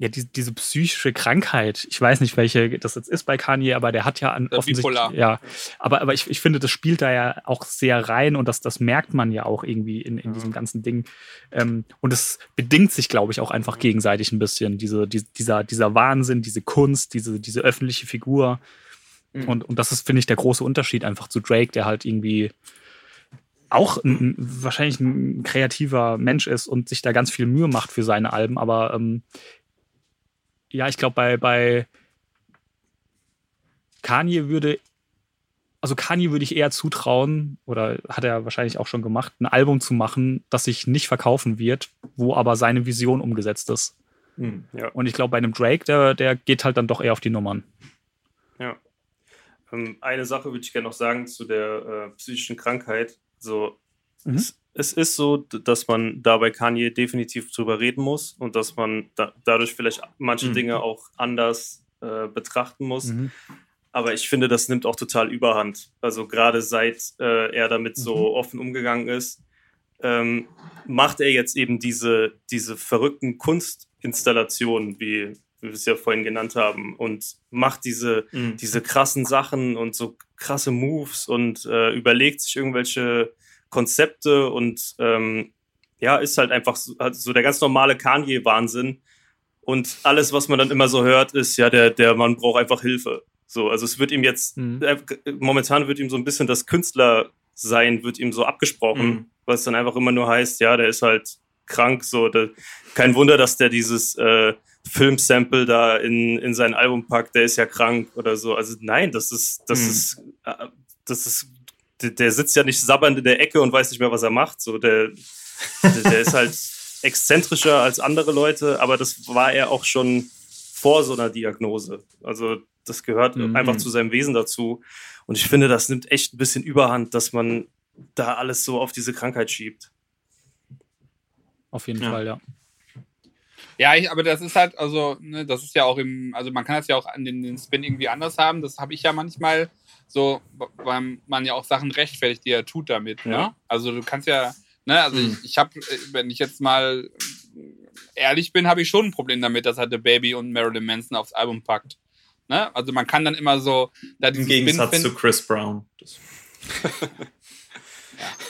ja, die, diese psychische Krankheit, ich weiß nicht, welche das jetzt ist bei Kanye, aber der hat ja an, offensichtlich, ja, aber, aber ich, ich finde, das spielt da ja auch sehr rein und das, das merkt man ja auch irgendwie in, in diesem ganzen Ding. Ähm, und es bedingt sich, glaube ich, auch einfach gegenseitig ein bisschen, diese, die, dieser, dieser Wahnsinn, diese Kunst, diese, diese öffentliche Figur. Mhm. Und, und das ist, finde ich, der große Unterschied einfach zu Drake, der halt irgendwie auch ein, wahrscheinlich ein kreativer Mensch ist und sich da ganz viel Mühe macht für seine Alben, aber ähm, ja, ich glaube, bei, bei Kanye würde, also Kanye würde ich eher zutrauen, oder hat er wahrscheinlich auch schon gemacht, ein Album zu machen, das sich nicht verkaufen wird, wo aber seine Vision umgesetzt ist. Hm, ja. Und ich glaube, bei einem Drake, der, der geht halt dann doch eher auf die Nummern. Ja. Ähm, eine Sache würde ich gerne noch sagen zu der äh, psychischen Krankheit. So, mhm. es, es ist so, dass man da bei Kanye definitiv drüber reden muss und dass man da, dadurch vielleicht manche mhm. Dinge auch anders äh, betrachten muss. Mhm. Aber ich finde, das nimmt auch total überhand. Also gerade seit äh, er damit so mhm. offen umgegangen ist, ähm, macht er jetzt eben diese, diese verrückten Kunstinstallationen, wie wir es ja vorhin genannt haben, und macht diese, mhm. diese krassen Sachen und so krasse Moves und äh, überlegt sich irgendwelche Konzepte und ähm, ja, ist halt einfach so, halt so der ganz normale Kanye-Wahnsinn. Und alles, was man dann immer so hört, ist, ja, der, der Mann braucht einfach Hilfe. So, also es wird ihm jetzt, mhm. äh, momentan wird ihm so ein bisschen das Künstlersein wird ihm so abgesprochen, mhm. was dann einfach immer nur heißt, ja, der ist halt krank, so, der, kein Wunder, dass der dieses äh, Filmsample da in, in sein Album packt, der ist ja krank oder so. Also nein, das ist, das mhm. ist, äh, das ist der, der, sitzt ja nicht sabbernd in der Ecke und weiß nicht mehr, was er macht. So, der, der, der ist halt exzentrischer als andere Leute, aber das war er auch schon vor so einer Diagnose. Also das gehört mhm. einfach zu seinem Wesen dazu. Und ich finde, das nimmt echt ein bisschen Überhand, dass man da alles so auf diese Krankheit schiebt. Auf jeden ja. Fall, ja. Ja, ich, aber das ist halt, also, ne, das ist ja auch im, also man kann das ja auch an den, den Spin irgendwie anders haben. Das habe ich ja manchmal so, weil man ja auch Sachen rechtfertigt, die er tut damit. Ne? Ja. Also du kannst ja, ne, also mhm. ich, ich habe, wenn ich jetzt mal ehrlich bin, habe ich schon ein Problem damit, dass er The Baby und Marilyn Manson aufs Album packt. Ne? Also man kann dann immer so da Im Gegensatz zu Chris Brown.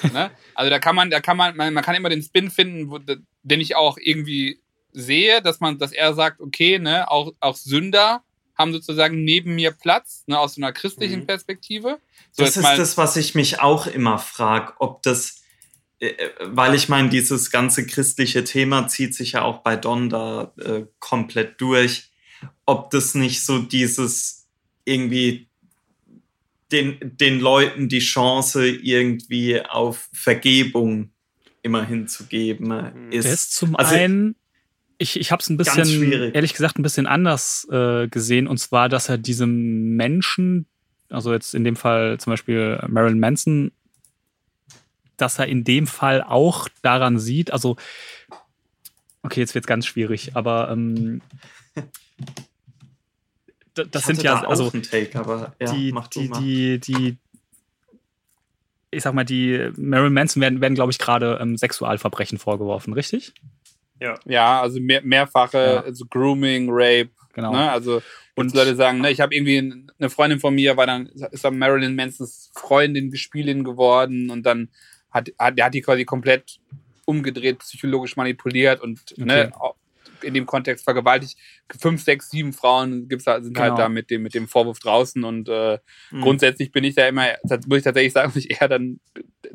ja, ne? Also da kann man, da kann man, man, man kann immer den Spin finden, wo, den ich auch irgendwie sehe, dass man, dass er sagt, okay, ne, auch, auch Sünder haben sozusagen neben mir Platz, ne, aus so einer christlichen mhm. Perspektive. So das ist das, was ich mich auch immer frage, ob das, äh, äh, weil ich meine, dieses ganze christliche Thema zieht sich ja auch bei Donda äh, komplett durch, ob das nicht so dieses irgendwie den, den Leuten die Chance irgendwie auf Vergebung immerhin zu geben. Ist, Der ist zum also, einen, ich, ich habe es ein bisschen, ehrlich gesagt, ein bisschen anders äh, gesehen. Und zwar, dass er diesem Menschen, also jetzt in dem Fall zum Beispiel Marilyn Manson, dass er in dem Fall auch daran sieht, also okay, jetzt wird es ganz schwierig, aber ähm, das sind ja da also Take, aber, ja, die, die, die, die, ich sag mal, die Marilyn Manson werden, werden glaube ich, gerade ähm, Sexualverbrechen vorgeworfen, richtig? Ja. Ja, also mehr, mehrfache ja. also Grooming, Rape. Genau. Ne? Also und Leute sagen, ne, ich habe irgendwie eine Freundin von mir, war dann ist dann Marilyn Mansons Freundin, Gespielin geworden und dann hat, hat der hat die quasi komplett umgedreht, psychologisch manipuliert und ne, okay. ne, in dem Kontext vergewaltigt. Fünf, sechs, sieben Frauen gibt's da, sind halt genau. halt da mit dem, mit dem Vorwurf draußen und äh, mhm. grundsätzlich bin ich da immer, muss ich tatsächlich sagen, ich eher dann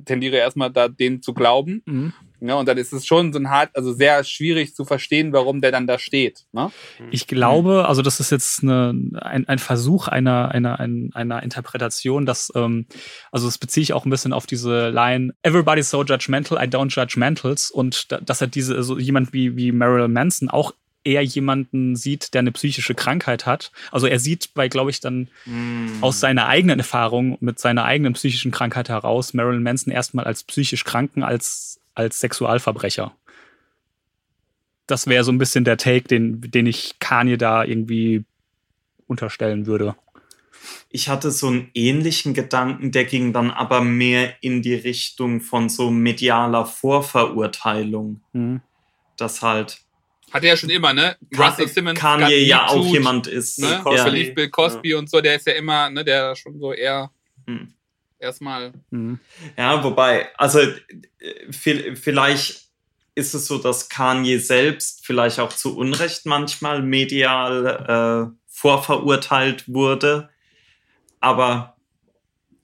tendiere erstmal da denen zu glauben. Mhm. Ja, und dann ist es schon so ein hart, also sehr schwierig zu verstehen, warum der dann da steht. Ne? Ich glaube, also das ist jetzt eine, ein, ein Versuch einer, einer, einer Interpretation, dass, ähm, also das beziehe ich auch ein bisschen auf diese Line, everybody's so judgmental, I don't judge mentals. Und dass er diese, so jemand wie, wie Marilyn Manson auch eher jemanden sieht, der eine psychische Krankheit hat. Also er sieht bei, glaube ich, dann mm. aus seiner eigenen Erfahrung mit seiner eigenen psychischen Krankheit heraus Marilyn Manson erstmal als psychisch Kranken, als als Sexualverbrecher. Das wäre so ein bisschen der Take, den, den ich Kanye da irgendwie unterstellen würde. Ich hatte so einen ähnlichen Gedanken, der ging dann aber mehr in die Richtung von so medialer Vorverurteilung. Mhm. Das halt. Hat er ja schon immer, ne? Russell Simmons. Kanye ja auch jemand ist. Ne? Ja. Bill Cosby ja. und so, der ist ja immer, ne, der schon so eher. Mhm erstmal. Mhm. Ja, wobei, also vielleicht ist es so, dass Kanye selbst vielleicht auch zu Unrecht manchmal medial äh, vorverurteilt wurde, aber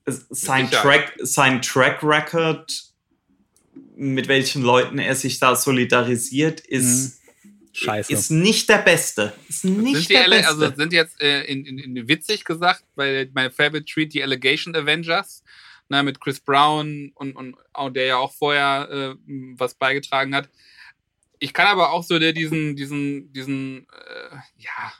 sein Track, sein Track Record, mit welchen Leuten er sich da solidarisiert, ist. Mhm. Scheiße. Ist nicht der Beste. Ist nicht sind der Beste. Also sind jetzt äh, in, in, in, witzig gesagt, bei mein Favorite Treat die Allegation Avengers ne, mit Chris Brown und, und auch der ja auch vorher äh, was beigetragen hat. Ich kann aber auch so der diesen, diesen, diesen, äh, ja,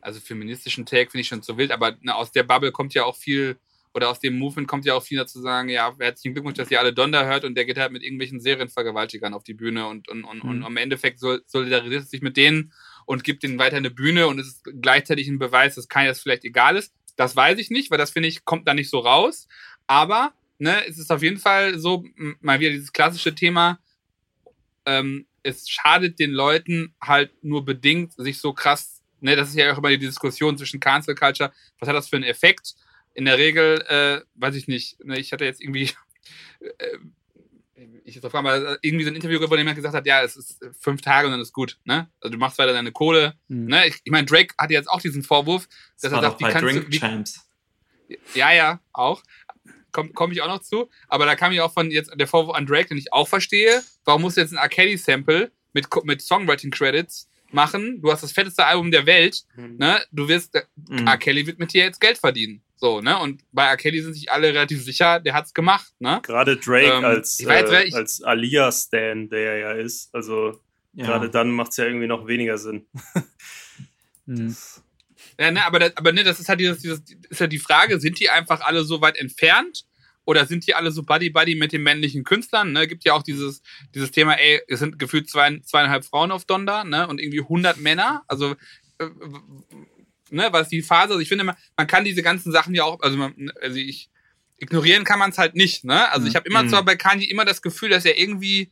also feministischen Take finde ich schon so wild, aber ne, aus der Bubble kommt ja auch viel, oder aus dem Movement kommt ja auch viel dazu sagen, ja, herzlichen Glückwunsch, dass ihr alle Donda hört und der geht halt mit irgendwelchen Serienvergewaltigern auf die Bühne und, und, und, mhm. und im Endeffekt solidarisiert sich mit denen und gibt denen weiter eine Bühne und es ist gleichzeitig ein Beweis, dass keiner das vielleicht egal ist. Das weiß ich nicht, weil das finde ich, kommt da nicht so raus. Aber ne, es ist auf jeden Fall so, mal wieder dieses klassische Thema, ähm, es schadet den Leuten halt nur bedingt, sich so krass, ne, das ist ja auch immer die Diskussion zwischen Cancel Culture, was hat das für einen Effekt? In der Regel, äh, weiß ich nicht, ne, ich hatte jetzt irgendwie, äh, ich jetzt auf einmal irgendwie so ein Interview, wo jemand gesagt hat, ja, es ist fünf Tage und dann ist gut, ne? Also du machst weiter deine Kohle, mhm. ne? Ich, ich meine, Drake hat jetzt auch diesen Vorwurf, dass das er sagt, wie kannst Drink du, wie, Champs. Ja, ja, auch komme komm ich auch noch zu. Aber da kam ja auch von jetzt der Vorwurf an Drake, den ich auch verstehe. Warum musst du jetzt ein R. Kelly-Sample mit, mit Songwriting-Credits machen? Du hast das fetteste Album der Welt. Mhm. Ne? Du wirst, mhm. R. Kelly wird mit dir jetzt Geld verdienen. So, ne? Und bei R. Kelly sind sich alle relativ sicher, der hat's gemacht, ne? Gerade Drake ähm, als, äh, als Alia-Stan, der er ja ist. Also ja. gerade dann macht es ja irgendwie noch weniger Sinn. mhm. Ja, ne, aber, das, aber ne, das ist halt dieses, dieses, ist ja die Frage, sind die einfach alle so weit entfernt? Oder sind die alle so Buddy-Buddy mit den männlichen Künstlern? Ne? Gibt ja auch dieses, dieses Thema, ey, es sind gefühlt zwei, zweieinhalb Frauen auf Donda, ne? Und irgendwie 100 Männer. Also, äh, ne, was die Phase, also ich finde, man, man kann diese ganzen Sachen ja auch, also, man, also ich, ignorieren kann man es halt nicht, ne? Also, ich habe immer mhm. zwar bei Kanye immer das Gefühl, dass er irgendwie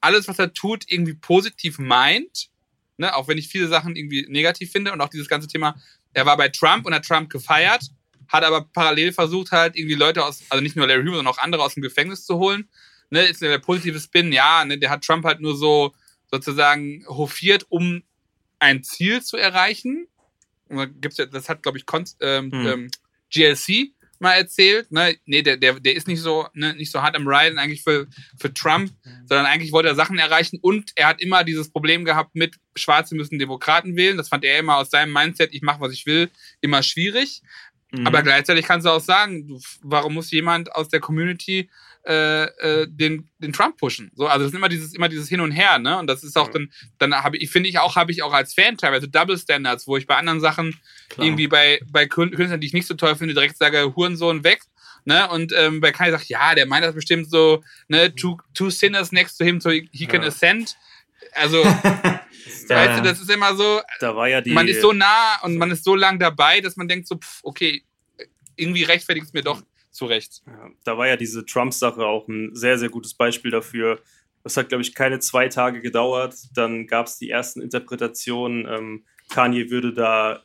alles, was er tut, irgendwie positiv meint. Ne, auch wenn ich viele Sachen irgendwie negativ finde und auch dieses ganze Thema er war bei Trump und hat Trump gefeiert, hat aber parallel versucht, halt irgendwie Leute aus, also nicht nur Larry Hoover, sondern auch andere aus dem Gefängnis zu holen. Ne, ist der positive Spin, ja, ne, der hat Trump halt nur so sozusagen hofiert, um ein Ziel zu erreichen. Gibt's ja, das hat, glaube ich, Kon ähm, hm. ähm, GLC mal erzählt. Ne? Nee, der, der, der ist nicht so, ne, nicht so hart am Riden eigentlich für, für Trump, sondern eigentlich wollte er Sachen erreichen und er hat immer dieses Problem gehabt mit Schwarze müssen Demokraten wählen. Das fand er immer aus seinem Mindset, ich mache, was ich will, immer schwierig. Mhm. Aber gleichzeitig kannst du auch sagen, du, warum muss jemand aus der Community äh, äh, den, den Trump pushen? So, also das ist immer dieses, immer dieses Hin und Her, ne? Und das ist auch ja. dann, dann habe ich, finde ich auch, habe ich auch als Fan teilweise Double Standards, wo ich bei anderen Sachen Klar. irgendwie bei, bei Künstlern, die ich nicht so toll finde, direkt sage, Hurensohn weg. Ne? Und ähm, bei Kanye sagt, ja, der meint das bestimmt so, ne, two, two sinners next to him, so he, he can ja. ascend. Also, weißt du, das ist immer so, ja die, man ist so nah und man ist so lang dabei, dass man denkt so, pff, okay, irgendwie rechtfertigt es mir doch zu Recht. Ja, da war ja diese Trump-Sache auch ein sehr, sehr gutes Beispiel dafür. Das hat, glaube ich, keine zwei Tage gedauert. Dann gab es die ersten Interpretationen. Ähm, Kanye würde da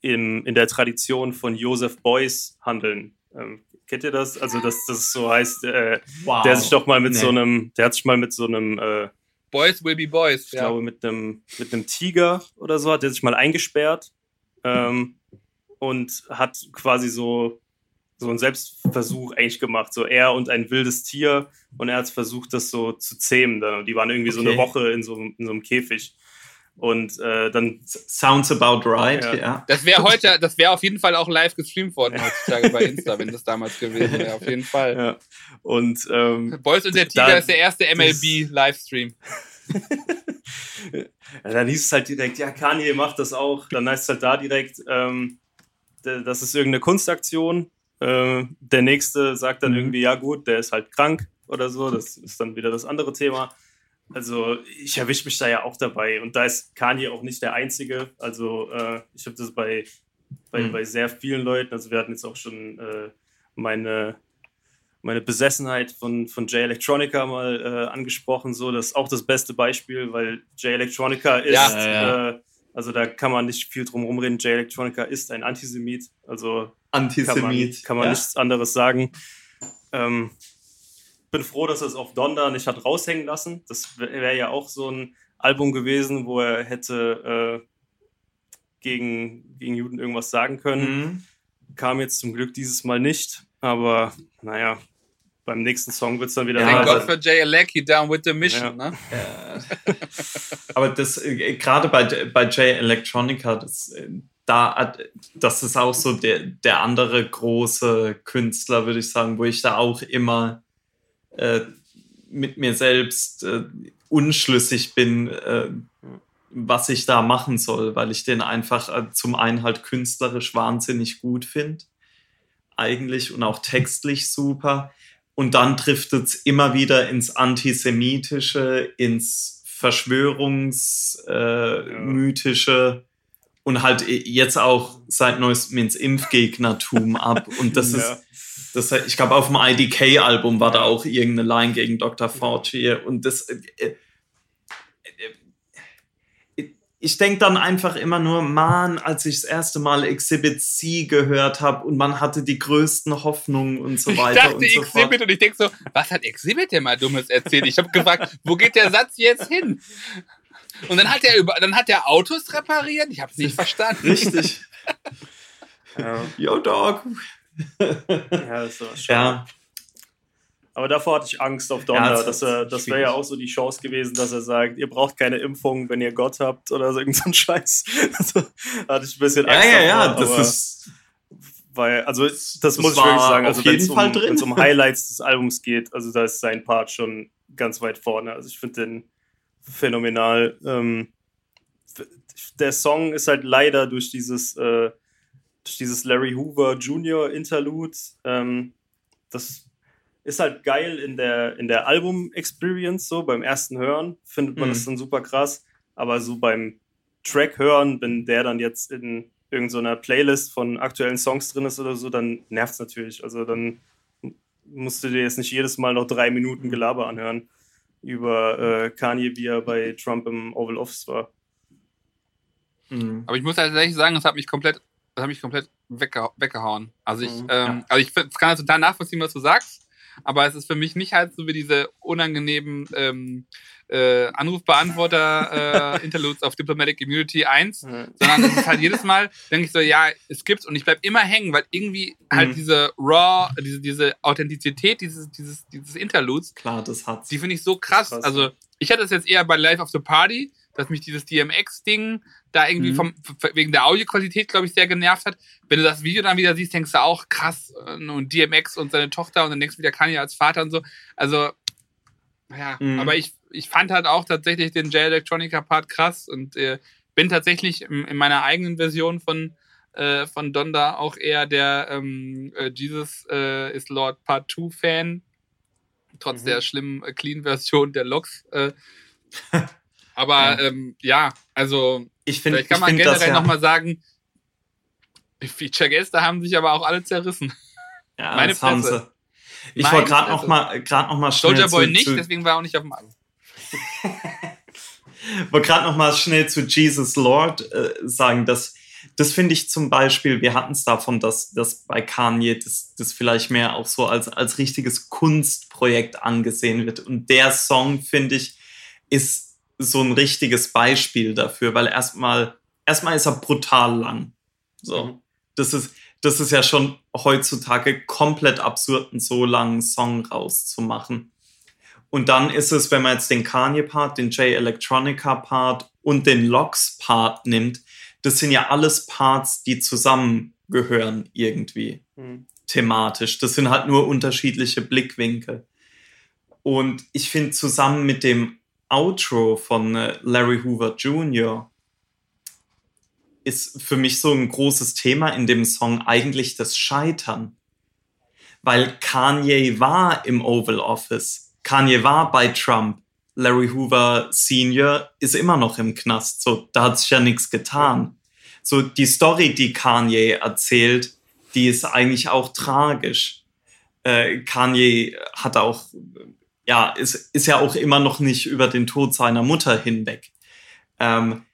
im, in der Tradition von Joseph Beuys handeln. Ähm, kennt ihr das? Also, dass das so heißt, äh, wow. der sich doch mal mit nee. so einem, der hat sich mal mit so einem äh, Boys will be boys. Ich ja. glaube, mit einem, mit einem Tiger oder so hat er sich mal eingesperrt ähm, und hat quasi so, so einen Selbstversuch eigentlich gemacht. So er und ein wildes Tier und er hat versucht, das so zu zähmen. Dann. Die waren irgendwie okay. so eine Woche in so, in so einem Käfig. Und äh, dann. Sounds about right, ja. ja. Das wäre heute, das wäre auf jeden Fall auch live gestreamt worden heutzutage bei Insta, wenn das damals gewesen wäre, auf jeden Fall. Ja. Und ähm, Boys und der Tiger ist der erste MLB-Livestream. ja, dann hieß es halt direkt, ja, Kanye macht das auch. Dann heißt es halt da direkt, ähm, das ist irgendeine Kunstaktion. Äh, der nächste sagt dann mhm. irgendwie, ja gut, der ist halt krank oder so. Das ist dann wieder das andere Thema. Also ich erwische mich da ja auch dabei und da ist Kanye auch nicht der Einzige. Also äh, ich habe das bei, bei, mhm. bei sehr vielen Leuten, also wir hatten jetzt auch schon äh, meine, meine Besessenheit von, von Jay Electronica mal äh, angesprochen. So, das ist auch das beste Beispiel, weil Jay Electronica ist, ja, ja. Äh, also da kann man nicht viel drum rumreden. Jay Electronica ist ein Antisemit. Also Antisemit. kann man, kann man ja. nichts anderes sagen. Ähm, bin froh, dass er es auf Donda nicht hat raushängen lassen. Das wäre ja auch so ein Album gewesen, wo er hätte äh, gegen, gegen Juden irgendwas sagen können. Mhm. Kam jetzt zum Glück dieses Mal nicht. Aber naja, beim nächsten Song wird es dann wieder. Ja, Thank God for Jay Alecki down with the mission. Ja. Ne? Ja. Aber das äh, gerade bei, bei Jay Electronica, das, äh, da, das ist auch so der, der andere große Künstler, würde ich sagen, wo ich da auch immer äh, mit mir selbst äh, unschlüssig bin, äh, was ich da machen soll, weil ich den einfach äh, zum einen halt künstlerisch wahnsinnig gut finde, eigentlich und auch textlich super. Und dann driftet es immer wieder ins Antisemitische, ins Verschwörungsmythische. Äh, und halt jetzt auch seit neuestem ins Impfgegnertum ab. Und das ja. ist, das, ich glaube, auf dem IDK-Album war da auch irgendeine Line gegen Dr. Fauci. Und das. Äh, äh, äh, ich denke dann einfach immer nur, man, als ich das erste Mal Exhibit C gehört habe und man hatte die größten Hoffnungen und so weiter. Ich dachte und so Exhibit fort. und ich denke so, was hat Exhibit denn mal Dummes erzählt? Ich habe gefragt, wo geht der Satz jetzt hin? Und dann hat er über, dann hat er Autos repariert. Ich habe es nicht verstanden. Richtig. Yo, Dog ja, das war schon. Ja. Aber davor hatte ich Angst auf Donner. Ja, das, das, das wäre ja auch so die Chance gewesen, dass er sagt, ihr braucht keine Impfung, wenn ihr Gott habt oder so irgendein Scheiß. Also, hatte ich ein bisschen Angst. Ja, ja, davor, ja, das ist. Weil, also, das, das muss ich wirklich sagen. Also, wenn es um, um Highlights des Albums geht, also, da ist sein Part schon ganz weit vorne. Also, ich finde den phänomenal. Ähm, der Song ist halt leider durch dieses. Äh, dieses Larry Hoover Jr. Interlude. Ähm, das ist halt geil in der, in der Album-Experience, so beim ersten Hören findet man mhm. das dann super krass. Aber so beim Track hören, wenn der dann jetzt in irgendeiner so Playlist von aktuellen Songs drin ist oder so, dann nervt es natürlich. Also dann musst du dir jetzt nicht jedes Mal noch drei Minuten Gelaber anhören über äh, Kanye, wie er bei Trump im Oval Office war. Mhm. Aber ich muss tatsächlich sagen, es hat mich komplett das hat mich komplett weggeha weggehauen. Also ich, mhm, ähm, ja. also ich kann das total nachvollziehen, was du sagst, aber es ist für mich nicht halt so wie diese unangenehmen ähm, äh, Anrufbeantworter äh, Interludes auf Diplomatic Immunity 1, mhm. sondern es ist halt jedes Mal, denke ich so, ja, es gibt's und ich bleib immer hängen, weil irgendwie halt mhm. diese Raw, diese, diese Authentizität dieses, dieses, dieses Interludes, Klar, das hat's. die finde ich so krass. krass. Also ich hatte es jetzt eher bei Life of the Party, dass mich dieses DMX-Ding da irgendwie mhm. vom, wegen der Audioqualität, glaube ich, sehr genervt hat. Wenn du das Video dann wieder siehst, denkst du auch, krass, äh, und DMX und seine Tochter und dann denkst du wieder Kanye als Vater und so. Also, ja, mhm. aber ich, ich fand halt auch tatsächlich den J Electronica Part krass und äh, bin tatsächlich in, in, meiner eigenen Version von, äh, von Donda auch eher der ähm, äh, Jesus äh, is Lord Part 2 Fan, trotz mhm. der schlimmen äh, Clean-Version der Logs. aber ja. Ähm, ja, also ich finde, kann man generell das, ja. nochmal sagen, die Feature-Gäste haben sich aber auch alle zerrissen. Ja, Meine das haben sie. Ich wollte gerade noch mal, gerade noch mal schnell Soldier Boy zu, nicht, zu, deswegen war er auch nicht auf dem Album. wollte gerade noch mal schnell zu Jesus Lord äh, sagen, dass das finde ich zum Beispiel, wir hatten es davon, dass, dass bei Kanye das, das vielleicht mehr auch so als, als richtiges Kunstprojekt angesehen wird. Und der Song, finde ich, ist so ein richtiges Beispiel dafür, weil erstmal, erstmal ist er brutal lang. So. Mhm. Das ist, das ist ja schon heutzutage komplett absurd, einen so langen Song rauszumachen. Und dann ist es, wenn man jetzt den Kanye-Part, den J Electronica-Part und den Logs-Part nimmt, das sind ja alles Parts, die zusammengehören irgendwie mhm. thematisch. Das sind halt nur unterschiedliche Blickwinkel. Und ich finde zusammen mit dem Outro von äh, Larry Hoover Jr. ist für mich so ein großes Thema in dem Song eigentlich das Scheitern. Weil Kanye war im Oval Office. Kanye war bei Trump. Larry Hoover Senior ist immer noch im Knast. So, da hat sich ja nichts getan. So, die Story, die Kanye erzählt, die ist eigentlich auch tragisch. Äh, Kanye hat auch ja, ist, ist ja auch immer noch nicht über den Tod seiner Mutter hinweg. Ähm,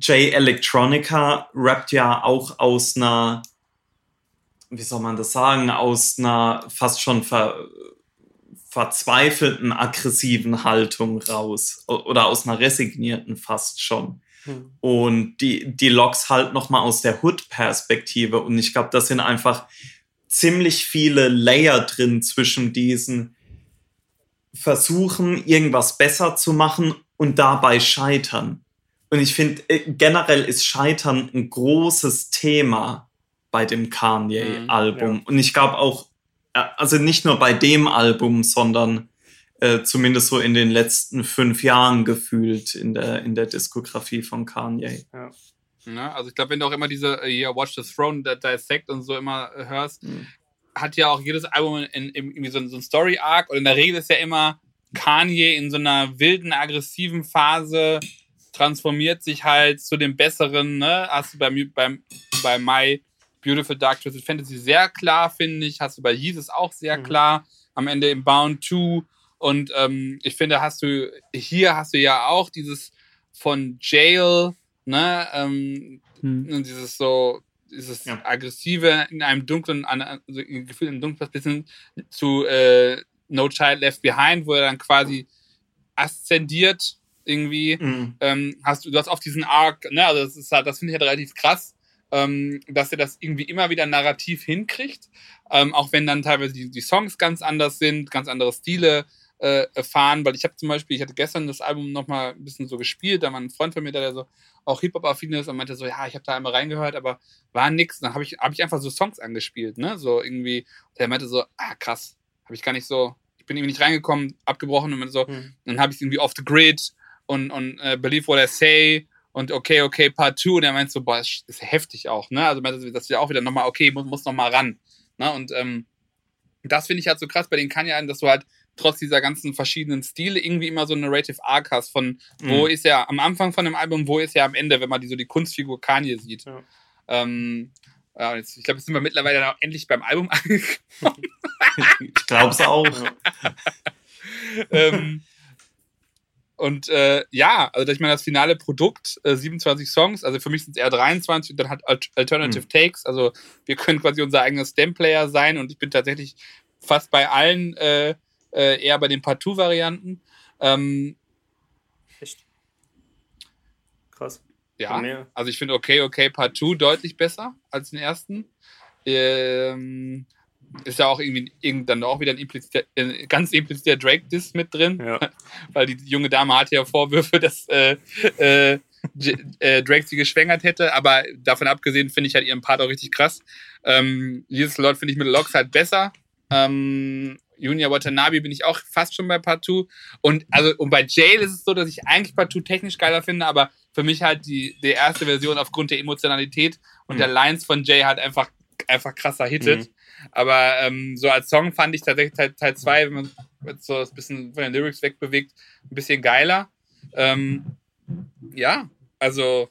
Jay Electronica rappt ja auch aus einer, wie soll man das sagen, aus einer fast schon ver, verzweifelten, aggressiven Haltung raus oder aus einer resignierten fast schon. Hm. Und die, die Logs halt nochmal aus der Hood-Perspektive. Und ich glaube, da sind einfach ziemlich viele Layer drin zwischen diesen versuchen, irgendwas besser zu machen und dabei scheitern. Und ich finde, äh, generell ist Scheitern ein großes Thema bei dem Kanye-Album. Mhm, ja. Und ich glaube auch, äh, also nicht nur bei dem Album, sondern äh, zumindest so in den letzten fünf Jahren gefühlt in der, in der Diskografie von Kanye. Ja. Ja, also ich glaube, wenn du auch immer diese uh, hier Watch the Throne, Dissect und so immer hörst, mhm hat ja auch jedes Album in, in, irgendwie so, so ein Story-Arc und in der Regel ist ja immer Kanye in so einer wilden, aggressiven Phase transformiert sich halt zu dem Besseren, ne? Hast du bei, beim, bei My Beautiful Dark Twisted Fantasy sehr klar, finde ich. Hast du bei Jesus auch sehr mhm. klar. Am Ende im Bound 2. Und ähm, ich finde, hast du, hier hast du ja auch dieses von Jail, ne? Ähm, mhm. Dieses so, dieses ja. aggressive in einem dunklen, also Gefühl im dunklen bisschen zu äh, No Child Left Behind, wo er dann quasi aszendiert irgendwie. Mhm. Ähm, hast du, du hast auf diesen Arc, ne, also das ist halt, das finde ich halt relativ krass, ähm, dass er das irgendwie immer wieder narrativ hinkriegt, ähm, auch wenn dann teilweise die, die Songs ganz anders sind, ganz andere Stile äh, fahren, weil ich habe zum Beispiel, ich hatte gestern das Album nochmal ein bisschen so gespielt, da war ein Freund von mir, der so auch Hip-Hop-affin ist und meinte so, ja, ich habe da einmal reingehört, aber war nix. Dann habe ich, hab ich einfach so Songs angespielt, ne, so irgendwie. Der meinte so, ah, krass, habe ich gar nicht so, ich bin irgendwie nicht reingekommen, abgebrochen und so, mhm. dann habe ich irgendwie off the grid und, und uh, Believe What I Say und okay, okay, Part 2 und er meinte so, boah, das ist heftig auch, ne, also meinte, dass wir auch wieder nochmal, okay, muss, muss nochmal ran, ne, und ähm, das finde ich halt so krass bei den Kanye, dass du halt trotz dieser ganzen verschiedenen Stile irgendwie immer so ein Narrative Arc hast von, wo mhm. ist er am Anfang von dem Album, wo ist er am Ende, wenn man die, so die Kunstfigur Kanye sieht. Ja. Ähm, ja, jetzt, ich glaube, jetzt sind wir mittlerweile auch endlich beim Album angekommen. ich glaube es auch. ähm, und äh, ja, also ich meine, das finale Produkt, äh, 27 Songs, also für mich sind es eher 23 und dann hat Alternative mhm. Takes, also wir können quasi unser eigener Stem-Player sein und ich bin tatsächlich fast bei allen äh, äh, eher bei den Partout-Varianten. Ähm, Echt? Krass. Ja, also ich finde Okay, Okay Part 2 deutlich besser als den ersten. Ähm, ist ja auch irgendwie irgend- dann auch wieder ein impliziter, äh, ganz impliziter Drake-Diss mit drin, Ja. weil die junge Dame hatte ja Vorwürfe, dass äh, äh, äh, Drake sie geschwängert hätte, aber davon abgesehen finde ich halt ihren Part auch richtig krass. Ähm, Jesus Lord finde ich mit Locks halt besser. Ähm, Junior Watanabe bin ich auch fast schon bei Part 2. Und, also, und bei Jail ist es so, dass ich eigentlich Part 2 technisch geiler finde, aber für mich halt die, die erste Version aufgrund der Emotionalität und Mhm. der Lines von Jay halt einfach, einfach krasser hittet. Mhm. Aber ähm, so als Song fand ich tatsächlich Teil- Teil 2, wenn man so ein bisschen von den Lyrics wegbewegt, ein bisschen geiler. Ähm, ja, also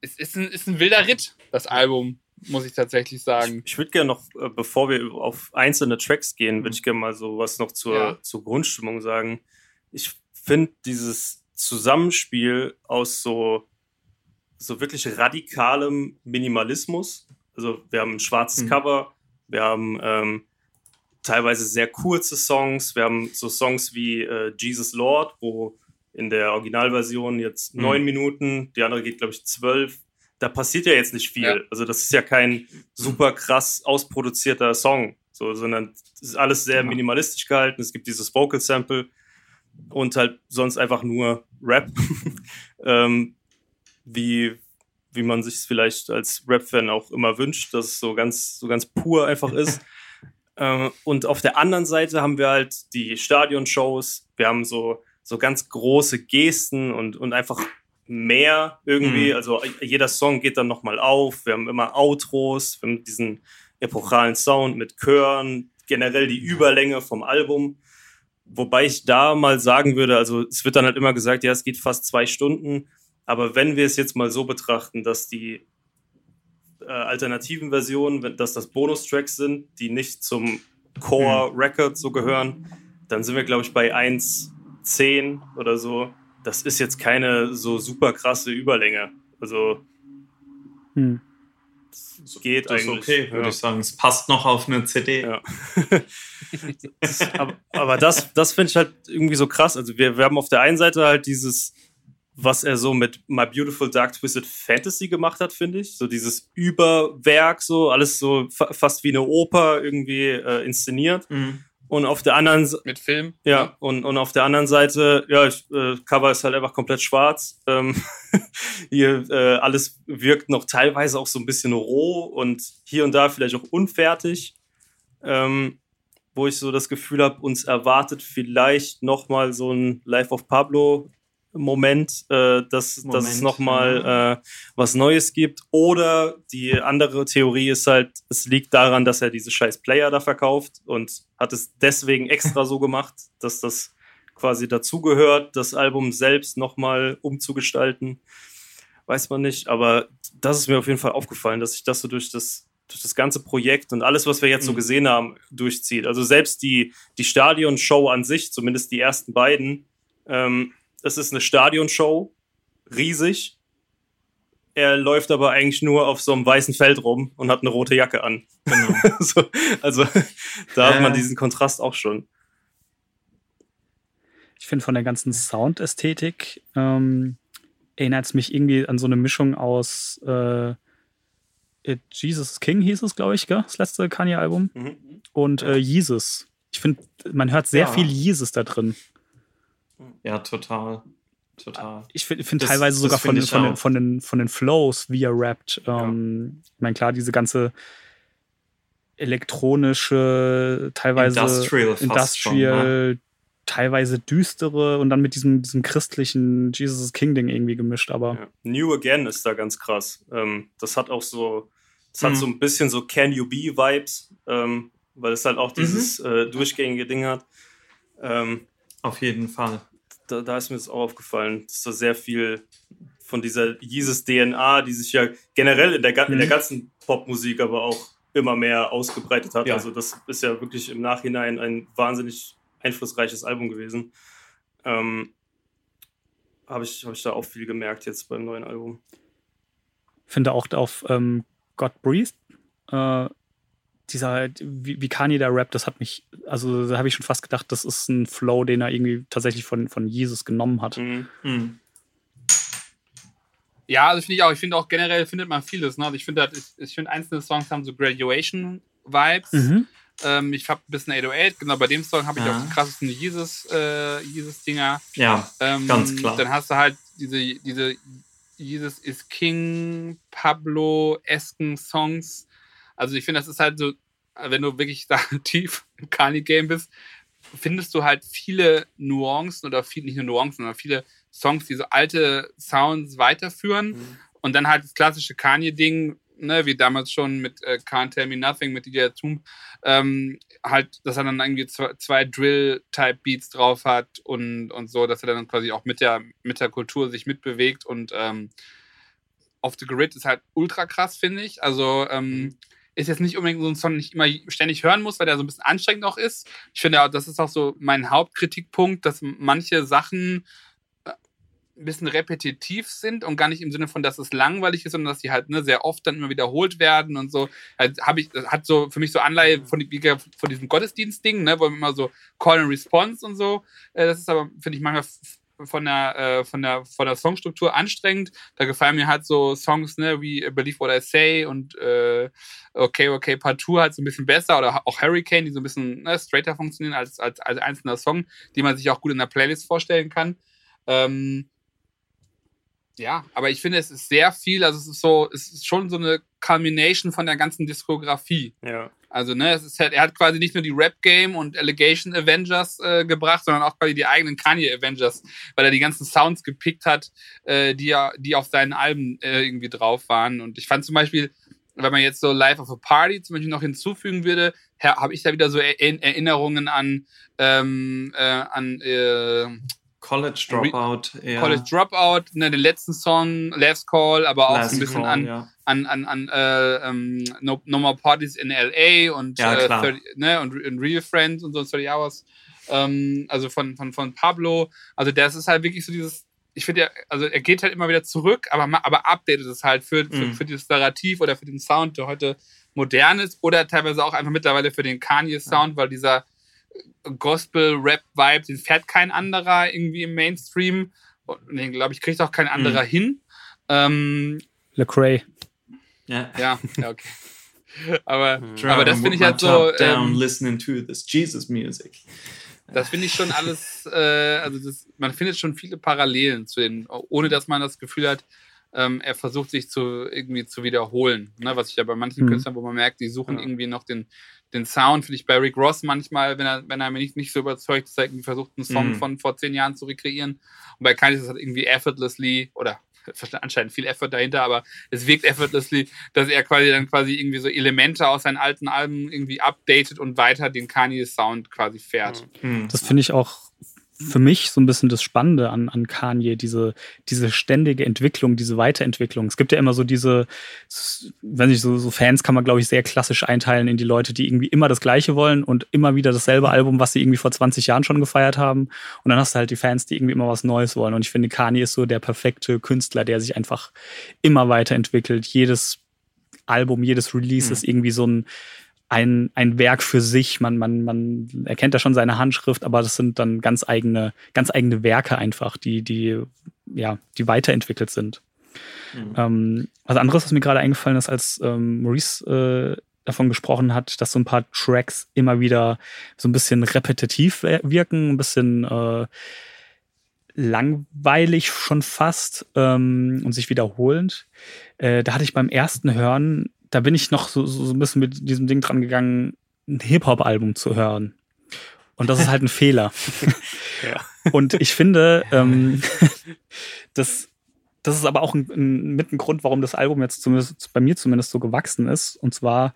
es ist ein, ist ein wilder Ritt, das Album, muss ich tatsächlich sagen. Ich würde gerne noch, äh, bevor wir auf einzelne Tracks gehen, würde ich gerne mal so was noch zur, Ja. zur Grundstimmung sagen. Ich finde dieses Zusammenspiel aus so, so wirklich radikalem Minimalismus. Also wir haben ein schwarzes Mhm. Cover, wir haben ähm, teilweise sehr kurze Songs, wir haben so Songs wie äh, Jesus Lord, wo in der Originalversion jetzt Mhm. neun Minuten, die andere geht, glaube ich, zwölf. Da passiert ja jetzt nicht viel. Ja. Also das ist ja kein super krass ausproduzierter Song, so, sondern es ist alles sehr Ja. minimalistisch gehalten. Es gibt dieses Vocal Sample und halt sonst einfach nur Rap, ähm, wie, wie man sich es vielleicht als Rap-Fan auch immer wünscht, dass es so ganz, so ganz pur einfach ist. äh, und auf der anderen Seite haben wir halt die Stadionshows, wir haben so, so ganz große Gesten und, und einfach mehr irgendwie. Mhm. Also jeder Song geht dann nochmal auf. Wir haben immer Outros, wir haben diesen epochalen Sound mit Chören, generell die Überlänge vom Album. Wobei ich da mal sagen würde, also es wird dann halt immer gesagt, ja, es geht fast zwei Stunden. Aber wenn wir es jetzt mal so betrachten, dass die äh, alternativen Versionen, dass das Bonustracks sind, die nicht zum Core Record so gehören, dann sind wir, glaube ich, bei 1,10 oder so. Das ist jetzt keine so super krasse Überlänge. Also Hm. es geht Das ist eigentlich. okay, würde ja. ich sagen. Es passt noch auf eine CD. Ja. aber, aber das, das finde ich halt irgendwie so krass. Also wir, wir haben auf der einen Seite halt dieses, was er so mit My Beautiful Dark Twisted Fantasy gemacht hat, finde ich. So dieses Überwerk, so alles so fa fast wie eine Oper irgendwie äh, inszeniert. Mhm. Und auf der anderen S- Mit Film. ja, und, und auf der anderen Seite, ja, ich, äh, Cover ist halt einfach komplett schwarz. Ähm, hier äh, alles wirkt noch teilweise auch so ein bisschen roh und hier und da vielleicht auch unfertig. Ähm, wo ich so das Gefühl habe, uns erwartet vielleicht noch mal so ein Life of Pablo Moment, äh, dass, dass es Moment, noch mal äh, was Neues gibt. Oder die andere Theorie ist halt, es liegt daran, dass er diese scheiß Player da verkauft und hat es deswegen extra so gemacht, dass das quasi dazugehört, das Album selbst noch mal umzugestalten. Weiß man nicht, aber das ist mir auf jeden Fall aufgefallen, dass sich das so durch das, durch das ganze Projekt und alles, was wir jetzt so Mhm. gesehen haben, durchzieht. Also selbst die, die Stadionshow an sich, zumindest die ersten beiden, ähm, das ist eine Stadionshow, riesig. Er läuft aber eigentlich nur auf so einem weißen Feld rum und hat eine rote Jacke an. Genau. so, also da hat man diesen Kontrast auch schon. Ich finde von der ganzen Soundästhetik ähm, erinnert es mich irgendwie an so eine Mischung aus äh, Jesus King hieß es, glaube ich, gell? das letzte Kanye-Album. Mhm. Und äh, Jesus. Ich finde, man hört sehr Ja. viel Jesus da drin. Ja, total. Total. Ich finde find teilweise sogar von find von, den, von, den, von den Flows, wie er rappt. Ähm, Ich meine, klar, diese ganze elektronische, teilweise Industrial fast Industrial, schon, teilweise düstere und dann mit diesem, diesem christlichen Jesus King-Ding irgendwie gemischt, aber Ja. New Again ist da ganz krass. Ähm, das hat auch so, das hat Mhm. so ein bisschen so Can You Be Vibes, ähm, weil es halt auch dieses äh, durchgängige Ding hat. Ähm, Auf jeden Fall. da, da ist mir das auch aufgefallen, dass da sehr viel von dieser Jesus-DNA, die sich ja generell in der, ga- in der Mhm. ganzen Popmusik aber auch immer mehr ausgebreitet hat. Ja. Also das ist ja wirklich im Nachhinein ein wahnsinnig einflussreiches Album gewesen. Ähm, Habe ich, hab ich da auch viel gemerkt jetzt beim neuen Album. finde auch auf ähm, God Breathed äh, dieser, wie, wie Kanye da rappt, das hat mich, also da habe ich schon fast gedacht, das ist ein Flow, den er irgendwie tatsächlich von, von Jesus genommen hat. Mhm. Hm. Ja, also finde ich auch. Ich finde auch generell findet man vieles. Ne? Also ich finde, halt, ich, ich finde einzelne Songs haben so Graduation-Vibes. Mhm. Ähm, ich habe ein bisschen 808. Genau, bei dem Song habe ich Ja. auch die krassesten Jesus, äh, Jesus-Dinger. Ja, Ähm, Ganz klar. Dann hast du halt diese, diese Jesus is King, Pablo-esken Songs. Also ich finde, das ist halt so, wenn du wirklich da tief im Kanye-Game bist, findest du halt viele Nuancen oder viel, nicht nur Nuancen, sondern viele Songs, die so alte Sounds weiterführen. Mhm. Und dann halt das klassische Kanye-Ding, ne, wie damals schon mit äh, Can't Tell Me Nothing, mit DJ Tomb, ähm, halt, dass er dann irgendwie zwei, zwei Drill-Type-Beats drauf hat und, und so, dass er dann quasi auch mit der, mit der Kultur sich mitbewegt und ähm, Off the Grid ist halt ultra krass, finde ich. Also ähm, ist jetzt nicht unbedingt so ein Song, den ich immer ständig hören muss, weil der so ein bisschen anstrengend auch ist. Ich finde, das ist auch so mein Hauptkritikpunkt, dass manche Sachen äh, ein bisschen repetitiv sind und gar nicht im Sinne von, dass es langweilig ist, sondern dass sie halt ne, sehr oft dann immer wiederholt werden und so. Halt, hab ich, das hat so für mich so Anleihe von, wie gesagt, von diesem Gottesdienst-Ding, ne, wo immer so Call and Response und so. Äh, das ist aber, finde ich, manchmal von der, äh, von, der, von der Songstruktur anstrengend. Da gefallen mir halt so Songs, ne, wie Believe What I Say und äh, Okay, Okay, Partout halt so ein bisschen besser oder auch Hurricane, die so ein bisschen ne, straighter funktionieren als, als, als einzelner Song, die man sich auch gut in der Playlist vorstellen kann. Ähm, ja, aber ich finde, es ist sehr viel, also es ist so, es ist schon so eine Culmination von der ganzen Diskografie. Ja. Also, ne, es ist halt, er hat quasi nicht nur die Rap-Game und Allegation Avengers äh, gebracht, sondern auch quasi die eigenen Kanye Avengers, weil er die ganzen Sounds gepickt hat, äh, die, ja, die auf seinen Alben äh, irgendwie drauf waren. Und ich fand zum Beispiel, wenn man jetzt so Life of a Party zum Beispiel noch hinzufügen würde, habe ich da wieder so er Erinnerungen an, ähm, äh, an äh, College Dropout. eher. College Dropout, ne, den letzten Song, Last Call, aber auch Last so ein bisschen Call, an, ja. An, an, an äh, ähm, no, no More Parties in LA und, Ja, äh, klar. 30, ne, und, und Real Friends und so 30 Hours. Ähm, also von, von, von Pablo. Also das ist halt wirklich so dieses, ich finde ja, also er geht halt immer wieder zurück, aber, ma- aber updatet es halt für, für, Mhm. für dieses Narrativ oder für den Sound, der heute modern ist oder teilweise auch einfach mittlerweile für den Kanye-Sound, weil dieser Gospel-Rap-Vibe, den fährt kein anderer irgendwie im Mainstream. Und den, glaube ich, kriegt auch kein anderer Mhm. hin. Ähm, Lecrae. Ja. ja, ja, okay. Aber, aber das finde ich halt so, down, ähm, listening to this Jesus music. das finde ich schon alles, äh, also das, man findet schon viele Parallelen zu den, ohne dass man das Gefühl hat, ähm, er versucht sich zu irgendwie zu wiederholen. Ne? Was ich ja bei manchen Mhm. Künstlern, wo man merkt, die suchen Ja. irgendwie noch den, den Sound, finde ich bei Rick Ross manchmal, wenn er, wenn er mir nicht, nicht so überzeugt, dass er irgendwie versucht, einen Song Mhm. von vor zehn Jahren zu rekreieren. Und bei Kanye ist es halt irgendwie effortlessly oder anscheinend viel Effort dahinter, aber es wirkt effortlessly, dass er quasi dann quasi irgendwie so Elemente aus seinen alten Alben irgendwie updatet und weiter den Kanye-Sound quasi fährt. Hm. Das finde ich auch für mich so ein bisschen das Spannende an, an Kanye, diese, diese ständige Entwicklung, diese Weiterentwicklung. Es gibt ja immer so diese, wenn ich so, so Fans kann man, glaube ich, sehr klassisch einteilen in die Leute, die irgendwie immer das Gleiche wollen und immer wieder dasselbe Album, was sie irgendwie vor 20 Jahren schon gefeiert haben. Und dann hast du halt die Fans, die irgendwie immer was Neues wollen. Und ich finde, Kanye ist so der perfekte Künstler, der sich einfach immer weiterentwickelt. Jedes Album, jedes Release Mhm. ist irgendwie so ein, ein, ein Werk für sich. Man, man, man erkennt da schon seine Handschrift, aber das sind dann ganz eigene, ganz eigene Werke einfach, die, die, ja, die weiterentwickelt sind. Mhm. Ähm, was anderes, was mir gerade eingefallen ist, als ähm, Maurice äh, davon gesprochen hat, dass so ein paar Tracks immer wieder so ein bisschen repetitiv wirken, ein bisschen äh, langweilig schon fast ähm, und sich wiederholend. Äh, da hatte ich beim ersten Hören, da bin ich noch so, so, so ein bisschen mit diesem Ding dran gegangen, ein Hip-Hop-Album zu hören. Und das ist halt ein Fehler. Ja. Und ich finde, ähm, das, das ist aber auch ein, ein, mit ein Grund, warum das Album jetzt zumindest bei mir zumindest so gewachsen ist. Und zwar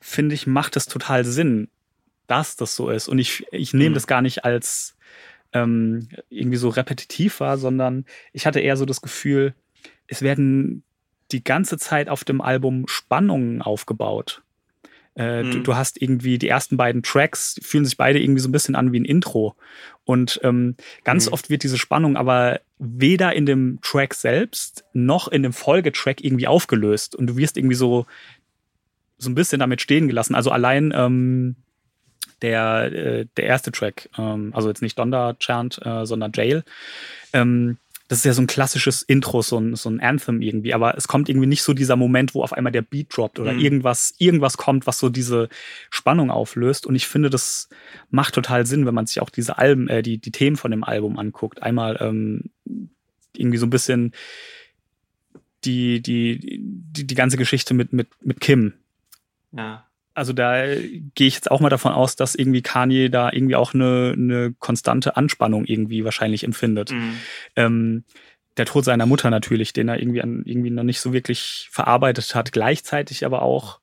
finde ich, macht es total Sinn, dass das so ist. Und ich, ich nehme Mhm. das gar nicht als ähm, irgendwie so repetitiv wahr, sondern ich hatte eher so das Gefühl, es werden die ganze Zeit auf dem Album Spannungen aufgebaut. Äh, du, Mhm. du hast irgendwie die ersten beiden Tracks, fühlen sich beide irgendwie so ein bisschen an wie ein Intro. Und ähm, ganz Mhm. oft wird diese Spannung aber weder in dem Track selbst noch in dem Folgetrack irgendwie aufgelöst. Und du wirst irgendwie so so ein bisschen damit stehen gelassen. Also allein ähm, der, äh, der erste Track, ähm, also jetzt nicht Donda Chant, äh, sondern Jail, ähm, das ist ja so ein klassisches Intro, so ein, so ein Anthem irgendwie, aber es kommt irgendwie nicht so dieser Moment, wo auf einmal der Beat droppt oder mhm. irgendwas, irgendwas kommt, was so diese Spannung auflöst. Und ich finde, das macht total Sinn, wenn man sich auch diese Alben, äh, die, die Themen von dem Album anguckt. Einmal ähm, irgendwie so ein bisschen die, die, die, die ganze Geschichte mit, mit, mit Kim. Ja also da gehe ich jetzt auch mal davon aus, dass irgendwie Kanye da irgendwie auch eine, eine konstante Anspannung irgendwie wahrscheinlich empfindet. Mhm. Ähm, der Tod seiner Mutter natürlich, den er irgendwie, an, irgendwie noch nicht so wirklich verarbeitet hat. Gleichzeitig aber auch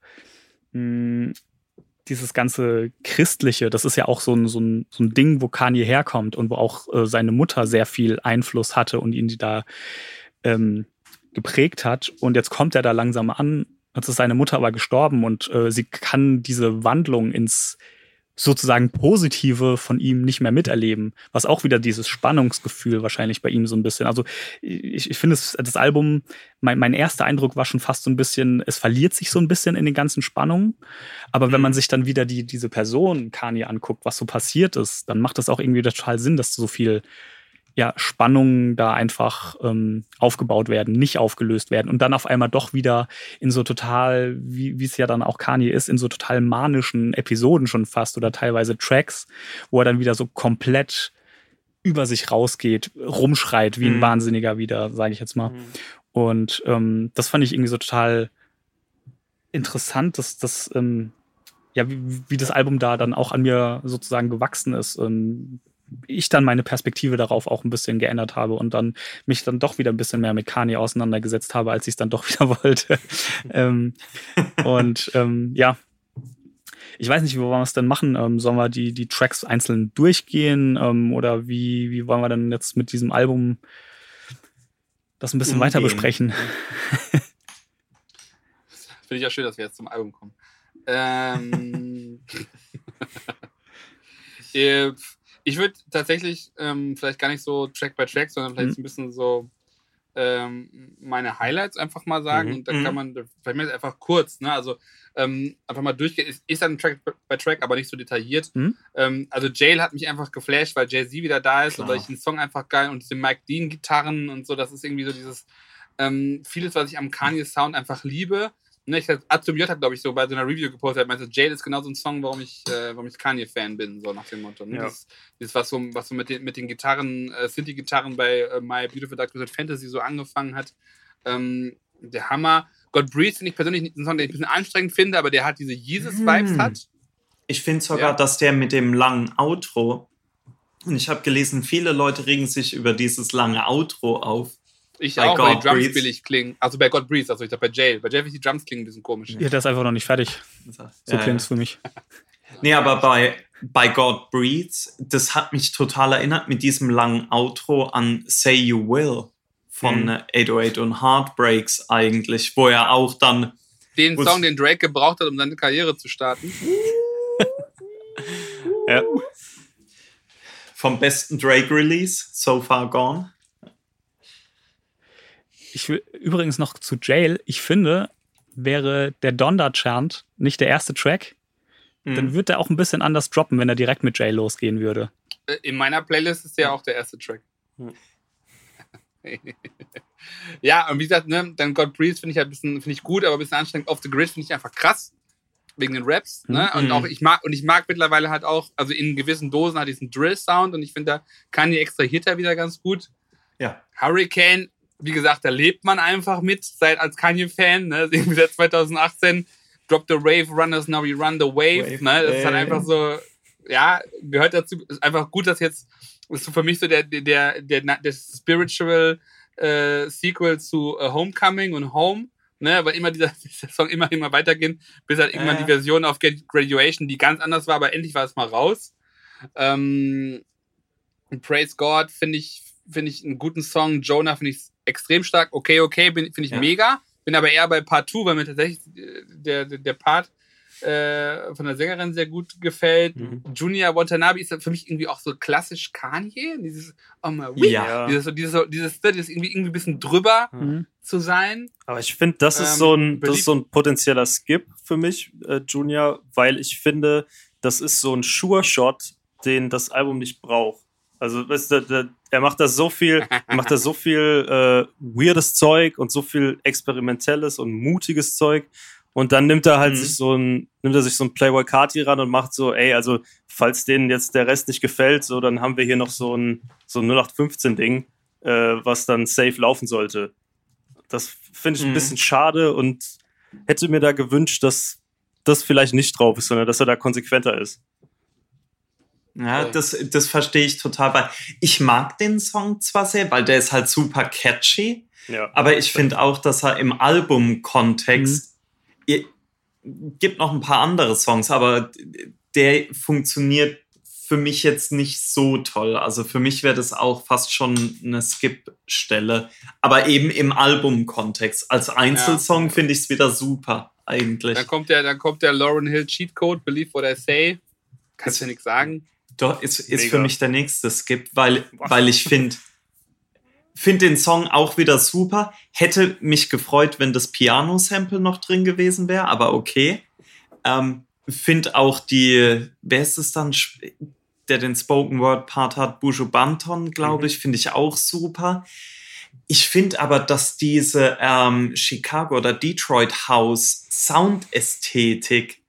mh, hm, dieses ganze Christliche, das ist ja auch so ein, so, ein, so ein Ding, wo Kanye herkommt und wo auch äh, seine Mutter sehr viel Einfluss hatte und ihn da ähm, geprägt hat. Und jetzt kommt er da langsam an Jetzt ist seine Mutter aber gestorben und äh, sie kann diese Wandlung ins sozusagen Positive von ihm nicht mehr miterleben, was auch wieder dieses Spannungsgefühl wahrscheinlich bei ihm so ein bisschen. Also ich, ich finde das Album, mein, mein erster Eindruck war schon fast so ein bisschen, es verliert sich so ein bisschen in den ganzen Spannungen. Aber wenn man mhm. sich dann wieder die, diese Person Kanye anguckt, was so passiert ist, dann macht das auch irgendwie total Sinn, dass so viel ja, Spannungen da einfach ähm, aufgebaut werden, nicht aufgelöst werden und dann auf einmal doch wieder in so total, wie es ja dann auch Kanye ist, in so total manischen Episoden schon fast oder teilweise Tracks, wo er dann wieder so komplett über sich rausgeht, rumschreit wie ein mhm. Wahnsinniger wieder, sage ich jetzt mal. Mhm. Und ähm, das fand ich irgendwie so total interessant, dass das ähm, ja, wie, wie das Album da dann auch an mir sozusagen gewachsen ist. Ähm, ich dann meine Perspektive darauf auch ein bisschen geändert habe und dann mich dann doch wieder ein bisschen mehr mit Kanye auseinandergesetzt habe, als ich es dann doch wieder wollte. ähm, und ähm, ja, ich weiß nicht, wie wollen wir es denn machen? Ähm, sollen wir die, die Tracks einzeln durchgehen ähm, oder wie, wie wollen wir denn jetzt mit diesem Album das ein bisschen Umgehen. weiter besprechen? Finde ich ja schön, dass wir jetzt zum Album kommen. Ähm, äh, ich würde tatsächlich ähm, vielleicht gar nicht so Track by Track, sondern vielleicht mhm. ein bisschen so ähm, meine Highlights einfach mal sagen. Mhm. Und dann kann mhm. man, vielleicht einfach kurz, ne? Also ähm, einfach mal durchgehen. Ist, ist dann Track by Track, aber nicht so detailliert. Mhm. Ähm, also Jail hat mich einfach geflasht, weil Jay-Z wieder da ist Klar. und weil ich den Song einfach geil und diese Mike Dean-Gitarren und so, das ist irgendwie so dieses ähm, vieles, was ich am Kanye-Sound einfach liebe. Ne, ich Atom J hat, glaube ich, so bei so einer Review gepostet, meinte, Jail ist genau so ein Song, warum ich, äh, warum ich Kanye-Fan bin, so nach dem Motto. Ne? Ja. Das, das, was so, was so mit den, mit den Gitarren, äh, Synthi-Gitarren bei äh, My Beautiful Dark Twisted Fantasy so angefangen hat. Ähm, der Hammer. God Breathe finde ich persönlich einen Song, den ich ein bisschen anstrengend finde, aber der hat diese Jesus-Vibes hm. hat. Ich finde sogar, ja. dass der mit dem langen Outro, und ich habe gelesen, viele Leute regen sich über dieses lange Outro auf. Ich bei auch, God weil die Drums Breathes. billig klingen. Also bei God Breathes, also ich glaube bei Jail. Bei Jail die Drums klingen ein bisschen komisch. Ja, der ist einfach noch nicht fertig. So ja, klingt es ja. für mich. Nee, aber bei, bei God Breathes, das hat mich total erinnert mit diesem langen Outro an Say You Will von mhm. 808 und Heartbreaks eigentlich, wo er auch dann. Den Song, den Drake gebraucht hat, um seine Karriere zu starten. ja. Vom besten Drake-Release, So Far Gone. Ich will übrigens noch zu Jail. Ich finde, wäre der Donda-Chant nicht der erste Track, mhm. dann würde er auch ein bisschen anders droppen, wenn er direkt mit Jail losgehen würde. Äh, in meiner Playlist ist der auch der erste Track. Mhm. ja, und wie gesagt, ne, dann God Breathe finde ich halt ein bisschen, finde ich gut, aber ein bisschen anstrengend. Off the Grid finde ich einfach krass. Wegen den Raps, ne? Mhm. Und auch ich mag, und ich mag mittlerweile halt auch, also in gewissen Dosen hat diesen Drill-Sound und ich finde, da kann die extrahiert er wieder ganz gut. Ja. Hurricane wie gesagt, da lebt man einfach mit, seit als Kanye-Fan, ne? Irgendwie seit 2018. Drop the Wave, Runners, now we run the Wave. wave ne? Das ist halt einfach so, ja, gehört dazu. Ist einfach gut, dass jetzt, ist für mich so der, der, der, der Spiritual äh, Sequel zu uh, Homecoming und Home. Ne, weil immer dieser, dieser Song immer, immer weitergehen, bis halt irgendwann äh. die Version auf Graduation, die ganz anders war, aber endlich war es mal raus. Ähm, Praise God finde ich, finde ich einen guten Song. Jonah finde ich extrem stark. Okay, okay, finde ich ja. mega. Bin aber eher bei Part 2, weil mir tatsächlich äh, der, der, der Part äh, von der Sängerin sehr gut gefällt. Mhm. Junior Watanabe ist für mich irgendwie auch so klassisch Kanye. Dieses, oh my Ja. dieses, dieses, dieses, dieses irgendwie, irgendwie ein bisschen drüber Mhm. zu sein. Aber ich finde, das ist Ähm, so ein, das ist so ein potenzieller Skip für mich, äh, Junior, weil ich finde, das ist so ein Sure-Shot, den das Album nicht braucht. Also, weißt du, der, er macht da so viel, macht da so viel äh, weirdes Zeug und so viel experimentelles und mutiges Zeug. Und dann nimmt er halt Mhm. sich so ein, nimmt er sich so ein Playboy Carti ran und macht so, ey, also, falls denen jetzt der Rest nicht gefällt, so, dann haben wir hier noch so ein, so ein 0815-Ding, äh, was dann safe laufen sollte. Das finde ich ein Mhm. bisschen schade und hätte mir da gewünscht, dass das vielleicht nicht drauf ist, sondern dass er da konsequenter ist. Ja, Ja. das, das verstehe ich total. Weil ich mag den Song zwar sehr, weil der ist halt super catchy, Ja. aber ich finde auch, dass er im Albumkontext ihr- gibt noch ein paar andere Songs, aber der funktioniert für mich jetzt nicht so toll. Also für mich wäre das auch fast schon eine Skip-Stelle, aber eben im Albumkontext. Als Einzelsong finde ich es wieder super eigentlich. Dann kommt der, dann kommt der Lauren Hill Cheatcode, Believe What I Say. Kannst du ja nichts sagen. Doch, ist, ist Mega. für mich der nächste Skip, weil, weil ich finde find den Song auch wieder super. Hätte mich gefreut, wenn das Piano-Sample noch drin gewesen wäre, aber okay. Ähm, find auch die, wer ist es dann, der den Spoken Word Part hat, Buju Banton, glaube Mhm. ich, finde ich auch super. Ich finde aber, dass diese ähm, Chicago oder Detroit House Soundästhetik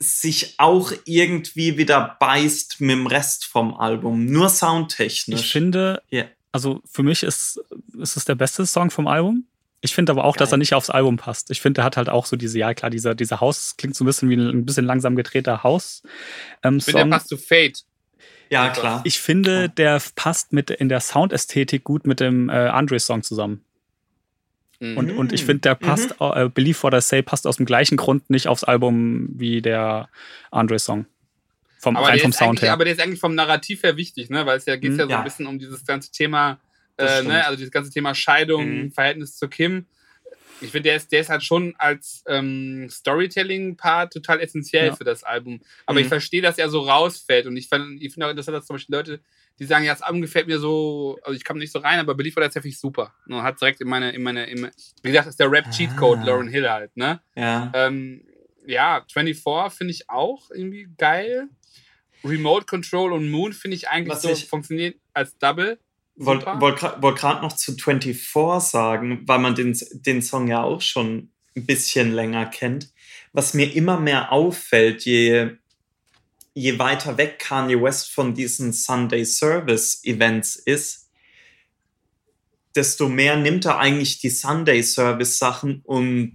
sich auch irgendwie wieder beißt mit dem Rest vom Album. Nur soundtechnisch. Ich finde, Ja. also für mich ist, ist es der beste Song vom Album. Ich finde aber auch, dass Geil. er nicht aufs Album passt. Ich finde, er hat halt auch so diese, ja klar, dieser, dieser Haus klingt so ein bisschen wie ein, ein bisschen langsam gedrehter Haus. Ähm, Ich finde, der Song. passt zu Fate. ja, klar. Ich finde, der passt mit in der Soundästhetik gut mit dem äh, Andre-Song zusammen. Mhm. Und, und ich Mhm. finde, der passt, äh, Believe What I Say passt aus dem gleichen Grund nicht aufs Album wie der Andre-Song. Vom, aber, rein vom Sound her. aber der ist eigentlich vom Narrativ her wichtig, ne? Weil es ja geht Mhm. ja so Ja. ein bisschen um dieses ganze Thema, äh, ne? Also dieses ganze Thema Scheidung, Mhm. Verhältnis zu Kim. Ich finde, der ist, der ist halt schon als ähm, Storytelling-Part total essentiell Ja. für das Album. Aber Mhm. ich verstehe, dass er so rausfällt. Und ich, fand- ich finde auch interessant, dass zum Beispiel Leute, die sagen, ja, das Album gefällt mir so, also ich kam nicht so rein, aber Belief war tatsächlich super. Und hat direkt in meine, in meine, in, wie gesagt, das ist der Rap-Cheat-Code, Ah. Lauren Hill halt, ne? ja. Ähm, ja, 24 finde ich auch irgendwie geil. Remote Control und Moon finde ich eigentlich Was so ich- funktionieren als Double. Wollte wollt, wollt gerade noch zu 24 sagen, weil man den, den Song ja auch schon ein bisschen länger kennt. Was mir immer mehr auffällt, je, je weiter weg Kanye West von diesen Sunday Service Events ist, desto mehr nimmt er eigentlich die Sunday Service Sachen und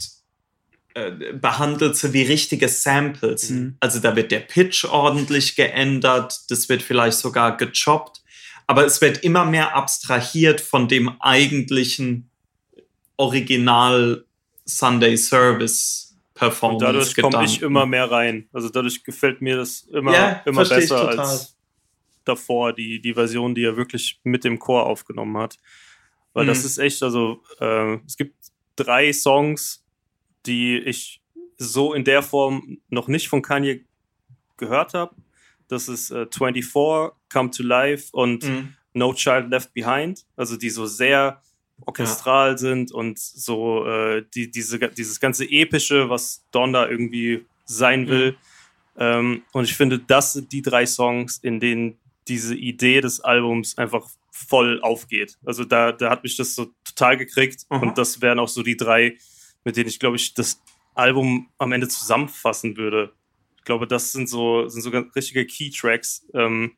äh, behandelt sie wie richtige Samples. Mhm. Also da wird der Pitch ordentlich geändert, das wird vielleicht sogar gechoppt, aber es wird immer mehr abstrahiert von dem eigentlichen Original Sunday Service Performance. Und dadurch komme ich immer mehr rein. Also dadurch gefällt mir das immer, Ja, immer besser als davor, die, die Version, die er wirklich mit dem Chor aufgenommen hat. Weil das Mhm. ist echt, also äh, es gibt drei Songs, die ich so in der Form noch nicht von Kanye gehört habe. Das ist äh, 24, Come to Life und Mhm. No Child Left Behind, also die so sehr orchestral sind und so äh, die, diese, dieses ganze Epische, was Don da irgendwie sein will. Ähm, und ich finde, das sind die drei Songs, in denen diese Idee des Albums einfach voll aufgeht. Also da, da hat mich das so total gekriegt Aha. und das wären auch so die drei, mit denen ich, glaube ich, das Album am Ende zusammenfassen würde. Ich glaube, das sind so, sind so ganz richtige Key-Tracks, ähm,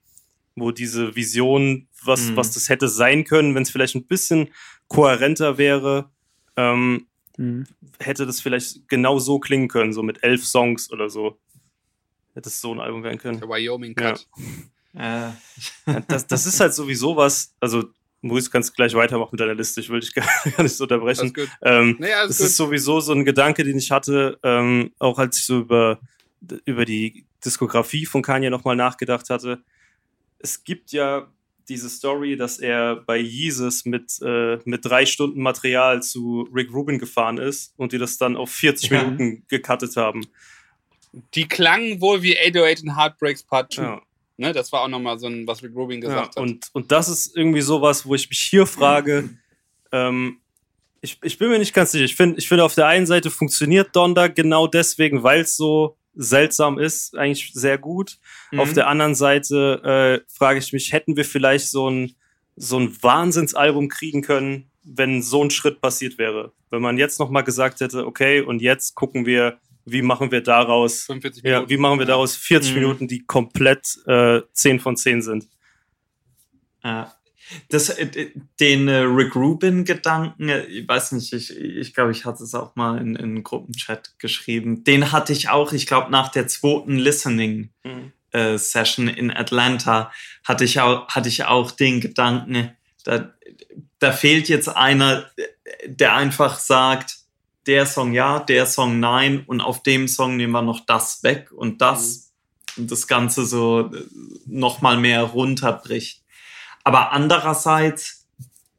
wo diese Vision, was, Mhm. was das hätte sein können, wenn es vielleicht ein bisschen kohärenter wäre, ähm, Mhm. hätte das vielleicht genau so klingen können, so mit elf Songs oder so. Hätte es so ein Album werden können. Der Wyoming Cut. Äh, Das, das ist halt sowieso was, also Maurice, kannst gleich weitermachen mit deiner Liste, ich will dich gar, gar nicht so unterbrechen. Alles gut. Ähm, alles das gut. ist sowieso so ein Gedanke, den ich hatte, ähm, auch als ich so über, über die Diskografie von Kanye nochmal nachgedacht hatte. Es gibt ja diese Story, dass er bei Jesus mit, äh, mit drei Stunden Material zu Rick Rubin gefahren ist und die das dann auf 40 Ja. Minuten gecuttet haben. Die klangen wohl wie 808 in Heartbreaks Part 2. Ja. Ne, das war auch nochmal so ein, was Rick Rubin Ja, gesagt hat. und, und das ist irgendwie sowas, wo ich mich hier frage, ähm, ich, ich bin mir nicht ganz sicher. Ich finde, ich finde, auf der einen Seite funktioniert Donda genau deswegen, weil es so seltsam ist, eigentlich sehr gut. Auf der anderen Seite äh, frage ich mich, hätten wir vielleicht so ein, so ein Wahnsinnsalbum kriegen können, wenn so ein Schritt passiert wäre? Wenn man jetzt nochmal gesagt hätte, okay, und jetzt gucken wir, wie machen wir daraus 45 ja, wie machen wir daraus 40 Mhm. Minuten, die komplett äh, 10 von 10 sind? Ja. Das, äh, den äh, Rick Rubin-Gedanken, äh, ich weiß nicht, ich, ich glaube, ich hatte es auch mal in, in einen Gruppenchat geschrieben. Den hatte ich auch, ich glaube, nach der zweiten Listening äh, Session in Atlanta hatte ich auch, hatte ich auch den Gedanken, da, da fehlt jetzt einer, der einfach sagt, der Song ja, der Song nein und auf dem Song nehmen wir noch das weg und das und das Ganze so nochmal mehr runterbricht. Aber andererseits,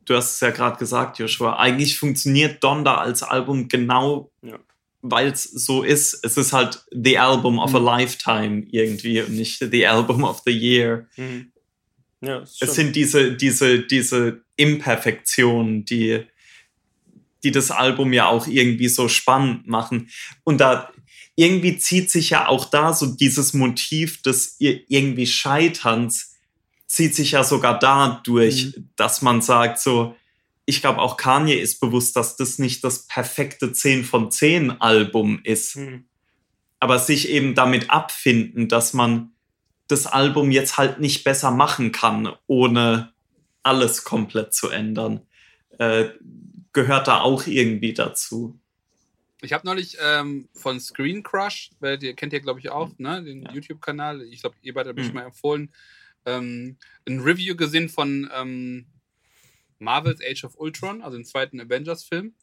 du hast es ja gerade gesagt, Joshua, eigentlich funktioniert Donda als Album genau, Ja. weil es so ist. Es ist halt the album of a lifetime irgendwie und nicht the album of the year. Ja, das Es stimmt. sind diese, diese, diese Imperfektionen, die, die das Album ja auch irgendwie so spannend machen. Und da irgendwie zieht sich ja auch da so dieses Motiv des ir- irgendwie Scheiterns, zieht sich ja sogar da durch, dass man sagt so, ich glaube auch Kanye ist bewusst, dass das nicht das perfekte 10 von 10 Album ist Mhm. aber sich eben damit abfinden, dass man das Album jetzt halt nicht besser machen kann, ohne alles komplett zu ändern, äh, gehört da auch irgendwie dazu. Ich habe neulich ähm, von Screen Crush, weil ihr kennt ja, glaube ich, auch, ne, den Ja. YouTube-Kanal. Ich glaube, ihr beide habt mich Mhm. mal empfohlen. Ähm, ein Review gesehen von ähm, Marvel's Age of Ultron, also den zweiten Avengers-Film.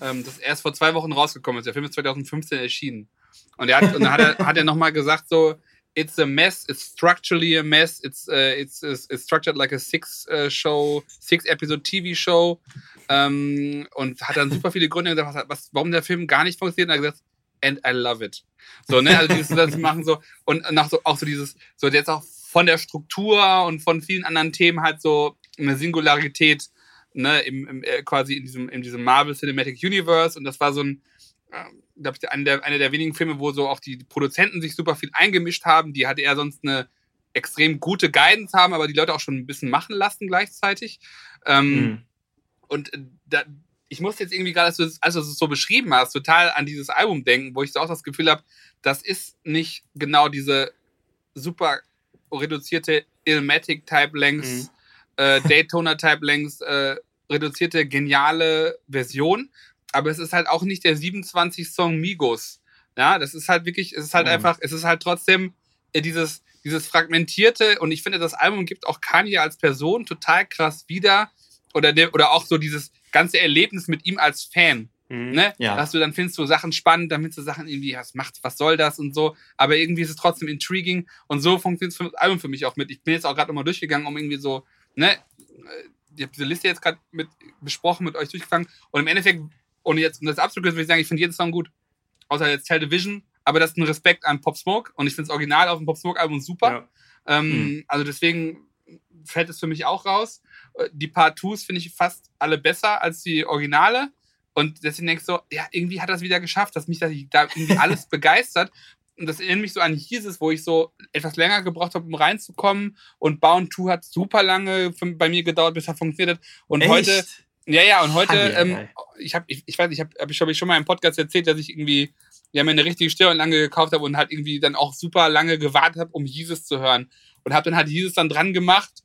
Ähm, das erst vor zwei Wochen rausgekommen ist. Der Film ist 2015 erschienen. Und er hat, und dann hat er, hat er nochmal gesagt, so, it's a mess, it's structurally a mess, it's, uh, it's, it's, it's structured like a six-show, six-episode TV-show. Ähm, und hat dann super viele Gründe gesagt, was, was, warum der Film gar nicht funktioniert. Und er hat gesagt, and I love it. So, ne, also dieses, das machen so, und nach so, auch so dieses, so jetzt auch von der Struktur und von vielen anderen Themen halt so eine Singularität, ne, im, im, äh, quasi in diesem, in diesem Marvel Cinematic Universe. Und das war so ein, äh, glaube ich, einer der, einer der wenigen Filme, wo so auch die Produzenten sich super viel eingemischt haben. Die hatte er sonst eine extrem gute Guidance haben, aber die Leute auch schon ein bisschen machen lassen gleichzeitig. Ähm, Mhm. und äh, da, ich muss jetzt irgendwie gerade, als du, es- als du es so beschrieben hast, total an dieses Album denken, wo ich so auch das Gefühl habe, das ist nicht genau diese super reduzierte Ilmatic-Type-Lengths, äh, Daytona-Type-Lengths, äh, reduzierte, geniale Version. Aber es ist halt auch nicht der 27-Song Migos. Ja, das ist halt wirklich, es ist halt Mhm. einfach, es ist halt trotzdem äh, dieses, dieses fragmentierte und ich finde, das Album gibt auch Kanye als Person total krass wieder oder, der, oder auch so dieses ganze Erlebnis mit ihm als Fan. Mhm. Ne? Ja. Dass du dann findest du Sachen spannend, dann findest du Sachen irgendwie, was macht, was soll das und so. Aber irgendwie ist es trotzdem intriguing und so funktioniert das Album für mich auch mit. Ich bin jetzt auch gerade nochmal durchgegangen, um irgendwie so, ne, äh, ich habe diese Liste jetzt gerade mit besprochen, mit euch durchgegangen und im Endeffekt, und jetzt, um das abzukürzen, würde ich sagen, ich finde jeden Song gut. Außer jetzt Television, aber das ist ein Respekt an Pop Smoke und ich finde das Original auf dem Pop Smoke Album super. Ja. Ähm, Also deswegen fällt es für mich auch raus. Äh, Die Part 2s finde ich fast alle besser als die Originale. Und deswegen denke ich so, ja, irgendwie hat das wieder geschafft, dass mich da da irgendwie alles begeistert. Und das erinnert mich so an Hieses, wo ich so etwas länger gebraucht habe, um reinzukommen. Und Bound 2 hat super lange bei mir gedauert, bis er funktioniert hat. Und Echt? heute, ja, ja, und heute, ähm, ich habe, ich, ich weiß, ich habe, hab ich, hab ich schon mal im Podcast erzählt, dass ich irgendwie, ja, mir eine richtige Stirnlange gekauft habe und halt irgendwie dann auch super lange gewartet habe, um Jesus zu hören. Und habe dann halt Jesus dann dran gemacht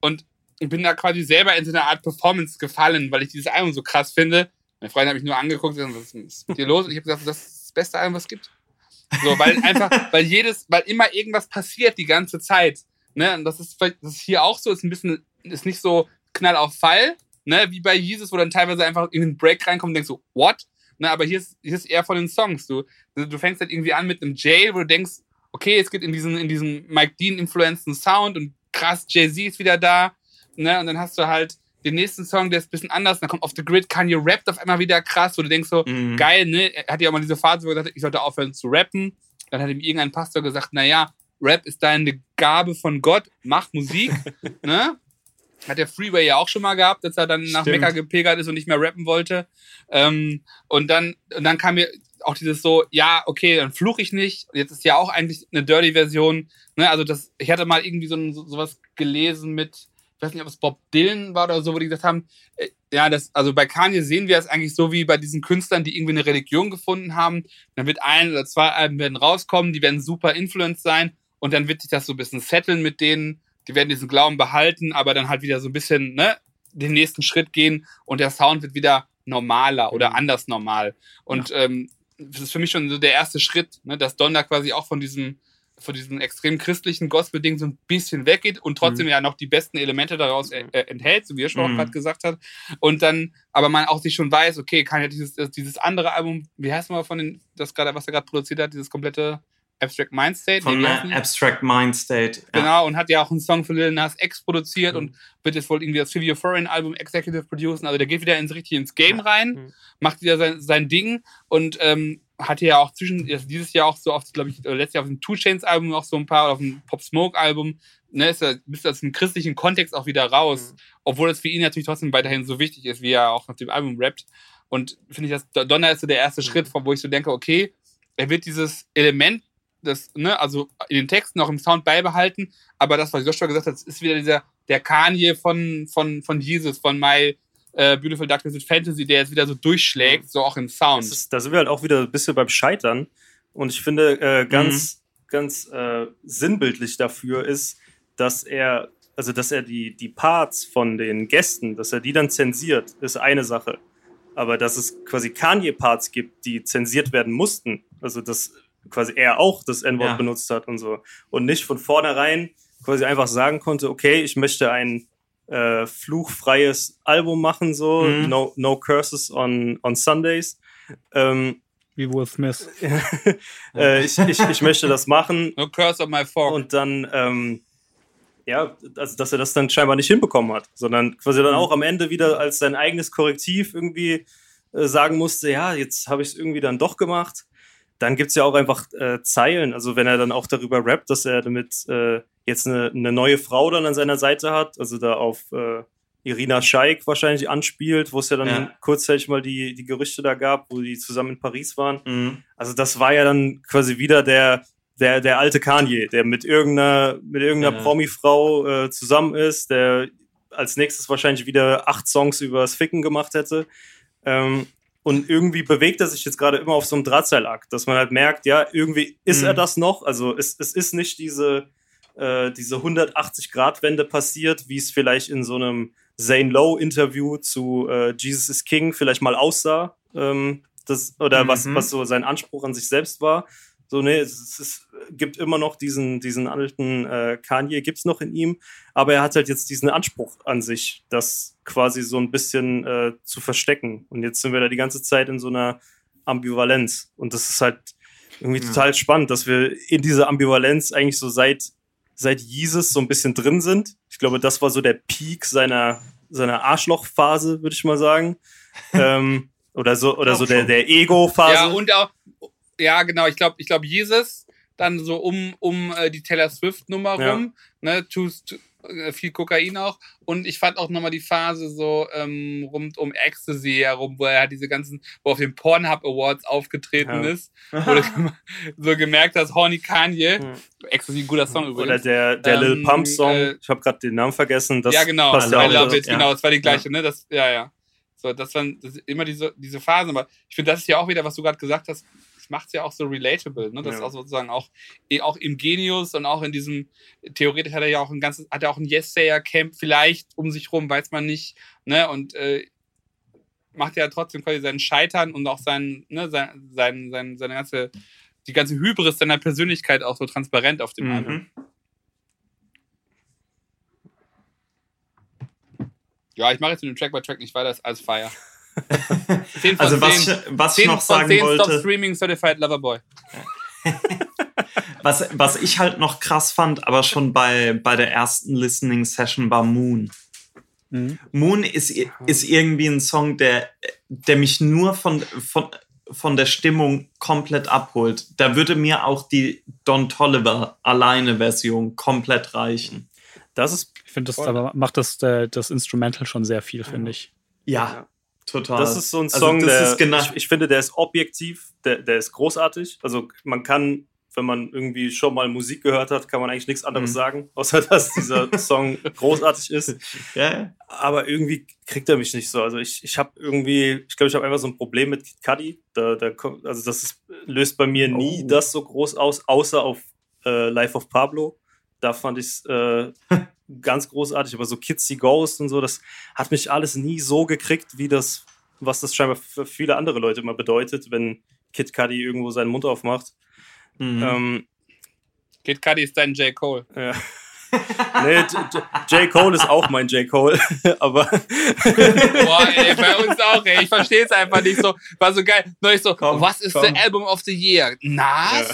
und bin da quasi selber in so eine Art Performance gefallen, weil ich dieses Album so krass finde. Meine Freundin hat mich nur angeguckt und gesagt, was ist mit dir los? Und ich habe gesagt, das ist das beste Album, was es gibt. So, weil einfach, weil jedes, weil immer irgendwas passiert die ganze Zeit. Ne? Und das ist vielleicht, das ist hier auch so, ist ein bisschen, ist nicht so knall auf Fall, ne, wie bei Jesus, wo dann teilweise einfach in den Break reinkommt und denkst so, what? Ne, aber hier ist, hier ist eher von den Songs. Du, du fängst halt irgendwie an mit einem Jail, wo du denkst, okay, es geht in diesen, in diesen Mike Dean-influencen Sound und krass, Jay-Z ist wieder da. Ne, und dann hast du halt den nächsten Song, der ist ein bisschen anders. Dann kommt auf The Grid, Kanye rappt auf einmal wieder krass, wo du denkst so, Mhm. geil, ne? Er hatte ja auch mal diese Phase, wo er gesagt hat, ich sollte aufhören zu rappen. Dann hat ihm irgendein Pastor gesagt, naja, Rap ist deine Gabe von Gott, mach Musik. ne? Hat der Freeway ja auch schon mal gehabt, dass er dann nach Stimmt. Mekka gepilgert ist und nicht mehr rappen wollte. Ähm, und dann, und dann kam mir auch dieses so, ja, okay, dann fluch ich nicht. Jetzt ist ja auch eigentlich eine Dirty-Version. Ne? Also das, ich hatte mal irgendwie so, so sowas gelesen mit, ich weiß nicht, ob es Bob Dylan war oder so, wo die gesagt haben, äh, ja, das, also bei Kanye sehen wir es eigentlich so wie bei diesen Künstlern, die irgendwie eine Religion gefunden haben. Dann wird ein oder zwei Alben werden rauskommen, die werden super influenced sein und dann wird sich das so ein bisschen setteln mit denen. Die werden diesen Glauben behalten, aber dann halt wieder so ein bisschen, ne, den nächsten Schritt gehen und der Sound wird wieder normaler oder anders normal. Und ähm, das ist für mich schon so der erste Schritt, ne, dass Donda quasi auch von diesem von diesem extrem christlichen Gospel-Ding so ein bisschen weggeht und trotzdem ja noch die besten Elemente daraus äh, enthält, so wie er schon auch Mhm. gerade gesagt hat. Und dann, aber man auch sich schon weiß, okay, kann ja dieses, dieses andere Album, wie heißt mal von den, das gerade, was er gerade produziert hat, dieses komplette Abstract Mind State? Von Nee? Abstract Mind State. Ja. Genau, und hat ja auch einen Song für Lil Nas X produziert Mhm. und wird jetzt wohl irgendwie das Trivia Foreign Album Executive producen. Also der geht wieder ins richtig ins Game rein, Mhm. macht wieder sein, sein Ding und ähm, hatte ja auch zwischen also dieses Jahr auch so auf, glaube ich, letztes Jahr auf dem Two Chains Album auch so ein paar, auf dem Pop Smoke Album, ne, ist er bis aus dem christlichen Kontext auch wieder raus, Mhm. obwohl es für ihn natürlich trotzdem weiterhin so wichtig ist, wie er auch auf dem Album rappt. Und finde ich, das Donner ist so der erste Mhm. Schritt, von wo ich so denke, okay, er wird dieses Element, das, ne, also in den Texten auch im Sound beibehalten, aber das, was Joshua gesagt hat, das ist wieder dieser, der Kanye von, von, von Jesus, von My äh, Beautiful Dark Twisted Fantasy, der jetzt wieder so durchschlägt, so auch im Sound. Das ist, da sind wir halt auch wieder ein bisschen beim Scheitern. Und ich finde, äh, ganz, ganz äh, sinnbildlich dafür ist, dass er, also dass er die, die Parts von den Gästen, dass er die dann zensiert, ist eine Sache. Aber dass es quasi Kanye-Parts gibt, die zensiert werden mussten, also dass quasi er auch das N-Wort Ja. benutzt hat und so. Und nicht von vornherein quasi einfach sagen konnte, okay, ich möchte ein äh, fluchfreies Album machen, so, Mhm. no, no curses on, on Sundays. Ähm, Wie Will Smith. äh, ich, ich, ich möchte das machen no Curse of My Fork. und dann, ähm, ja, also dass er das dann scheinbar nicht hinbekommen hat, sondern quasi dann auch am Ende wieder als sein eigenes Korrektiv irgendwie äh, sagen musste, ja, jetzt habe ich es irgendwie dann doch gemacht. Dann gibt's ja auch einfach äh, Zeilen, also wenn er dann auch darüber rappt, dass er damit äh, jetzt eine, eine neue Frau dann an seiner Seite hat, also da auf äh, Irina Scheik wahrscheinlich anspielt, wo es ja dann Ja. kurzzeitig mal die, die Gerüchte da gab, wo die zusammen in Paris waren. Mhm. Also das war ja dann quasi wieder der, der, der alte Kanye, der mit irgendeiner, mit irgendeiner Ja. Promi-Frau äh, zusammen ist, der als nächstes wahrscheinlich wieder acht Songs übers Ficken gemacht hätte. Ähm, und irgendwie bewegt er sich jetzt gerade immer auf so einem Drahtseilakt, dass man halt merkt, ja, irgendwie ist Mhm. er das noch. Also es, es ist nicht diese, äh, diese 180-Grad-Wende passiert, wie es vielleicht in so einem Zane Lowe-Interview zu äh, Jesus is King vielleicht mal aussah. Ähm, das, oder was, Mhm. was so sein Anspruch an sich selbst war. So, nee, es, es, es gibt immer noch diesen, diesen alten äh, Kanye, gibt's noch in ihm, aber er hat halt jetzt diesen Anspruch an sich, das quasi so ein bisschen äh, zu verstecken. Und jetzt sind wir da die ganze Zeit in so einer Ambivalenz. Und das ist halt irgendwie Ja. total spannend, dass wir in dieser Ambivalenz eigentlich so seit, seit Jesus so ein bisschen drin sind. Ich glaube, das war so der Peak seiner, seiner Arschlochphase, würde ich mal sagen. ähm, oder so, oder so der, der Ego-Phase. Ja, und auch, ja, genau, ich glaube, ich glaube, Jesus, dann so um, um äh, die Taylor Swift-Nummer Ja. rum, ne, to, to, äh, viel Kokain auch. Und ich fand auch nochmal die Phase so ähm, rund um Ecstasy herum, wo er halt diese ganzen, wo auf den Pornhub Awards aufgetreten Ja. ist, wo du so gemerkt hast, Horny Kanye, Mhm. Ecstasy, ein guter Song Oder übrigens. der, der Ähm, Lil Pump Song, äh, ich habe gerade den Namen vergessen. Das ja, genau, passt I ja love it, genau, das war die gleiche, ne? Das, ja, ja. So, das waren das immer diese, diese Phasen, aber ich finde, das ist ja auch wieder, was du gerade gesagt hast, macht es ja auch so relatable, ne? Das Ja. ist auch sozusagen auch, eh, auch im Genius und auch in diesem, theoretisch hat er ja auch ein ganzes, hat er auch ein Yes-Sayer-Camp vielleicht um sich rum, weiß man nicht, ne? Und äh, macht ja trotzdem quasi sein Scheitern und auch sein, ne, sein, sein, sein, seine ganze, die ganze Hybris seiner Persönlichkeit auch so transparent auf dem Album. Mhm. Ja, ich mache jetzt mit dem Track by Track nicht weiter, das ist alles Fire. 10 von Also was 10. ich, was ich 10 noch von sagen 10 Stop wollte, Streaming Certified Loverboy. was, was ich halt noch krass fand, aber schon bei, bei der ersten Listening Session war Moon. Mhm. Moon ist, ist irgendwie ein Song, der, der mich nur von, von, von der Stimmung komplett abholt. Da würde mir auch die Don Tolliver alleine Version komplett reichen. Das ist. Ich finde, das aber macht das, äh, das Instrumental schon sehr viel, finde ich. Ja, Ja. Total. Das ist so ein Also Song, das der, genau- ich, ich finde, der ist objektiv, der, der ist großartig. Also man kann, wenn man irgendwie schon mal Musik gehört hat, kann man eigentlich nichts anderes Mhm. sagen, außer dass dieser Song großartig ist. Ja. Aber irgendwie kriegt er mich nicht so. Also ich, ich habe irgendwie, ich glaube, ich habe einfach so ein Problem mit Kid Cudi. Da, da, also das ist, löst bei mir nie Oh. das so groß aus, außer auf äh, Life of Pablo. Da fand ich es äh, ganz großartig. Aber so Kids See Ghost und so, das hat mich alles nie so gekriegt, wie das, was das scheinbar für viele andere Leute immer bedeutet, wenn Kid Cudi irgendwo seinen Mund aufmacht. Mhm. Ähm, Kid Cudi ist dein J. Cole. ja. nee, J-. Cole ist auch mein J. Cole, aber Boah, ey, bei uns auch, ey. Ich verstehe es einfach nicht so. War so geil. Neulich so, Komm, was ist komm. the Album of the Year? Nas?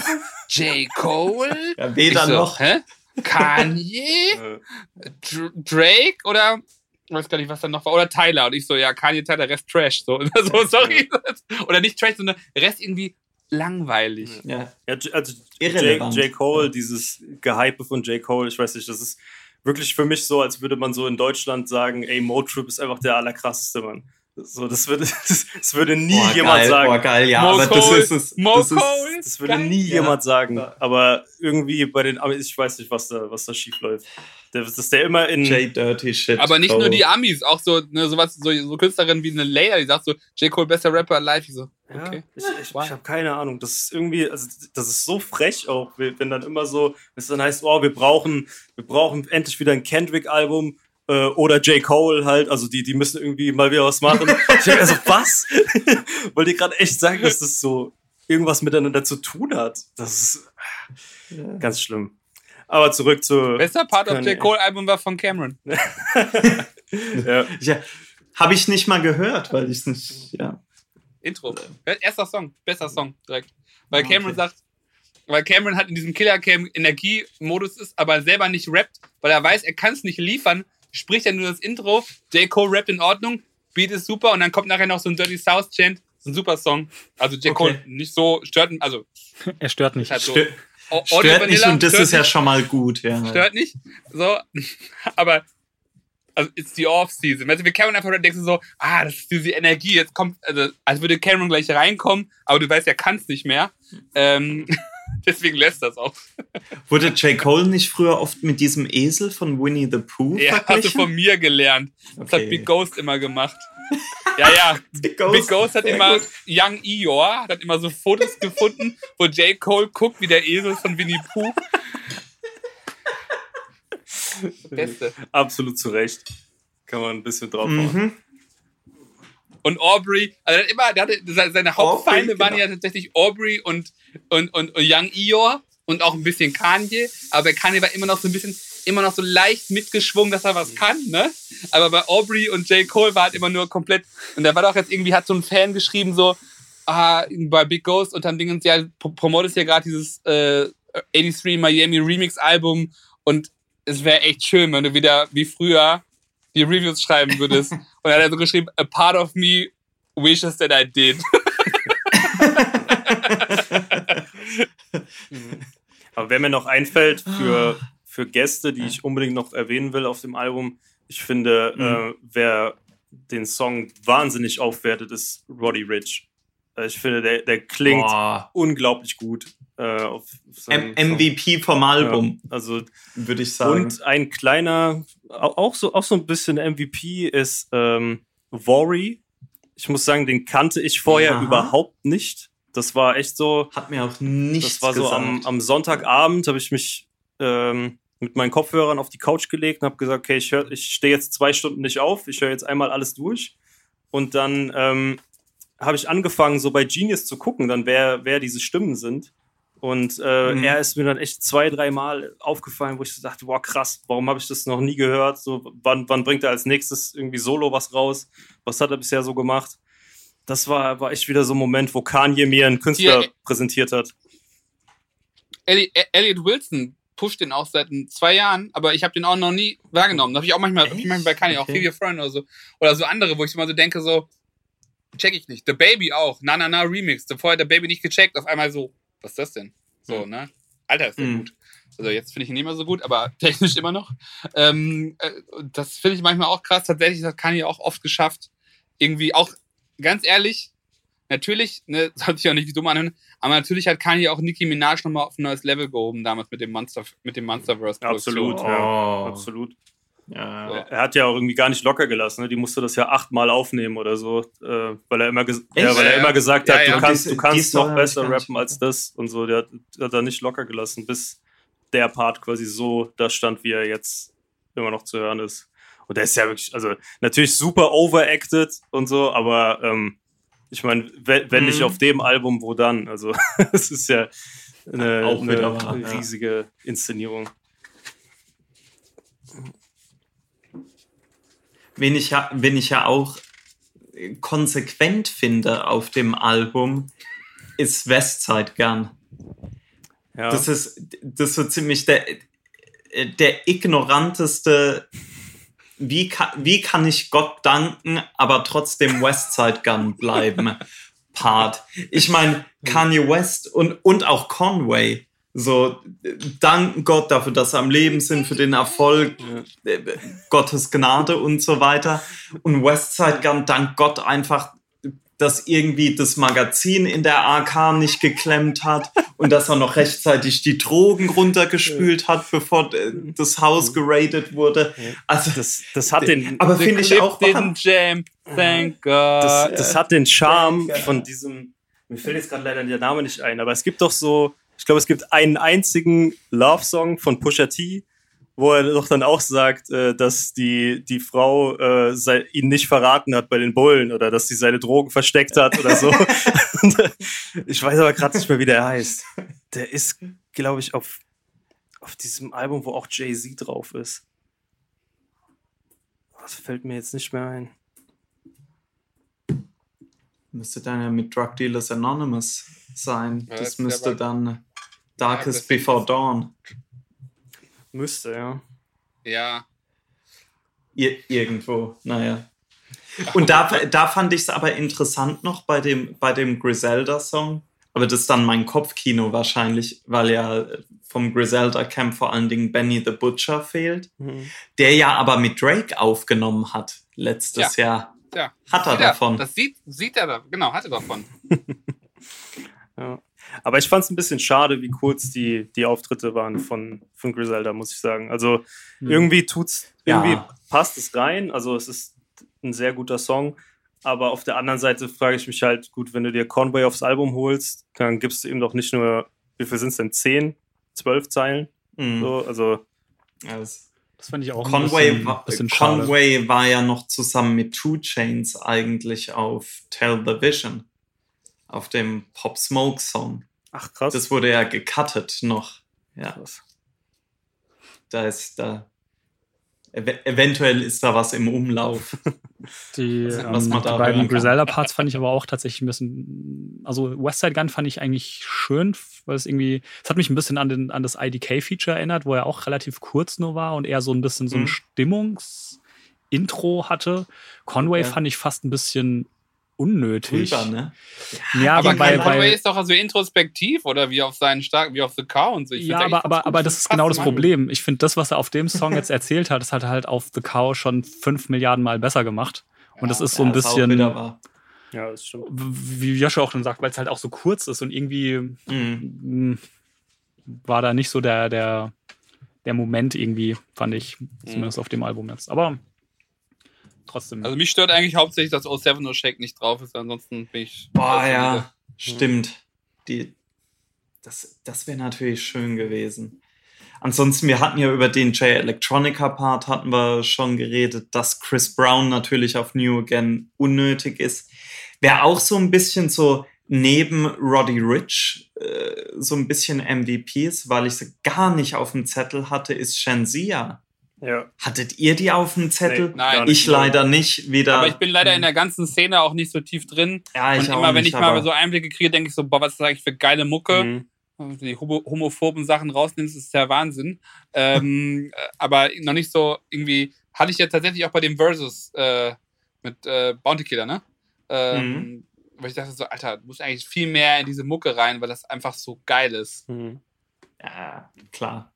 J. Cole? ja, weder so, noch. Hä? Kanye? Dr Drake? Oder? Ich weiß gar nicht, was da noch war. Oder Tyler. Und ich so, ja, Kanye, Tyler, Rest Trash. So, so sorry. Oder nicht Trash, sondern Rest irgendwie langweilig. Ja. Ja, also J. J. Cole, dieses Gehype von J. Cole, ich weiß nicht, das ist wirklich für mich so, als würde man so in Deutschland sagen, ey, Motrip ist einfach der allerkrasseste Mann. So, das würde, das, das würde nie Boah, jemand geil, sagen. Boah, geil, ja, aber Cole, das ist es. Das ist. Das würde Geil. nie Ja. jemand sagen. Ja. Aber irgendwie bei den Amis, ich weiß nicht, was da, was da schief läuft. Der, dass der immer in. J Dirty Shit. Aber nicht Cole. nur die Amis, auch so, ne, sowas, so, so Künstlerinnen wie eine Leia, die sagt so, J. Cole, bester Rapper alive. Ich so, Ja, okay. ich ich, Wow. ich habe keine Ahnung. Das ist irgendwie, also das ist so frech auch, wenn dann immer so, wenn es dann heißt, oh, wir brauchen, wir brauchen endlich wieder ein Kendrick-Album äh, oder J. Cole halt, also die, die müssen irgendwie mal wieder was machen. ich denke also, was? Wollt ihr gerade echt sagen, dass das so irgendwas miteinander zu tun hat? Das ist Ja. ganz schlimm. Aber zurück zu. Bester Part of Kanye. J. Cole Album war von Cameron. Ja. Ja, habe ich nicht mal gehört, weil ich nicht. Ja. Intro. Erster Song, bester Song direkt. Weil Okay. Cameron sagt, weil Cameron halt in diesem Killer Cam Energiemodus ist, aber selber nicht rappt, weil er weiß, er kann es nicht liefern, spricht er nur das Intro, J. Cole rappt in Ordnung, Beat ist super und dann kommt nachher noch so ein Dirty South Chant, ist ein super Song. Also J. Okay. Cole nicht so stört, also Er stört nicht. halt so. Stö Au- Audio stört nicht Vanilla und das ist ja nicht, schon mal gut. Ja. stört nicht. So, aber also it's die Off-Season. Weißt du, wir Cameron einfach denkst du so, ah, das ist diese Energie, jetzt kommt, also als würde Cameron gleich reinkommen, aber du weißt, er kann es nicht mehr. Ähm, deswegen lässt das auch. Wurde J. Cole nicht früher oft mit diesem Esel von Winnie the Pooh Er hatte von mir gelernt. Das Okay. hat Big Ghost immer gemacht. Ja, ja. Big Big Ghost hat immer, gut. Young Eeyore hat immer so Fotos gefunden, wo J. Cole guckt wie der Esel von Winnie Pooh. Beste. Absolut zu Recht. Kann man ein bisschen drauf hauen. Mhm. Und Aubrey, also er hat immer, der hatte, se- seine Hauptfeinde Aubrey, waren genau. ja tatsächlich Aubrey und, und, und, und Young Eeyore und auch ein bisschen Kanye. Aber bei Kanye war immer noch so ein bisschen, immer noch so leicht mitgeschwungen, dass er was kann, ne? Aber bei Aubrey und J. Cole war halt immer nur komplett, und da war doch jetzt irgendwie, hat so ein Fan geschrieben, so, ah, bei Big Ghost und dann Dingens, ja, pro- promotest ja gerade dieses äh, 83 Miami Remix Album und es wäre echt schön, wenn du wieder wie früher die Reviews schreiben würdest. Und dann hat er so geschrieben, a part of me wishes that I did. Aber wer mir noch einfällt für, Ah. für Gäste, die ich unbedingt noch erwähnen will auf dem Album, ich finde, Mhm. äh, wer den Song wahnsinnig aufwertet, ist Roddy Rich. Äh, Ich finde, der, der klingt Boah. unglaublich gut. Äh, auf, auf MVP vom Album, Ja, also, würde ich sagen. und ein kleiner, au- auch so, auch so ein bisschen MVP ist ähm, Vory. Ich muss sagen, den kannte ich vorher Aha. überhaupt nicht. Das war echt so, Hat mir auch nichts das war so gesagt. am, am Sonntagabend, habe ich mich ähm, mit meinen Kopfhörern auf die Couch gelegt und habe gesagt, okay, ich, hör- ich stehe jetzt zwei Stunden nicht auf, ich höre jetzt einmal alles durch. Und dann ähm, habe ich angefangen, so bei Genius zu gucken, dann wer, wer diese Stimmen sind. Und äh, Mhm. er ist mir dann echt zwei, dreimal aufgefallen, wo ich so dachte, boah, krass, warum habe ich das noch nie gehört? So, wann, wann bringt er als nächstes irgendwie Solo was raus? Was hat er bisher so gemacht? Das war, war echt wieder so ein Moment, wo Kanye mir einen Künstler Hier, äh, präsentiert hat. E- Elliot Wilson pusht den auch seit zwei Jahren, aber ich habe den auch noch nie wahrgenommen. Da habe ich auch manchmal, ich manchmal bei Kanye, auch Okay. Vivian Freund oder so. Oder so andere, wo ich immer so denke, so, check ich nicht. The Baby auch. Na Na Na Remix. Vorher The Baby nicht gecheckt. Auf einmal so, was ist das denn? So, Mhm. ne? Alter, ist der Mhm. gut. Also jetzt finde ich ihn nicht mehr so gut, aber technisch immer noch. Ähm, äh, das finde ich manchmal auch krass. Tatsächlich, das kann ich auch oft geschafft. Irgendwie auch, ganz ehrlich, natürlich, ne, sollte ich auch nicht dumm anhören, aber natürlich hat Kanye auch Nicki Minaj nochmal auf ein neues Level gehoben, damals mit dem Monster, mit dem Monsterverse. Absolut, Produktion. ja. Oh. Absolut. Ja. So. Er hat ja auch irgendwie gar nicht locker gelassen. Ne? Die musste das ja achtmal aufnehmen oder so, äh, weil er immer, ja, weil er Ja, immer ja. gesagt Ja, hat, ja. du kannst, Diese- du kannst noch besser rappen als das und so. Der hat, hat da nicht locker gelassen, bis der Part quasi so da stand, wie er jetzt immer noch zu hören ist. Und der ist ja wirklich, also natürlich super overacted und so, aber ähm, ich meine, wenn, wenn nicht Mhm. auf dem Album, wo dann? Also es ist ja eine, eine riesige Inszenierung. Wen ich ja, wen ich ja auch konsequent finde auf dem Album, ist Westside Gun. Ja. Das ist, das ist so ziemlich der, der ignoranteste. Wie kann, wie kann ich Gott danken, aber trotzdem Westside Gun bleiben? Part. Ich meine, Kanye West und, und auch Conway. So, danken Gott dafür, dass sie am Leben sind, für den Erfolg, äh, Gottes Gnade und so weiter. Und Westside Gun dankt Gott einfach, dass irgendwie das Magazin in der AK nicht geklemmt hat und dass er noch rechtzeitig die Drogen runtergespült hat, bevor äh, das Haus geradet wurde. Also, das, das hat den, aber finde ich auch didn't jam. Thank God. das, das hat den Charme von diesem. Mir fällt jetzt gerade leider der Name nicht ein, aber es gibt doch so, ich glaube, es gibt einen einzigen Love-Song von Pusha T, wo er doch dann auch sagt, äh, dass die, die Frau äh, sei, ihn nicht verraten hat bei den Bullen oder dass sie seine Drogen versteckt hat oder so. Äh, ich weiß aber gerade nicht mehr, wie der heißt. Der ist, glaube ich, auf, auf diesem Album, wo auch Jay-Z drauf ist. Das fällt mir jetzt nicht mehr ein. Müsste dann ja mit Drug Dealers Anonymous sein. Ja, das das müsste dann Darkest das- Before Dawn. Müsste, ja. ja. Ir irgendwo, naja. Und da, da fand ich es aber interessant noch bei dem, bei dem Griselda-Song. Aber das ist dann mein Kopfkino wahrscheinlich, weil ja vom Griselda-Camp vor allen Dingen Benny the Butcher fehlt. Der ja aber mit Drake aufgenommen hat letztes Jahr. Ja. Hat er Ja, davon. Das sieht, sieht er da, genau, hat er davon. Ja. Aber ich fand es ein bisschen schade, wie kurz die, die Auftritte waren von, von Griselda, muss ich sagen. Also irgendwie tut's, irgendwie Ja. passt es rein. Also es ist ein sehr guter Song. Aber auf der anderen Seite frage ich mich halt, gut, wenn du dir Conway aufs Album holst, dann gibst du ihm doch nicht nur, wie viel sind es denn? Zehn, zwölf Zeilen? Mhm. So, also Ja, das- Das fand ich auch ein Conway, bisschen, war, bisschen schade. Conway war ja noch zusammen mit Two Chains eigentlich auf Tell the Vision. Auf dem Pop Smoke Song. ach krass. Das wurde ja gecuttet noch. Ja, krass. da ist da. Ev eventuell ist da was im Umlauf. Die, Was- ähm, was man die beiden hören kann. Griselda-Parts fand ich aber auch tatsächlich ein bisschen. Also Westside Gun fand ich eigentlich schön, weil es irgendwie. Es hat mich ein bisschen an, den, an das IDK-Feature erinnert, wo er auch relativ kurz nur war und eher so ein bisschen so ein Mhm. Stimmungs-Intro hatte. Conway Ja. fand ich fast ein bisschen unnötig. Drüber, ne? Ja, aber aber bei, Conway bei, ist doch also introspektiv oder wie auf seinen starken, wie auf The Cow und so. Ich ja, aber, aber, aber das ist genau das. Problem. Ich finde, das, was er auf dem Song jetzt erzählt hat, das hat er halt auf The Cow schon fünf Milliarden Mal besser gemacht. Und das ist so Ja, ein ist auch bisschen. Ja, das stimmt. wie Joshua auch schon sagt, weil es halt auch so kurz ist und irgendwie Mhm. mh, war da nicht so der, der, der Moment irgendwie, fand ich, zumindest auf dem Album jetzt. Aber trotzdem. Also mich stört eigentlich hauptsächlich, dass 07 No Shake nicht drauf ist, ansonsten bin ich. Boah, ja, stimmt. Die, das das wäre natürlich schön gewesen. Ansonsten, wir hatten ja über den J Electronica Part hatten wir schon geredet, dass Chris Brown natürlich auf New Again unnötig ist. Wer auch so ein bisschen so neben Roddy Rich äh, so ein bisschen MVP ist, weil ich sie gar nicht auf dem Zettel hatte, ist Shenzia. Ja. Hattet ihr die auf dem Zettel? Nee, Nein. nicht. Ich leider nicht. Wieder. Aber ich bin leider in der ganzen Szene auch nicht so tief drin. ja, ich und auch immer, wenn nicht, ich mal so Einblicke kriege, denke ich so, boah, was ist das eigentlich für geile Mucke? Mhm. Wenn du die homo homophoben Sachen rausnimmst, ist der Wahnsinn. ähm, äh, aber noch nicht so irgendwie, hatte ich ja tatsächlich auch bei dem Versus äh, mit äh, Bounty Killer, ne? Ähm, Mhm. Weil ich dachte so, Alter, du musst eigentlich viel mehr in diese Mucke rein, weil das einfach so geil ist. Mhm. Ja, klar.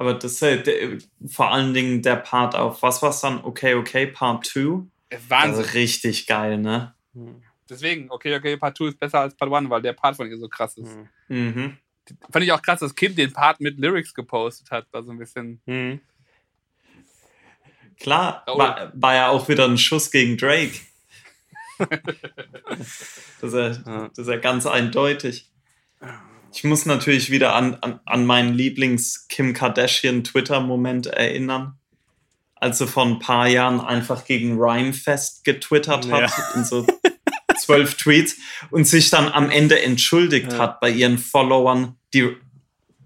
Aber das ist der, vor allen Dingen der Part auf, was war's dann? Okay, okay, Part 2. Wahnsinn. Also richtig geil, ne? Mhm. Deswegen, okay, okay, Part 2 ist besser als Part 1, weil der Part von ihr so krass ist. Mhm. Mhm. Fand ich auch krass, dass Kim den Part mit Lyrics gepostet hat. War so ein bisschen. Mhm. Klar, Oh. war, war ja auch wieder ein Schuss gegen Drake. das, ist ja, Ja. das ist ja ganz eindeutig. Ich muss natürlich wieder an, an, an meinen Lieblings-Kim Kardashian-Twitter-Moment erinnern, als sie vor ein paar Jahren einfach gegen Rhymefest getwittert hat, in so zwölf Tweets und sich dann am Ende entschuldigt Ja. hat bei ihren Followern, die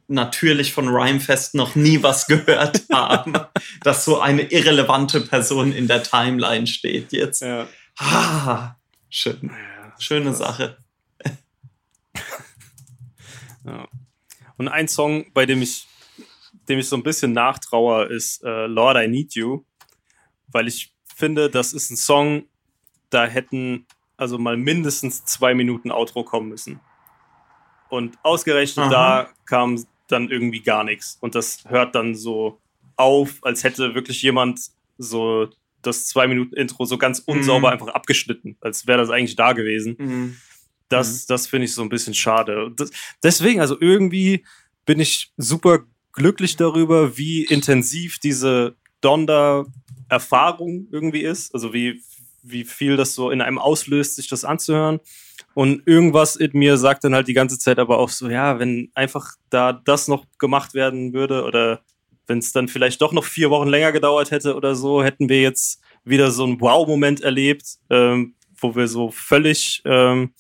natürlich von Rhymefest noch nie was gehört haben, dass so eine irrelevante Person in der Timeline steht jetzt. Ja. Ah, schön. Ja, Schöne krass. Sache. Ja. Und ein Song, bei dem ich, dem ich so ein bisschen nachtrauer, ist äh, Lord I Need You, weil ich finde, das ist ein Song, da hätten also mal mindestens zwei Minuten Outro kommen müssen. Und ausgerechnet Aha. da kam dann irgendwie gar nichts. Und das hört dann so auf, als hätte wirklich jemand so das zwei Minuten Intro so ganz unsauber Mhm. einfach abgeschnitten, als wäre das eigentlich da gewesen. Das, das finde ich so ein bisschen schade. Das, deswegen, also irgendwie bin ich super glücklich darüber, wie intensiv diese Donda-Erfahrung irgendwie ist. Also wie, wie viel das so in einem auslöst, sich das anzuhören. Und irgendwas in mir sagt dann halt die ganze Zeit aber auch so, ja, wenn einfach da das noch gemacht werden würde oder wenn es dann vielleicht doch noch vier Wochen länger gedauert hätte oder so, hätten wir jetzt wieder so einen Wow-Moment erlebt, ähm, wo wir so völlig ähm,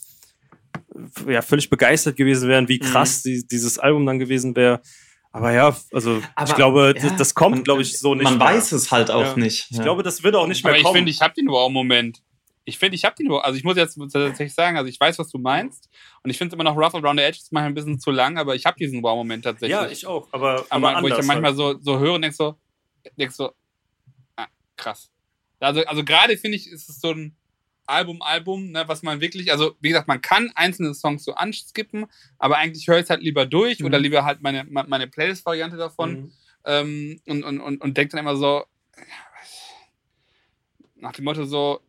ja, völlig begeistert gewesen wären, wie Mhm. krass die, dieses Album dann gewesen wäre. Aber ja, also ich Aber, glaube, ja, das, das kommt, man- glaube ich, so nicht. Man mehr. weiß es halt auch Ja. nicht. Ich glaube, das wird auch nicht mehr Aber ich kommen. finde, ich habe den Wow-Moment. Ich finde, ich habe den Wow. Also ich muss jetzt tatsächlich sagen, also ich weiß, was du meinst. Und ich finde immer noch Rough Around the Edge ist manchmal ein bisschen zu lang, aber ich habe diesen Wow-Moment tatsächlich. ja, ich auch. Aber, aber, aber wo ich dann manchmal halt. so, so höre und denk so, denk so, ah, krass. Also, also gerade finde ich, ist es so ein Album, Album, ne, was man wirklich, also wie gesagt, man kann einzelne Songs so anskippen, aber eigentlich höre ich es halt lieber durch Mhm. oder lieber halt meine, meine Playlist-Variante davon Mhm. ähm, und, und, und, und denkt dann immer so, nach dem Motto so,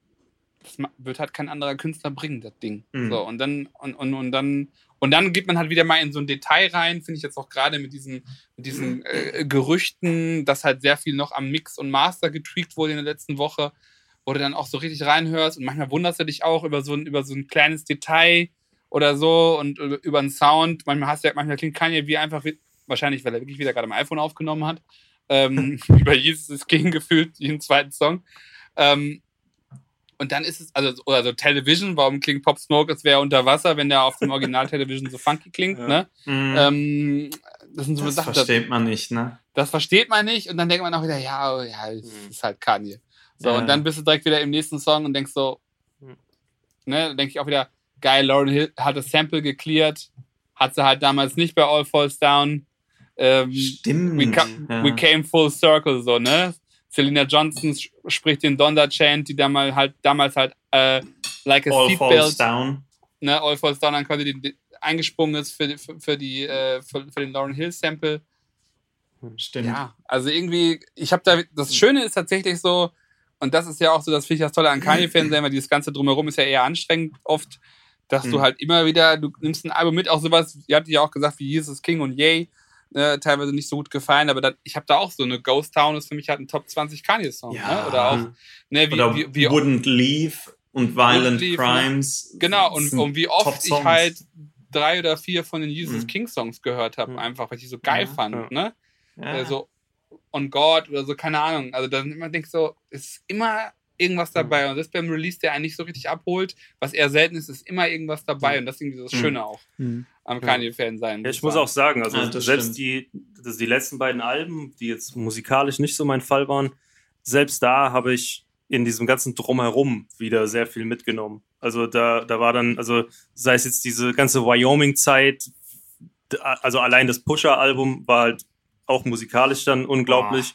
das wird halt kein anderer Künstler bringen, das Ding. Mhm. So, und dann, und, und, und dann, und dann geht man halt wieder mal in so ein Detail rein, finde ich jetzt auch gerade mit diesen, mit diesen äh, Gerüchten, dass halt sehr viel noch am Mix und Master getweakt wurde in der letzten Woche, wo du dann auch so richtig reinhörst und manchmal wunderst du dich auch über so ein, über so ein kleines Detail oder so und über, über einen Sound. Manchmal hast du ja, manchmal klingt Kanye wie einfach, wie, wahrscheinlich, weil er wirklich wieder gerade am iPhone aufgenommen hat. Ähm, über Jesus King gefühlt, jeden zweiten Song. Ähm, und dann ist es, also, oder so Television, warum klingt Pop Smoke, als wäre er unter Wasser, wenn der auf dem Original Television so funky klingt, Ja. ne? Mhm. Ähm, das sind so das Sachen, das, versteht man nicht, ne? das versteht man nicht und dann denkt man auch wieder, ja, oh, ja, es Mhm. ist halt Kanye. So, Ja. und dann bist du direkt wieder im nächsten Song und denkst so, Mhm. ne, dann denke ich auch wieder, geil, Lauren Hill hat das Sample gecleared, hat sie halt damals nicht bei All Falls Down. Ähm, Stimmt. we, ja. we came full circle, so, ne? Selena Johnson spricht den Donda-Chant, die damals halt, damals halt äh, like a All falls Seatbelt, down. ne, All Falls Down dann quasi die, die, eingesprungen ist für, für, für, die, äh, für, für den Lauren Hill-Sample. Stimmt. Ja, also irgendwie, ich habe da, das Schöne ist tatsächlich so, und das ist ja auch so, das finde ich das Tolle an Kanye-Fans, weil dieses ganze Drumherum ist ja eher anstrengend oft, dass du Mhm. halt immer wieder, du nimmst ein Album mit, auch sowas, ihr hattet ja auch gesagt, wie Jesus King und Yay, äh, teilweise nicht so gut gefallen, aber da, ich habe da auch so eine Ghost Town ist für mich halt ein Top 20 Kanye-Song, Ja. ne? oder auch, ne, wie, Oder wie, wie Wouldn't Leave und Violent Leave, ne? Crimes. Genau, und, und wie oft ich halt drei oder vier von den Jesus Mhm. King Songs gehört habe, Mhm. einfach, weil ich die so geil Ja, fand, ne? Ja. äh, so On God oder so, keine Ahnung. Also dann immer denkt so, es ist immer irgendwas dabei. Und das beim Release, der einen nicht so richtig abholt, was eher selten ist, ist immer irgendwas dabei. Und das ist irgendwie das Mhm. Schöne auch am Ja. Kanye-Fan sein. Ja, ich muss auch sagen, also Ja, selbst die, das die letzten beiden Alben, die jetzt musikalisch nicht so mein Fall waren, selbst da habe ich in diesem ganzen Drumherum wieder sehr viel mitgenommen. Also da, da war dann, also sei es jetzt diese ganze Wyoming-Zeit, also allein das Pusher-Album war halt auch musikalisch dann unglaublich.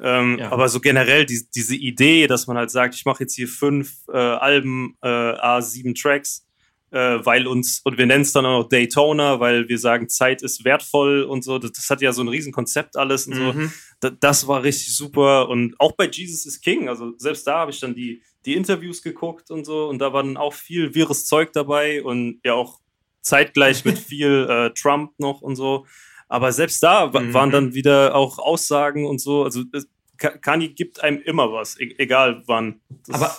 Ähm, ja. Aber so generell die, diese Idee, dass man halt sagt, ich mache jetzt hier fünf äh, Alben, äh, A7 Tracks, äh, weil uns, und wir nennen es dann auch noch Daytona, weil wir sagen, Zeit ist wertvoll und so. Das, das hat ja so ein Riesenkonzept alles und mhm. so. Das, das, war richtig super. Und auch bei Jesus is King, also selbst da habe ich dann die, die Interviews geguckt und so. Und da war dann auch viel wirres Zeug dabei und ja auch zeitgleich mit viel äh, Trump noch und so. Aber selbst da mhm. waren dann wieder auch Aussagen und so. Also Kanye gibt einem immer was, e egal wann. Das aber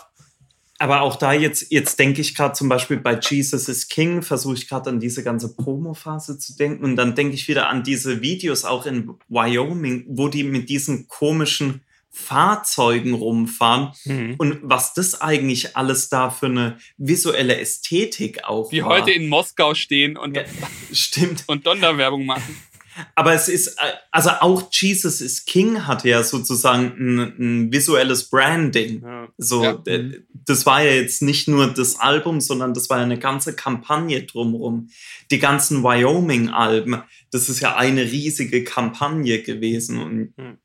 aber auch da jetzt, jetzt denke ich gerade zum Beispiel bei Jesus is King, versuche ich gerade an diese ganze Promo-Phase zu denken. Und dann denke ich wieder an diese Videos auch in Wyoming, wo die mit diesen komischen Fahrzeugen rumfahren mhm. und was das eigentlich alles da für eine visuelle Ästhetik auch Die war. heute in Moskau stehen und, ja, stimmt. und Donnerwerbung machen. Aber es ist, äh, also auch Jesus is King hat ja sozusagen ein, ein visuelles Branding. Ja. So, ja. Äh, das war ja jetzt nicht nur das Album, sondern das war ja eine ganze Kampagne drumherum. Die ganzen Wyoming-Alben, das ist ja eine riesige Kampagne gewesen. Und hm.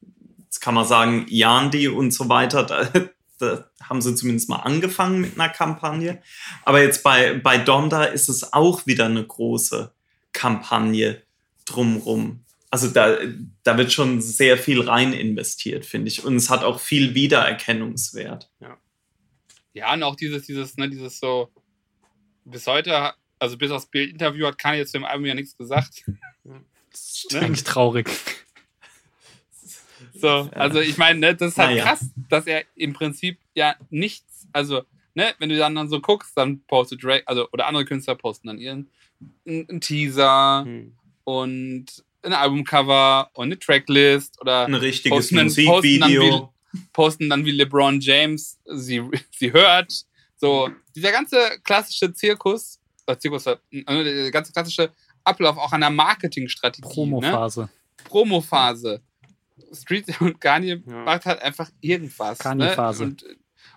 jetzt kann man sagen, Yandi und so weiter, da, da haben sie zumindest mal angefangen mit einer Kampagne. Aber jetzt bei, bei Donda ist es auch wieder eine große Kampagne drumrum. Also da, da wird schon sehr viel rein investiert, finde ich. Und es hat auch viel Wiedererkennungswert. Ja. Ja, und auch dieses, dieses, ne, dieses so, bis heute, also bis aufs Bildinterview hat Kanye jetzt dem Album ja nichts gesagt. Das ist ne? eigentlich traurig. So, also ich meine, ne, das ist halt naja. krass, dass er im Prinzip ja nichts, also, ne, wenn du dann, dann so guckst, dann postet Drake, also, oder andere Künstler posten dann ihren einen Teaser, hm und ein Albumcover und eine Tracklist oder ein richtiges Musikvideo. Posten, posten dann wie LeBron James sie, sie hört. So, dieser ganze klassische Zirkus, äh, Zirkus, äh, der ganze klassische Ablauf auch einer Marketingstrategie. Promophase. Ne? Promophase. Street und Kanye ja. macht halt einfach irgendwas. Kanye-Phase. Ne? Und,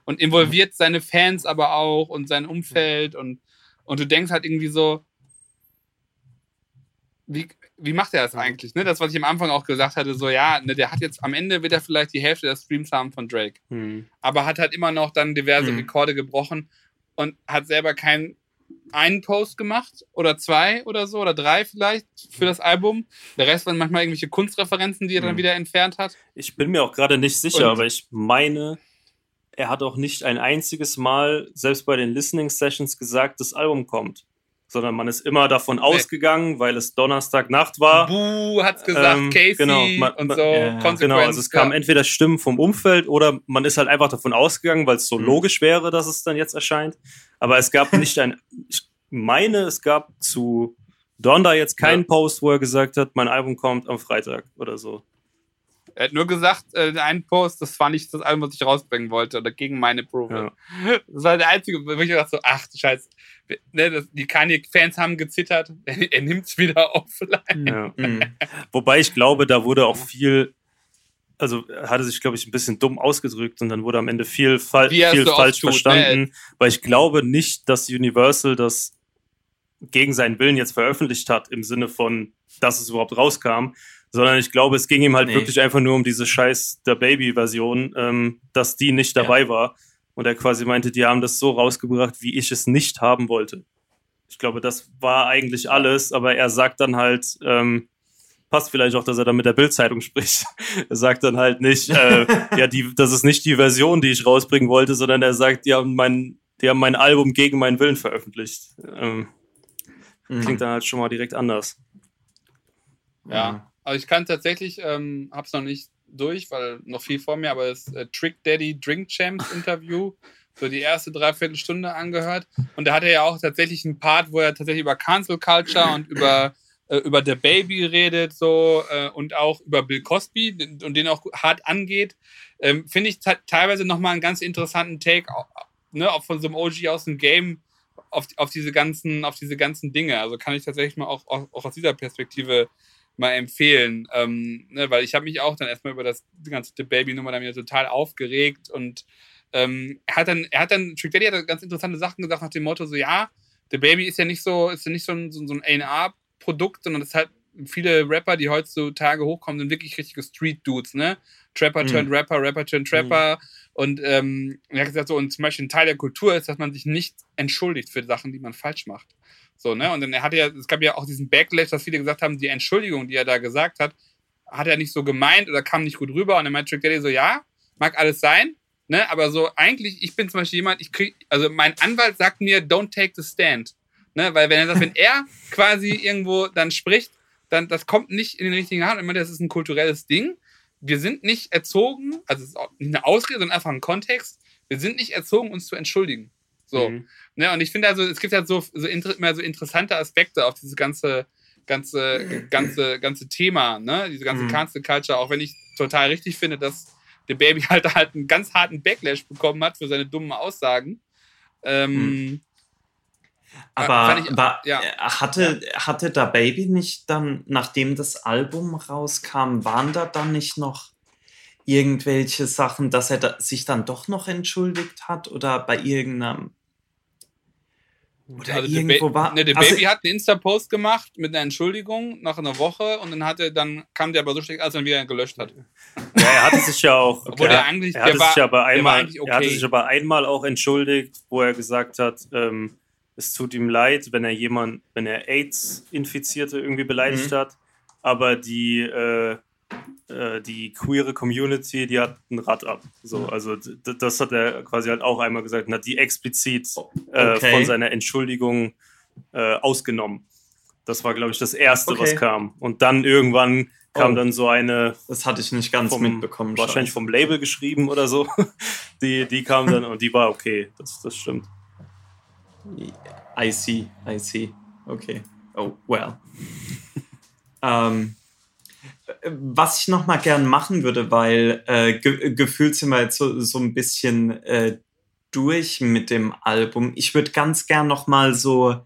und involviert seine Fans aber auch und sein Umfeld und, und du denkst halt irgendwie so, wie, wie macht er das eigentlich? Ne? Das, was ich am Anfang auch gesagt hatte, so ja, ne, der hat jetzt am Ende wird er vielleicht die Hälfte der Streams haben von Drake. Hm. Aber hat halt immer noch dann diverse hm. Rekorde gebrochen und hat selber keinen einen Post gemacht oder zwei oder so oder drei vielleicht für das Album. Der Rest waren manchmal irgendwelche Kunstreferenzen, die er dann hm. wieder entfernt hat. Ich bin mir auch gerade nicht sicher, und aber ich meine, er hat auch nicht ein einziges Mal, selbst bei den Listening Sessions, gesagt, das Album kommt sondern man ist immer davon nee. ausgegangen, weil es Donnerstagnacht war. Buh, hat's gesagt, ähm, Casey genau, man, und so. Ja, genau, also es kamen ja. entweder Stimmen vom Umfeld oder man ist halt einfach davon ausgegangen, weil es so mhm. logisch wäre, dass es dann jetzt erscheint. Aber es gab nicht ein, ich meine, es gab zu Donda jetzt keinen ja. Post, wo er gesagt hat, mein Album kommt am Freitag oder so. Er hat nur gesagt, äh, einen Post, das war nicht das Album, was ich rausbringen wollte, oder gegen meine Approval. Ja. Das war der einzige, wo ich dachte so, ach du Scheiße, ne, das, die Kanye-Fans haben gezittert, er, er nimmt es wieder offline. Ja. Mhm. Wobei ich glaube, da wurde auch viel, also hatte sich, glaube ich, ein bisschen dumm ausgedrückt und dann wurde am Ende viel, fa viel falsch tut, ne? verstanden, ne? weil ich glaube nicht, dass Universal das gegen seinen Willen jetzt veröffentlicht hat, im Sinne von, dass es überhaupt rauskam, sondern ich glaube, es ging ihm halt nee. wirklich einfach nur um diese scheiß der Baby-Version, ähm, dass die nicht dabei ja. war. Und er quasi meinte, die haben das so rausgebracht, wie ich es nicht haben wollte. Ich glaube, das war eigentlich alles, aber er sagt dann halt, ähm, passt vielleicht auch, dass er dann mit der Bildzeitung spricht. er sagt dann halt nicht, äh, ja, die, das ist nicht die Version, die ich rausbringen wollte, sondern er sagt, die haben mein, die haben mein Album gegen meinen Willen veröffentlicht. Ähm, mhm. Klingt dann halt schon mal direkt anders. Ja. Also ich kann tatsächlich, ähm, hab's noch nicht durch, weil noch viel vor mir, aber das äh, Trick Daddy Drink Champs Interview, so die erste Dreiviertelstunde angehört. Und da hat er ja auch tatsächlich einen Part, wo er tatsächlich über Cancel Culture und über äh, über The Baby redet so äh, und auch über Bill Cosby und den auch hart angeht. Ähm, Finde ich teilweise nochmal einen ganz interessanten Take, auch, ne, auch von so einem OG aus dem Game auf, auf diese ganzen, auf diese ganzen Dinge. Also kann ich tatsächlich mal auch, auch, auch aus dieser Perspektive mal empfehlen, ähm, ne, weil ich habe mich auch dann erstmal über das ganze Baby-Nummer dann wieder total aufgeregt und ähm, er hat dann, er hat dann, Trick Daddy hat ganz interessante Sachen gesagt nach dem Motto so, ja, The Baby ist ja nicht so, ist ja nicht so ein, so, ein A&R-Produkt, sondern das halt viele Rapper, die heutzutage hochkommen, sind wirklich richtige Street-Dudes, ne? Trapper Mhm. turned Rapper, Rapper turned Trapper. Und ähm, er hat gesagt, so, und zum Beispiel ein Teil der Kultur ist, dass man sich nicht entschuldigt für Sachen, die man falsch macht. So, ne? Und dann er hatte ja, es gab ja auch diesen Backlash, dass viele gesagt haben, die Entschuldigung, die er da gesagt hat, hat er nicht so gemeint oder kam nicht gut rüber. Und dann meinte Trick Daddy so, ja, mag alles sein, ne? Aber so eigentlich, ich bin zum Beispiel jemand, ich krieg, also mein Anwalt sagt mir, don't take the stand. Ne? Weil wenn er sagt, wenn er quasi irgendwo dann spricht, dann das kommt nicht in den richtigen Hand. Meine, das ist ein kulturelles Ding. Wir sind nicht erzogen, also es ist nicht eine Ausrede, sondern einfach ein Kontext. Wir sind nicht erzogen, uns zu entschuldigen. So. Mhm. Ne, und ich finde also, es gibt halt so, so, immer so interessante Aspekte auf dieses ganze, ganze, ganze, ganze Thema, ne? Diese ganze Mhm. Cancel Culture, auch wenn ich total richtig finde, dass der Baby halt halt einen ganz harten Backlash bekommen hat für seine dummen Aussagen. Ähm, Aber, fand ich- aber ja. hatte, hatte da Baby nicht dann, nachdem das Album rauskam, waren da dann nicht noch irgendwelche Sachen, dass er da, sich dann doch noch entschuldigt hat oder bei irgendeinem. Oder also der, irgendwo ba war. ne, der also, Baby hat einen Insta-Post gemacht mit einer Entschuldigung nach einer Woche und dann hatte, dann kam der aber so schlecht, als er ihn wieder gelöscht hat. Ja, er hatte sich ja auch. Obwohl er, der eigentlich, er hatte der war, sich aber der einmal, eigentlich er hatte okay. sich aber einmal auch entschuldigt, wo er gesagt hat, ähm, es tut ihm leid, wenn er jemand, wenn er AIDS-Infizierte irgendwie beleidigt Mhm. hat, aber die äh, äh, die queere Community, die hat ein Rad ab. So, also das hat er quasi halt auch einmal gesagt und hat die explizit äh, Okay. von seiner Entschuldigung äh, ausgenommen. Das war, glaube ich, das Erste, was Okay. kam. Und dann irgendwann kam Oh. dann so eine das hatte ich nicht ganz vom, mitbekommen. wahrscheinlich scheiße. vom Label geschrieben oder so. Die, die kam dann und die war okay. Das, das stimmt. I see, I see. Okay. Oh, well. ähm, was ich noch mal gern machen würde, weil äh, ge gefühlt sind wir jetzt so, so ein bisschen äh, durch mit dem Album. Ich würde ganz gern noch mal so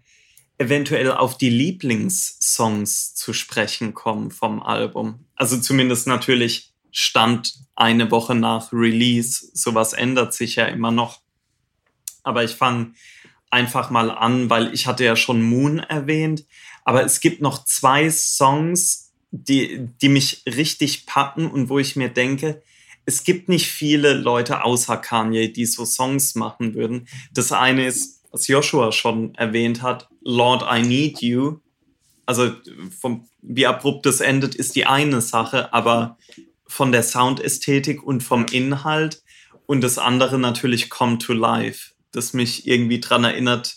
eventuell auf die Lieblingssongs zu sprechen kommen vom Album. Also zumindest natürlich Stand eine Woche nach Release. Sowas ändert sich ja immer noch. Aber ich fange einfach mal an, weil ich hatte ja schon Moon erwähnt. Aber es gibt noch zwei Songs, die, die mich richtig packen und wo ich mir denke, es gibt nicht viele Leute außer Kanye, die so Songs machen würden. Das eine ist, was Joshua schon erwähnt hat, Lord, I Need You. Also vom, wie abrupt es endet, ist die eine Sache, aber von der Soundästhetik und vom Inhalt und das andere natürlich Come to Life, das mich irgendwie dran erinnert,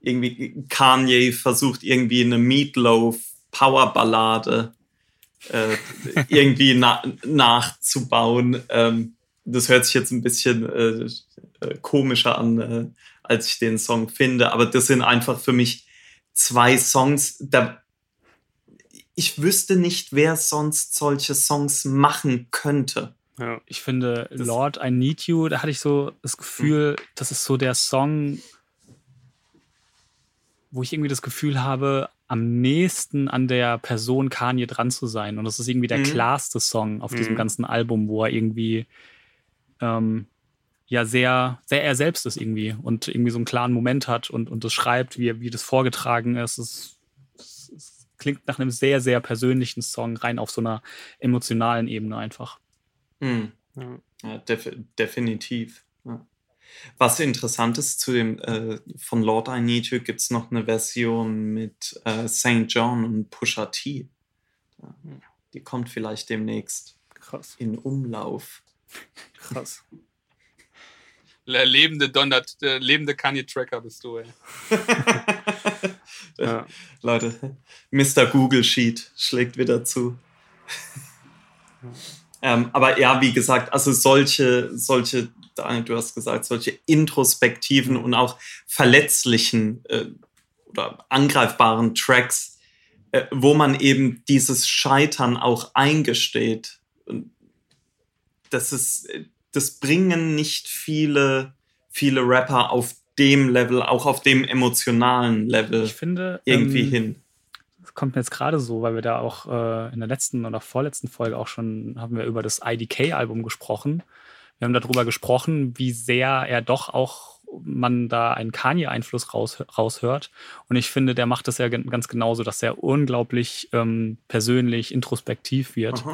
irgendwie Kanye versucht irgendwie eine Meatloaf Powerballade äh, irgendwie na nachzubauen. Ähm, das hört sich jetzt ein bisschen äh, äh, komischer an, äh, als ich den Song finde, aber das sind einfach für mich zwei Songs, da ich wüsste nicht, wer sonst solche Songs machen könnte. Ja. Ich finde, Das- Lord, I Need You, da hatte ich so das Gefühl, das ist so der Song, wo ich irgendwie das Gefühl habe, am nächsten an der Person Kanye dran zu sein. Und das ist irgendwie der Mhm. klarste Song auf diesem Mhm. ganzen Album, wo er irgendwie ähm, ja sehr, sehr er selbst ist irgendwie und irgendwie so einen klaren Moment hat und, und das schreibt, wie, wie das vorgetragen ist. Es, es, es klingt nach einem sehr, sehr persönlichen Song, rein auf so einer emotionalen Ebene einfach. Hm. Ja. Ja, def definitiv. Ja. Was interessant ist zu dem äh, von Lord I Need You gibt es noch eine Version mit äh, St. John und Pusha T. Ja, die kommt vielleicht demnächst Krass, in Umlauf. krass. Der lebende Donner, der lebende Kanye-Tracker bist du, ey. Ja. Leute, Mr. Google Sheet schlägt wieder zu. Ähm, aber ja, wie gesagt, also solche, solche, Daniel, du hast gesagt, solche introspektiven und auch verletzlichen äh, oder angreifbaren Tracks, äh, wo man eben dieses Scheitern auch eingesteht. Das ist, das bringen nicht viele, viele Rapper auf dem Level, auch auf dem emotionalen Level Ich finde, irgendwie ähm, hin. Kommt mir jetzt gerade so, weil wir da auch äh, in der letzten oder vorletzten Folge auch schon haben wir über das IDK-Album gesprochen. Wir haben darüber gesprochen, wie sehr er doch auch man da einen Kanye-Einfluss raus, raushört. Und ich finde, der macht das ja ganz genauso, dass er unglaublich ähm, persönlich, introspektiv wird.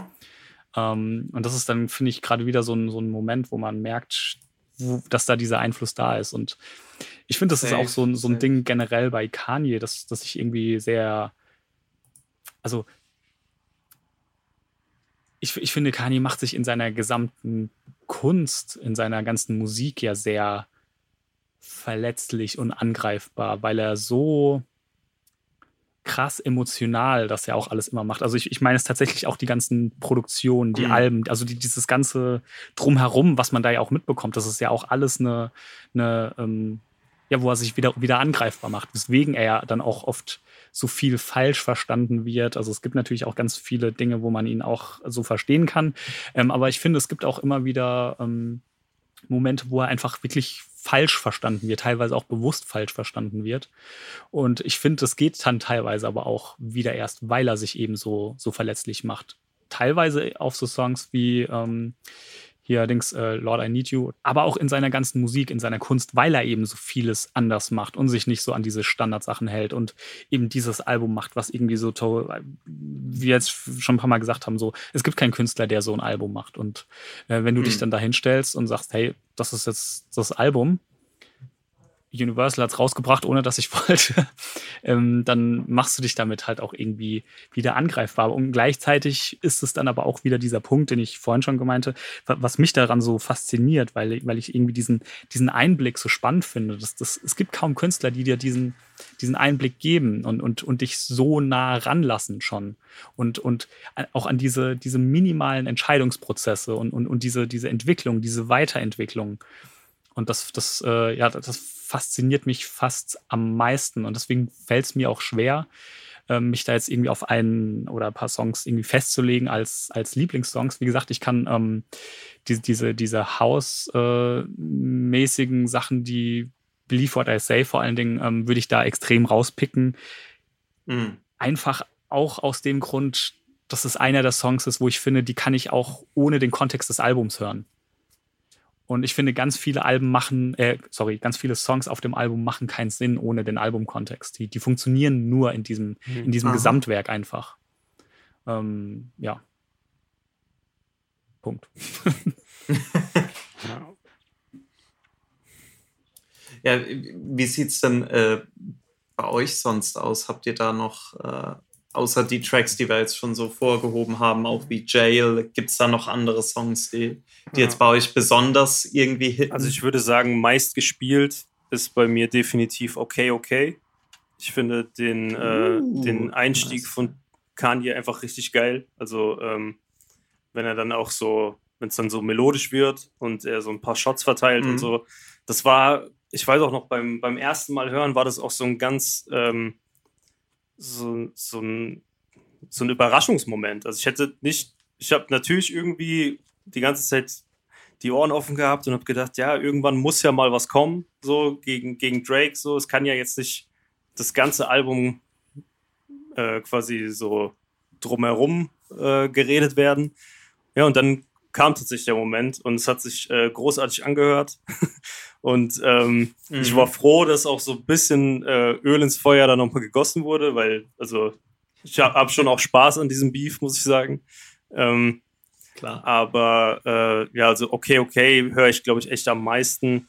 Ähm, und das ist dann, finde ich, gerade wieder so ein, so ein Moment, wo man merkt, wo, dass da dieser Einfluss da ist. Und ich finde, das safe, ist auch so, so ein Ding generell bei Kanye, dass, dass ich irgendwie sehr, also ich, ich finde, Kanye macht sich in seiner gesamten Kunst, in seiner ganzen Musik ja sehr verletzlich und angreifbar, weil er so krass emotional das ja auch alles immer macht. Also ich, ich meine es tatsächlich auch die ganzen Produktionen, die mhm. Alben, also die, dieses ganze Drumherum, was man da ja auch mitbekommt, das ist ja auch alles eine, eine ähm, ja, wo er sich wieder, wieder angreifbar macht, weswegen er ja dann auch oft so viel falsch verstanden wird. Also es gibt natürlich auch ganz viele Dinge, wo man ihn auch so verstehen kann. Ähm, aber ich finde, es gibt auch immer wieder ähm, Momente, wo er einfach wirklich falsch verstanden wird, teilweise auch bewusst falsch verstanden wird. Und ich finde, das geht dann teilweise aber auch wieder erst, weil er sich eben so, so verletzlich macht. Teilweise auf so Songs wie ähm, hier allerdings äh, Lord I Need You, aber auch in seiner ganzen Musik, in seiner Kunst, weil er eben so vieles anders macht und sich nicht so an diese Standardsachen hält und eben dieses Album macht, was irgendwie so toll, wie wir jetzt schon ein paar Mal gesagt haben, so, es gibt keinen Künstler, der so ein Album macht. Und äh, wenn du mhm. dich dann da hinstellst und sagst, hey, das ist jetzt das Album, Universal hat es rausgebracht, ohne dass ich wollte, ähm, dann machst du dich damit halt auch irgendwie wieder angreifbar. Und gleichzeitig ist es dann aber auch wieder dieser Punkt, den ich vorhin schon gemeinte, was mich daran so fasziniert, weil, weil ich irgendwie diesen, diesen Einblick so spannend finde. Das, das, es gibt kaum Künstler, die dir diesen, diesen Einblick geben und, und, und dich so nah ranlassen schon. Und, und auch an diese, diese minimalen Entscheidungsprozesse und, und, und diese, diese Entwicklung, diese Weiterentwicklung. Und das, das, äh, ja, das fasziniert mich fast am meisten. Und deswegen fällt es mir auch schwer, äh, mich da jetzt irgendwie auf einen oder ein paar Songs irgendwie festzulegen als, als Lieblingssongs. Wie gesagt, ich kann ähm, die, diese, diese House-mäßigen äh, Sachen, die Believe What I Say vor allen Dingen, ähm, würde ich da extrem rauspicken. Mhm. Einfach auch aus dem Grund, dass es einer der Songs ist, wo ich finde, die kann ich auch ohne den Kontext des Albums hören. Und ich finde, ganz viele Alben machen, äh, sorry, ganz viele Songs auf dem Album machen keinen Sinn ohne den Albumkontext. Die, die funktionieren nur in diesem, in diesem Gesamtwerk einfach. Ähm, ja. Punkt. ja, wie sieht's denn äh, bei euch sonst aus? Habt ihr da noch äh, außer die Tracks, die wir jetzt schon so vorgehoben haben, auch wie Jail, gibt es da noch andere Songs, die, die ja. jetzt bei euch besonders irgendwie hitten? Also ich würde sagen, meist gespielt ist bei mir definitiv okay, okay. Ich finde den, äh, uh, den Einstieg nice. von Kanye einfach richtig geil. Also ähm, wenn er dann auch so, wenn es dann so melodisch wird und er so ein paar Shots verteilt mhm. und so. Das war, ich weiß auch noch, beim, beim ersten Mal hören war das auch so ein ganz ähm, so, so, ein, so ein Überraschungsmoment. Also ich hätte nicht, ich habe natürlich irgendwie die ganze Zeit die Ohren offen gehabt und habe gedacht, ja, irgendwann muss ja mal was kommen, so gegen, gegen Drake. So, es kann ja jetzt nicht das ganze Album äh, quasi so drumherum äh, geredet werden. Ja, und dann kam tatsächlich der Moment und es hat sich äh, großartig angehört. und ähm, mhm. ich war froh, dass auch so ein bisschen äh, Öl ins Feuer da nochmal gegossen wurde, weil, also, ich habe hab schon auch Spaß an diesem Beef, muss ich sagen. Ähm, Klar. Aber äh, ja, also okay, okay, höre ich, glaube ich, echt am meisten.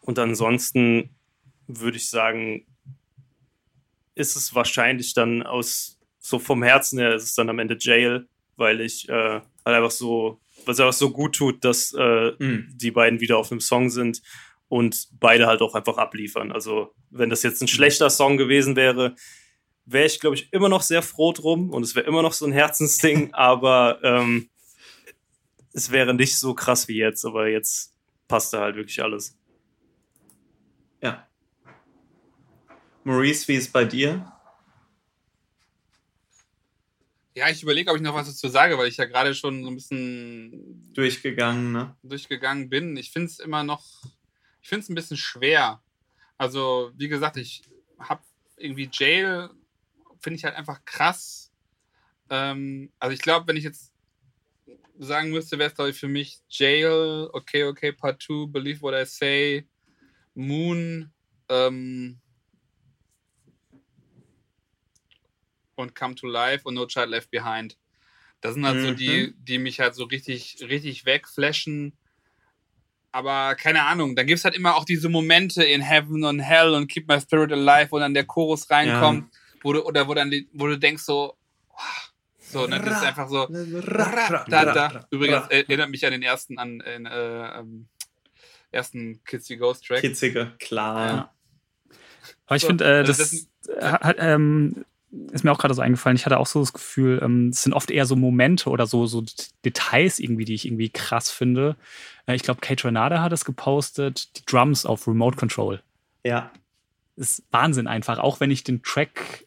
Und ansonsten würde ich sagen, ist es wahrscheinlich dann aus, so vom Herzen her, ist es dann am Ende Jail, weil ich äh, halt einfach so was einfach so gut tut, dass äh, mhm. die beiden wieder auf einem Song sind und beide halt auch einfach abliefern. Also, wenn das jetzt ein schlechter Song gewesen wäre, wäre ich, glaube ich, immer noch sehr froh drum und es wäre immer noch so ein Herzensding, aber ähm, es wäre nicht so krass wie jetzt, aber jetzt passt da halt wirklich alles. Ja. Maurice, wie ist bei dir? Ja, ich überlege, ob ich noch was dazu sage, weil ich ja gerade schon so ein bisschen durchgegangen, ne? durchgegangen bin. Ich finde es immer noch, ich finde es ein bisschen schwer. Also, wie gesagt, ich habe irgendwie Jail, finde ich halt einfach krass. Ähm, also, ich glaube, wenn ich jetzt sagen müsste, wäre es, glaube ich, für mich Jail, Okay, Okay, Part 2, Believe What I Say, Moon ähm, und Come to Life und No Child Left Behind. Das sind halt so die, Mhm. die mich halt so richtig, richtig wegflashen. Aber keine Ahnung, dann gibt es halt immer auch diese Momente in Heaven und Hell und Keep My Spirit Alive, wo dann der Chorus reinkommt, wo du, oder wo dann wo du denkst so, wow, so, ne, das ist einfach so, da, da. Übrigens äh, erinnert mich an den ersten, an den äh, ähm, ersten Kids Ghost Track. Kitzige, klar. Ja. Aber ich So, finde, äh, also das, das- hat, ähm, ist mir auch gerade so eingefallen. Ich hatte auch so das Gefühl, ähm, es sind oft eher so Momente oder so, so Details irgendwie, die ich irgendwie krass finde. Äh, ich glaube, Kate Renada hat es gepostet, die Drums auf Remote Control. Ja. ist Wahnsinn einfach, auch wenn ich den Track.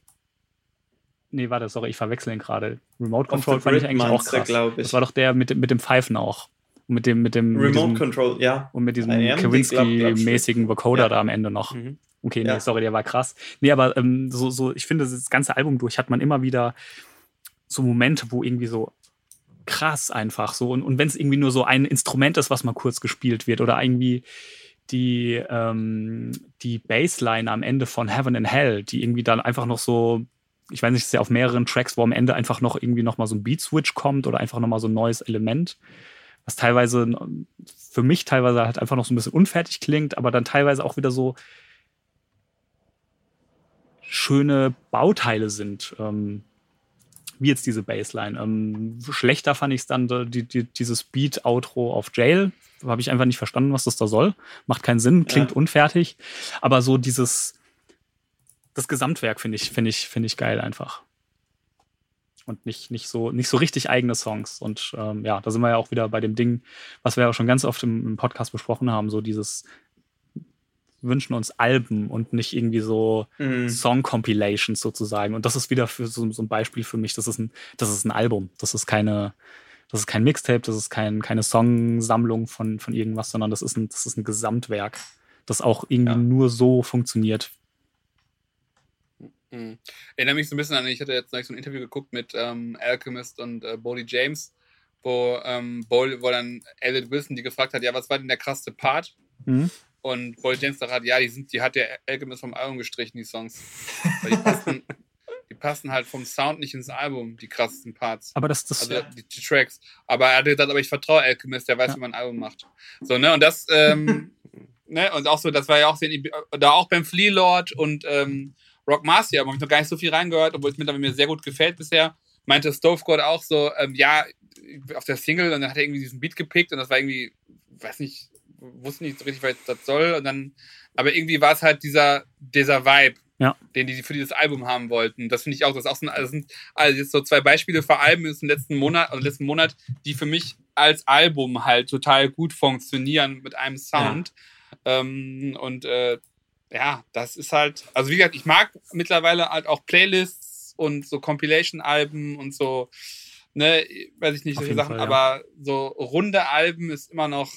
Nee, warte, sorry, ich verwechsel ihn gerade. Remote Control fand ich eigentlich auch krass. glaub ich. Das war doch der mit, dem- mit dem Pfeifen auch. Und mit dem, mit dem, mit Remote diesem, Control, ja. und mit diesem Kawinski-mäßigen Vocoder Ja. da am Ende noch. Mhm. Okay, nee, Ja. sorry, der war krass. Nee, aber ähm, so, so, ich finde, das ganze Album durch hat man immer wieder so Momente, wo irgendwie so krass einfach so. Und, und wenn es irgendwie nur so ein Instrument ist, was mal kurz gespielt wird oder irgendwie die, ähm, die Bassline am Ende von Heaven and Hell, die irgendwie dann einfach noch so, ich weiß nicht, es ist ja auf mehreren Tracks, wo am Ende einfach noch irgendwie noch mal so ein Beat-Switch kommt oder einfach noch mal so ein neues Element, was teilweise für mich teilweise halt einfach noch so ein bisschen unfertig klingt, aber dann teilweise auch wieder so schöne Bauteile sind. Ähm, wie jetzt diese Bassline. Ähm, schlechter fand ich es dann, äh, die, die, dieses Beat-Outro auf Jail. Habe ich einfach nicht verstanden, was das da soll. Macht keinen Sinn, klingt Ja. unfertig. Aber so dieses, das Gesamtwerk finde ich, finde ich, finde ich geil einfach. Und nicht, nicht, so, nicht so richtig eigene Songs. Und ähm, ja, da sind wir ja auch wieder bei dem Ding, was wir ja schon ganz oft im, im Podcast besprochen haben, so dieses wünschen uns Alben und nicht irgendwie so Mhm. Song-Compilations sozusagen. Und das ist wieder für so, so ein Beispiel für mich. Das ist ein, das ist ein Album. Das ist keine, das ist kein Mixtape, das ist kein, keine Songsammlung von, von irgendwas, sondern das ist ein, das ist ein Gesamtwerk, das auch irgendwie Ja. nur so funktioniert. Mhm. Erinnere mich so ein bisschen an, ich hatte jetzt neulich so ein Interview geguckt mit ähm, Alchemist und äh, Bodie James, wo, ähm, Bol, wo dann Elliot Wilson die gefragt hat, ja, was war denn der krasseste Part? Mhm. Und Bodie James sagt, ja, die, sind, die hat der Alchemist vom Album gestrichen, die Songs. Weil die passen, die passen halt vom Sound nicht ins Album, die krassesten Parts. Aber das, das, Also die, die Tracks. Aber er hat gesagt, aber ich vertraue Alchemist, der weiß, Ja. wie man ein Album macht. So, ne? Und das, ähm, ne? Und auch so, das war ja auch da auch beim Flea Lord und ähm, Rock Marcia, wo ich noch gar nicht so viel reingehört, obwohl es mir, mir sehr gut gefällt bisher, meinte Stovegod auch so, ähm, ja, auf der Single und dann hat er irgendwie diesen Beat gepickt und das war irgendwie, weiß nicht, wusste nicht so richtig, was das soll und dann, aber irgendwie war es halt dieser, dieser Vibe, Ja. den die für dieses Album haben wollten. Das finde ich auch, das, ist auch so, ein- das sind also jetzt so zwei Beispiele für Alben aus dem letzten Monat, also letzten Monat, die für mich als Album halt total gut funktionieren mit einem Sound. Ähm, und äh, ja, das ist halt, also wie gesagt, ich mag mittlerweile halt auch Playlists und so Compilation-Alben und so, ne, weiß ich nicht, Auf solche Sachen, Fall, ja. aber so runde Alben ist immer noch.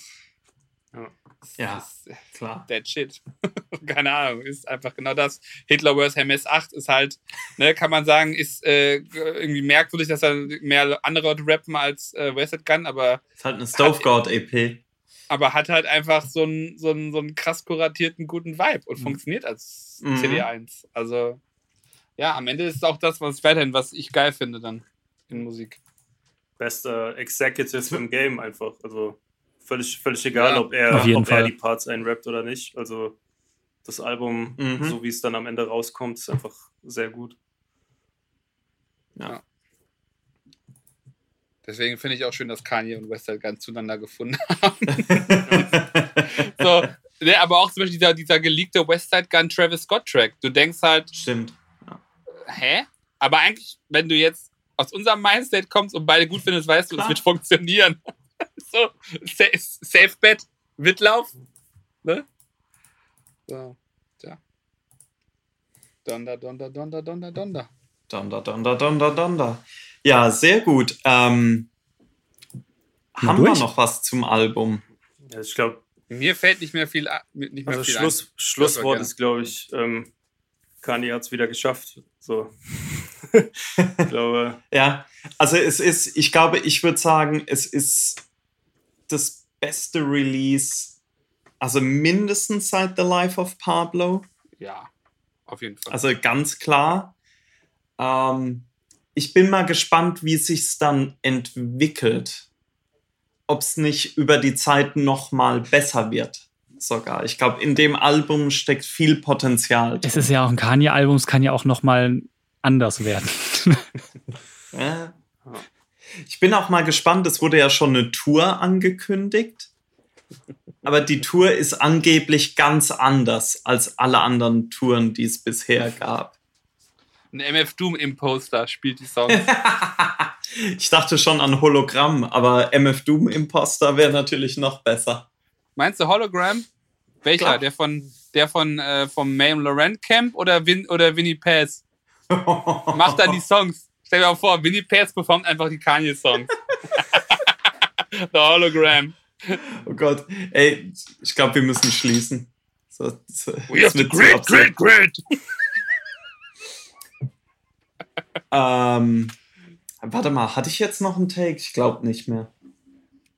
Ja. Ist, Klar. That shit. Keine Ahnung, ist einfach genau das. Hitler vs. Hermes 8 ist halt, ne, kann man sagen, ist äh, irgendwie merkwürdig, dass da mehr andere Leute rappen als äh, Wasted Gun, aber, Ist halt eine Stovegod-EP. aber hat halt einfach so einen, so einen, so einen krass kuratierten guten Vibe und Mhm. funktioniert als Mhm. CD1. Also, ja, am Ende ist es auch das, was ich weiterhin, was ich geil finde dann in Musik. Bester Executive im Game einfach. Also völlig, völlig egal, Ja. ob, er, Auf jeden ob er Fall. die Parts einrappt oder nicht. Also das Album, Mhm. so wie es dann am Ende rauskommt, ist einfach sehr gut. Deswegen finde ich auch schön, dass Kanye und Westside Gun zueinander gefunden haben. so, ne, aber auch zum Beispiel dieser, dieser geleakte Westside Gun Travis Scott Track. Du denkst halt, Stimmt. hä? Aber eigentlich, wenn du jetzt aus unserem Mindset kommst und beide gut findest, weißt du, es Klar. wird funktionieren. so, sa Safe Bet wird laufen. Ne? So, tja. Donder, donder, donder, donder, donder. Donder, donder, donder, donder. Ja, sehr gut. Ähm, haben wir durch? noch was zum Album? Ja, ich glaube, Mir fällt nicht mehr viel, nicht mehr also viel Schluss, ein. Schlusswort ist, glaube ich, ähm, Kanye hat es wieder geschafft. So. ich glaube, Ja, also es ist, ich glaube, ich würde sagen, es ist das beste Release Also mindestens seit The Life of Pablo. Ja, auf jeden Fall. Also ganz klar. Ähm, ich bin mal gespannt, wie sich's dann entwickelt. Ob es nicht über die Zeit noch mal besser wird. Sogar. Ich glaube, in dem Album steckt viel Potenzial. Es ist ja auch ein Kanye-Album, es kann ja auch noch mal anders werden. Ja. Ich bin auch mal gespannt, es wurde ja schon eine Tour angekündigt. Aber die Tour ist angeblich ganz anders als alle anderen Touren, die es bisher gab. Ein MF Doom Imposter spielt die Songs. Ich dachte schon an Hologramm, aber MF Doom Imposter wäre natürlich noch besser. Meinst du Hologram? Welcher? Klar. Der von der von äh, vom Mame Laurent Camp oder Vin oder Winnie Pass? Macht dann die Songs. Stell dir mal vor, Winnie Pass performt einfach die Kanye Songs. The Hologram. Oh Gott, ey, ich glaube, wir müssen schließen. So, so, We have the great, great, great. Ähm, warte mal, hatte ich jetzt noch einen Take? Ich glaube nicht mehr.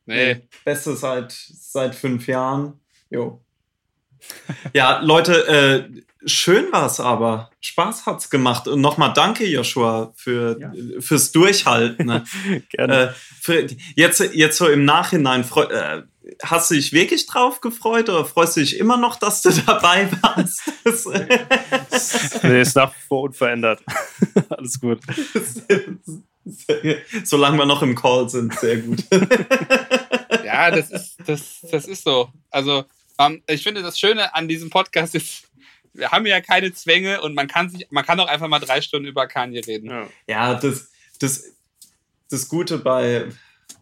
Nee. Beste seit, seit fünf Jahren. Jo. Ja, Leute, äh, schön war's aber. Spaß hat's gemacht. Und nochmal danke, Joshua, für, Ja. fürs Durchhalten. ne? Gerne. äh, für, jetzt, jetzt so im Nachhinein, freu, äh, hast du dich wirklich drauf gefreut oder freust du dich immer noch, dass du dabei warst? Das, nee, ist nach wie vor unverändert. Alles gut. Solange wir noch im Call sind, sehr gut. Ja, das ist, das, das ist so. Also, ähm, ich finde, das Schöne an diesem Podcast ist, wir haben ja keine Zwänge und man kann sich, man kann auch einfach mal drei Stunden über Kanye reden. Ja. Ja, das, das, das Gute bei,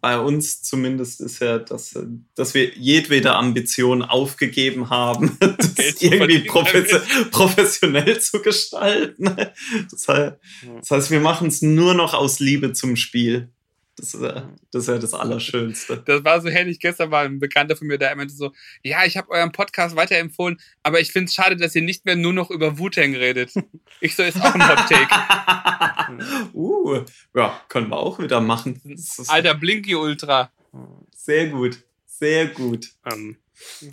bei uns zumindest ist ja, dass, dass wir jedwede Ambition aufgegeben haben, das Geld irgendwie profes professionell zu gestalten. Das heißt, das heißt wir machen es nur noch aus Liebe zum Spiel. Das ist ja das, ist ja das Allerschönste. Das war so herrlich. Gestern war ein Bekannter von mir, der meinte so: Ja, ich habe euren Podcast weiterempfohlen, aber ich finde es schade, dass ihr nicht mehr nur noch über Wu-Tang redet. Ich so, ist auch ein Hot Take. uh, ja, können wir auch wieder machen. Alter Blinky Ultra. sehr gut. Sehr gut. Ähm,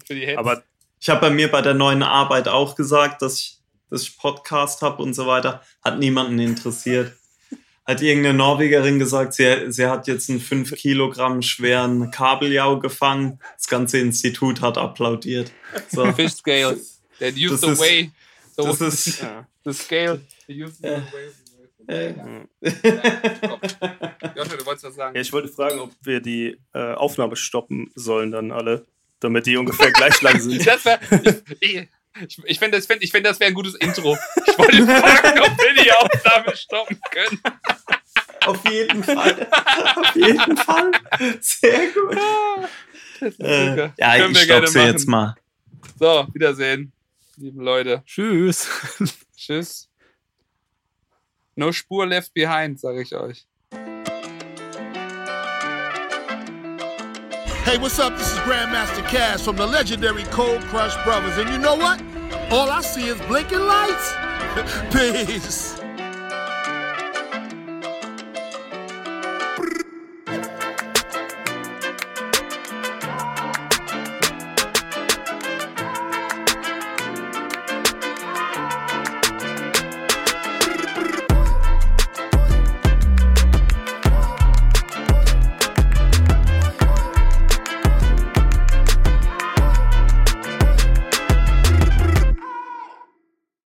Für die Hits. aber Ich habe bei mir bei der neuen Arbeit auch gesagt, dass ich, dass ich Podcast habe und so weiter. Hat niemanden interessiert. Hat irgendeine Norwegerin gesagt, sie, sie hat jetzt einen 5 Kilogramm schweren Kabeljau gefangen. Das ganze Institut hat applaudiert. So. Fish scales. That use Das the ist- way. The, Das ist. the scale. They use the Äh. way. Äh, Joshua, du wolltest was sagen. ja, ich wollte fragen, ob wir die äh, Aufnahme stoppen sollen, dann alle, damit die ungefähr gleich lang sind. Das wär, ich ich, ich, ich finde, das, find, ich find, das wäre ein gutes Intro. Ich wollte fragen, ob wir die Aufnahme stoppen können. Auf jeden Fall. Auf jeden Fall. Sehr gut. Äh, ja, Können ich wir stopp gerne sie machen. jetzt mal. So, Wiedersehen, liebe Leute. Tschüss. Tschüss. No Spur left behind, sage ich euch. Hey, what's up? This is Grandmaster Cash from the legendary Cold Crush Brothers. And you know what? All I see is blinking lights. Peace.